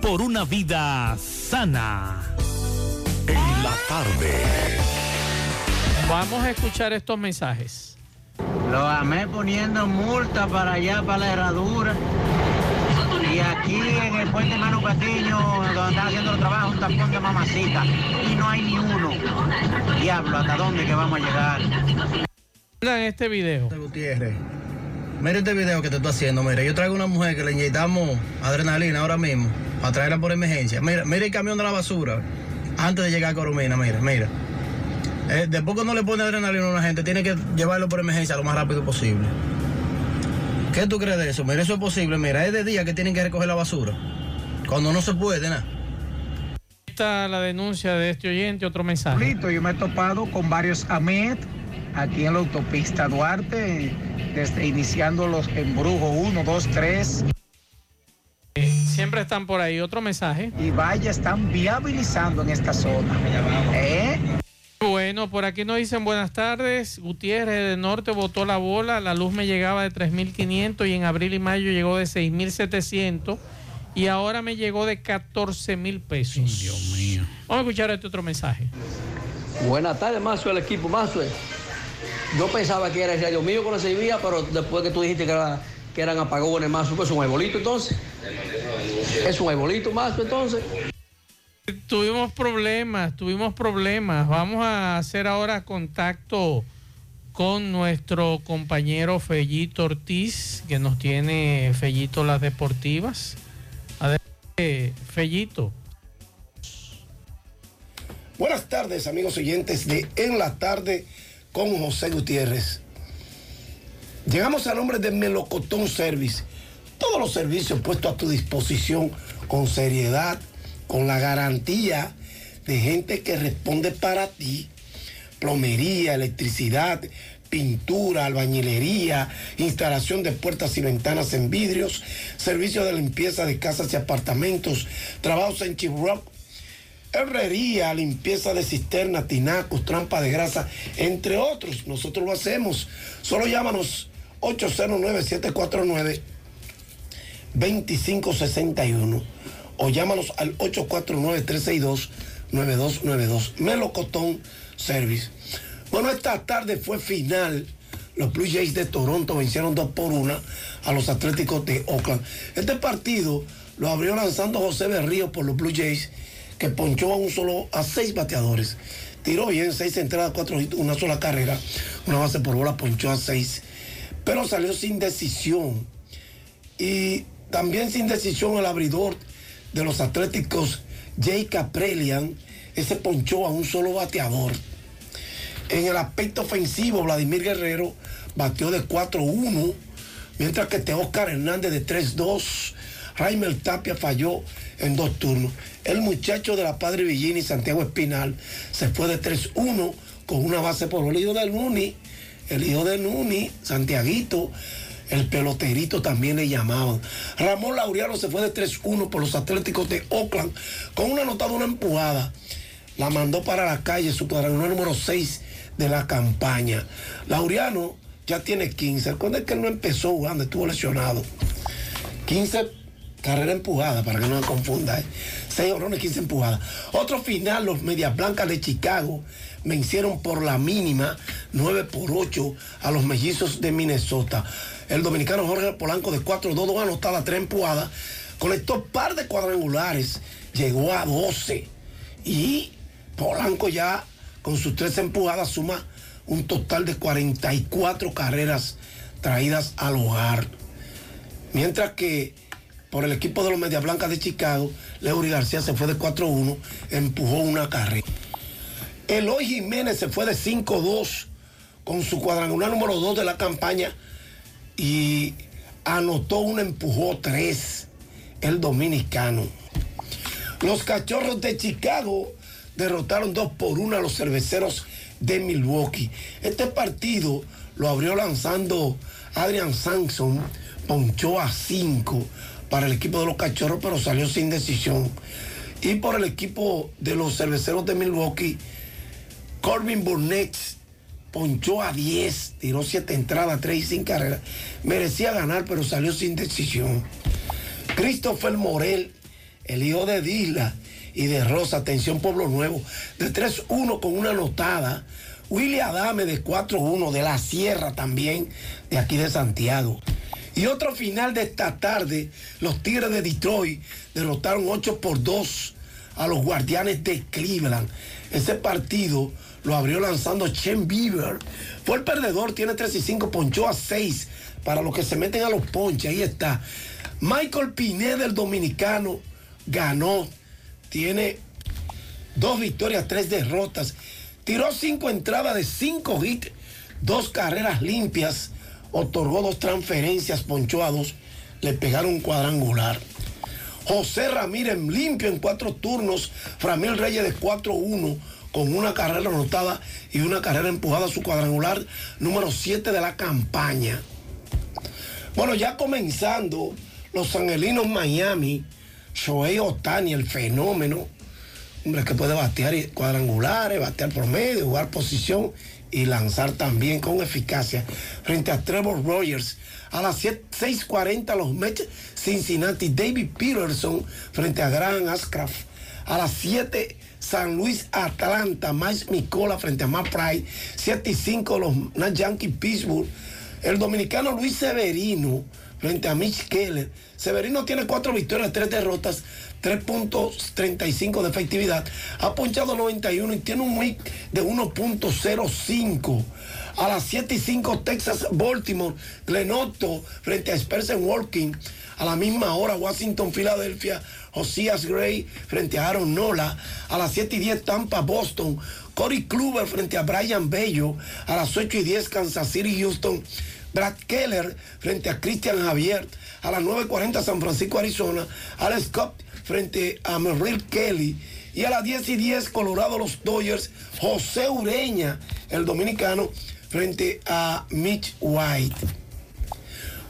por una vida sana. En la tarde. Vamos a escuchar estos mensajes. Lo amé poniendo multa para allá, para la herradura. Y aquí en el puente Manu Castillo, donde están haciendo los trabajos, un tapón de mamacita. Y no hay ni uno. Diablo, ¿hasta dónde que vamos a llegar? En este video. Gutiérrez. Mira este video que te estoy haciendo, mira, yo traigo una mujer que le inyectamos adrenalina ahora mismo, para traerla por emergencia. Mira, mira el camión de la basura, antes de llegar a Coromina, mira, mira. Eh, después que no le pone adrenalina a una gente, tiene que llevarlo por emergencia lo más rápido posible. ¿Qué tú crees de eso? Mira, eso es posible, mira, es de día que tienen que recoger la basura. Cuando no se puede, nada. Está la denuncia de este oyente, otro mensaje. Yo me he topado con varios AMET aquí en la autopista Duarte, desde iniciando los embrujos 1, 2, 3. Siempre están por ahí. Otro mensaje. Y vaya, están viabilizando en esta zona. ¿Eh? Bueno, por aquí nos dicen buenas tardes. Gutiérrez de Norte botó la bola. La luz me llegaba de 3.500 y en abril y mayo llegó de 6.700 y ahora me llegó de 14.000 pesos. Dios mío. Vamos a escuchar este otro mensaje. Buenas tardes, Mazo, el equipo Mazo. Yo pensaba que era el radio mío con la servía, pero después que tú dijiste que, era- que eran apagones Mazo, pues es un arbolito entonces. Es un arbolito Mazo entonces. Tuvimos problemas, tuvimos problemas. Vamos a hacer ahora contacto con nuestro compañero Fellito Ortiz, que nos tiene Fellito las deportivas. Adelante, Fellito. Buenas tardes, amigos oyentes de En la Tarde con José Gutiérrez. Llegamos a nombre de Melocotón Service. Todos los servicios puestos a tu disposición con seriedad, con la garantía de gente que responde para ti. Plomería, electricidad, pintura, albañilería, instalación de puertas y ventanas en vidrios, servicio de limpieza de casas y apartamentos, trabajos en Chibrock, herrería, limpieza de cisterna, tinacos, trampa de grasa, entre otros. Nosotros lo hacemos. Solo llámanos 809-749-2561 o llámanos al 849-362-9292. Melocotón Service. Bueno, esta tarde fue final. Los Blue Jays de Toronto vencieron 2 por 1 a los Atléticos de Oakland. Este partido lo abrió lanzando José Berrío por los Blue Jays que ponchó a un solo, a seis bateadores. Tiró bien, seis entradas, cuatro una sola carrera, una base por bola, ponchó a seis. Pero salió sin decisión. Y también sin decisión el abridor de los Atléticos, Jay Caprelian, ese ponchó a un solo bateador. En el aspecto ofensivo, Vladimir Guerrero batió de 4-1, mientras que Oscar Hernández de 3-2. Raimel Tapia falló en dos turnos. El muchacho de la Padre Villini, Santiago Espinal, se fue de 3-1 con una base por el hijo de Nuni. El hijo de Nuni, Santiaguito, el peloterito también le llamaban. Ramón Laureano se fue de 3-1 por los Atléticos de Oakland con una anotada, una empujada. La mandó para la calle, su cuadrangular número 6 de la campaña. Laureano ya tiene 15. Recuerden que él no empezó jugando, estuvo lesionado. 15 carreras empujadas, para que no me confunda. ¿eh? 6 honrones, 15 empujadas. Otro final, los Medias Blancas de Chicago vencieron por la mínima 9 por 8 a los mellizos de Minnesota. El dominicano Jorge Polanco de 4-2, dos anotadas, 3 empujadas, conectó par de cuadrangulares, llegó a 12. Y Polanco ya con sus tres empujadas suma un total de 44 carreras traídas al hogar. Mientras que por el equipo de los Medias Blancas de Chicago, Leury García se fue de 4-1, empujó una carrera. Eloy Jiménez se fue de 5-2 con su cuadrangular número 2 de la campaña y anotó un empujó 3 el dominicano. Los cachorros de Chicago derrotaron 2 por 1 a los cerveceros de Milwaukee. Este partido lo abrió lanzando Adrian Sampson, ponchó a 5 para el equipo de los cachorros, pero salió sin decisión. Y por el equipo de los cerveceros de Milwaukee, Corbin Burnett ponchó a 10, tiró 7 entradas, 3 y sin carrera. Merecía ganar, pero salió sin decisión. Christopher Morel, el hijo de Disla y de Rosa, atención Pueblo Nuevo, de 3-1 con una anotada. Willy Adame de 4-1 de la Sierra también, de aquí de Santiago. Y otro final de esta tarde, los Tigres de Detroit derrotaron 8 por 2 a los Guardianes de Cleveland. Ese partido lo abrió lanzando Chen Bieber. Fue el perdedor, tiene 3 y 5, ponchó a 6 para los que se meten a los ponches. Ahí está. Michael Pineda, el dominicano, ganó. Tiene dos victorias, tres derrotas. Tiró cinco entradas de cinco hits, dos carreras limpias, otorgó dos transferencias, ponchó a dos, le pegaron un cuadrangular. José Ramírez limpio en cuatro turnos, Framil Reyes de 4-1 con una carrera anotada y una carrera empujada a su cuadrangular número 7 de la campaña. Bueno, ya comenzando, los angelinos Miami, Shohei Otani, el fenómeno, hombre que puede batear cuadrangulares, batear promedio, jugar posición y lanzar también con eficacia frente a Trevor Rogers. A las 7 6:40 los Mets Cincinnati, David Peterson frente a Graham Ascraft. A las 7 San Luis Atlanta, Mike Micola frente a Matt Pride. 7 y 5 los Yankees Pittsburgh. El dominicano Luis Severino frente a Mitch Keller. Severino tiene cuatro victorias, tres derrotas, 3.35 de efectividad. Ha ponchado 91 y tiene un WIC de 1.05. A las 7 y 5 Texas Baltimore, Glenotto frente a Spencer Walking. A la misma hora Washington, Filadelfia, Josías Gray frente a Aaron Nola. A las 7 y 10 Tampa, Boston. Corey Kluber frente a Brian Bello. A las 8 y 10 Kansas City, Houston. Brad Keller frente a Christian Javier. A las 9.40 San Francisco, Arizona. Alex Cobb frente a Merrill Kelly. Y a las 10 y 10 Colorado los Dodgers. José Ureña, el dominicano, frente a Mitch White.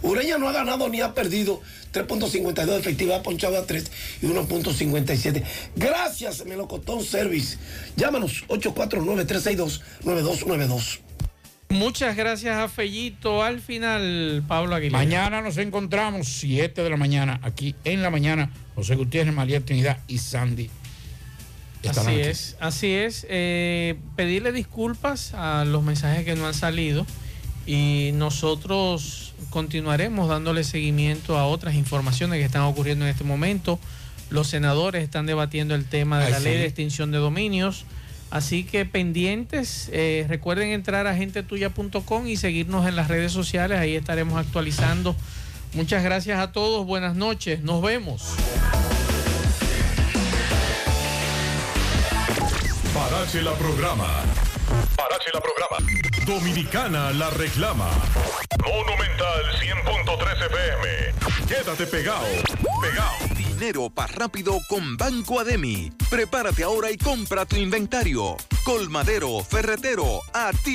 Ureña no ha ganado ni ha perdido 3.52 de efectividad, ponchado a 3 y 1.57. Gracias, Melocotón Service. Llámanos 849-362-9292. Muchas gracias a Fellito. Al final, Pablo Aguilera. Mañana nos encontramos 7 de la mañana aquí en la mañana. José Gutiérrez, María Trinidad y Sandy. Así aquí. es, así es. Eh, pedirle disculpas a los mensajes que no han salido y nosotros continuaremos dándole seguimiento a otras informaciones que están ocurriendo en este momento. Los senadores están debatiendo el tema de Ay, la ley de extinción de dominios. Así que pendientes, eh, recuerden entrar a gentetuya.com y seguirnos en las redes sociales, ahí estaremos actualizando. Muchas gracias a todos, buenas noches, nos vemos. Parache la programa. Parache la programa. Dominicana la reclama. Monumental 100.13 FM. Quédate pegado. Pegado. Dinero para rápido con Banco Ademi. Prepárate ahora y compra tu inventario. Colmadero, ferretero, a ti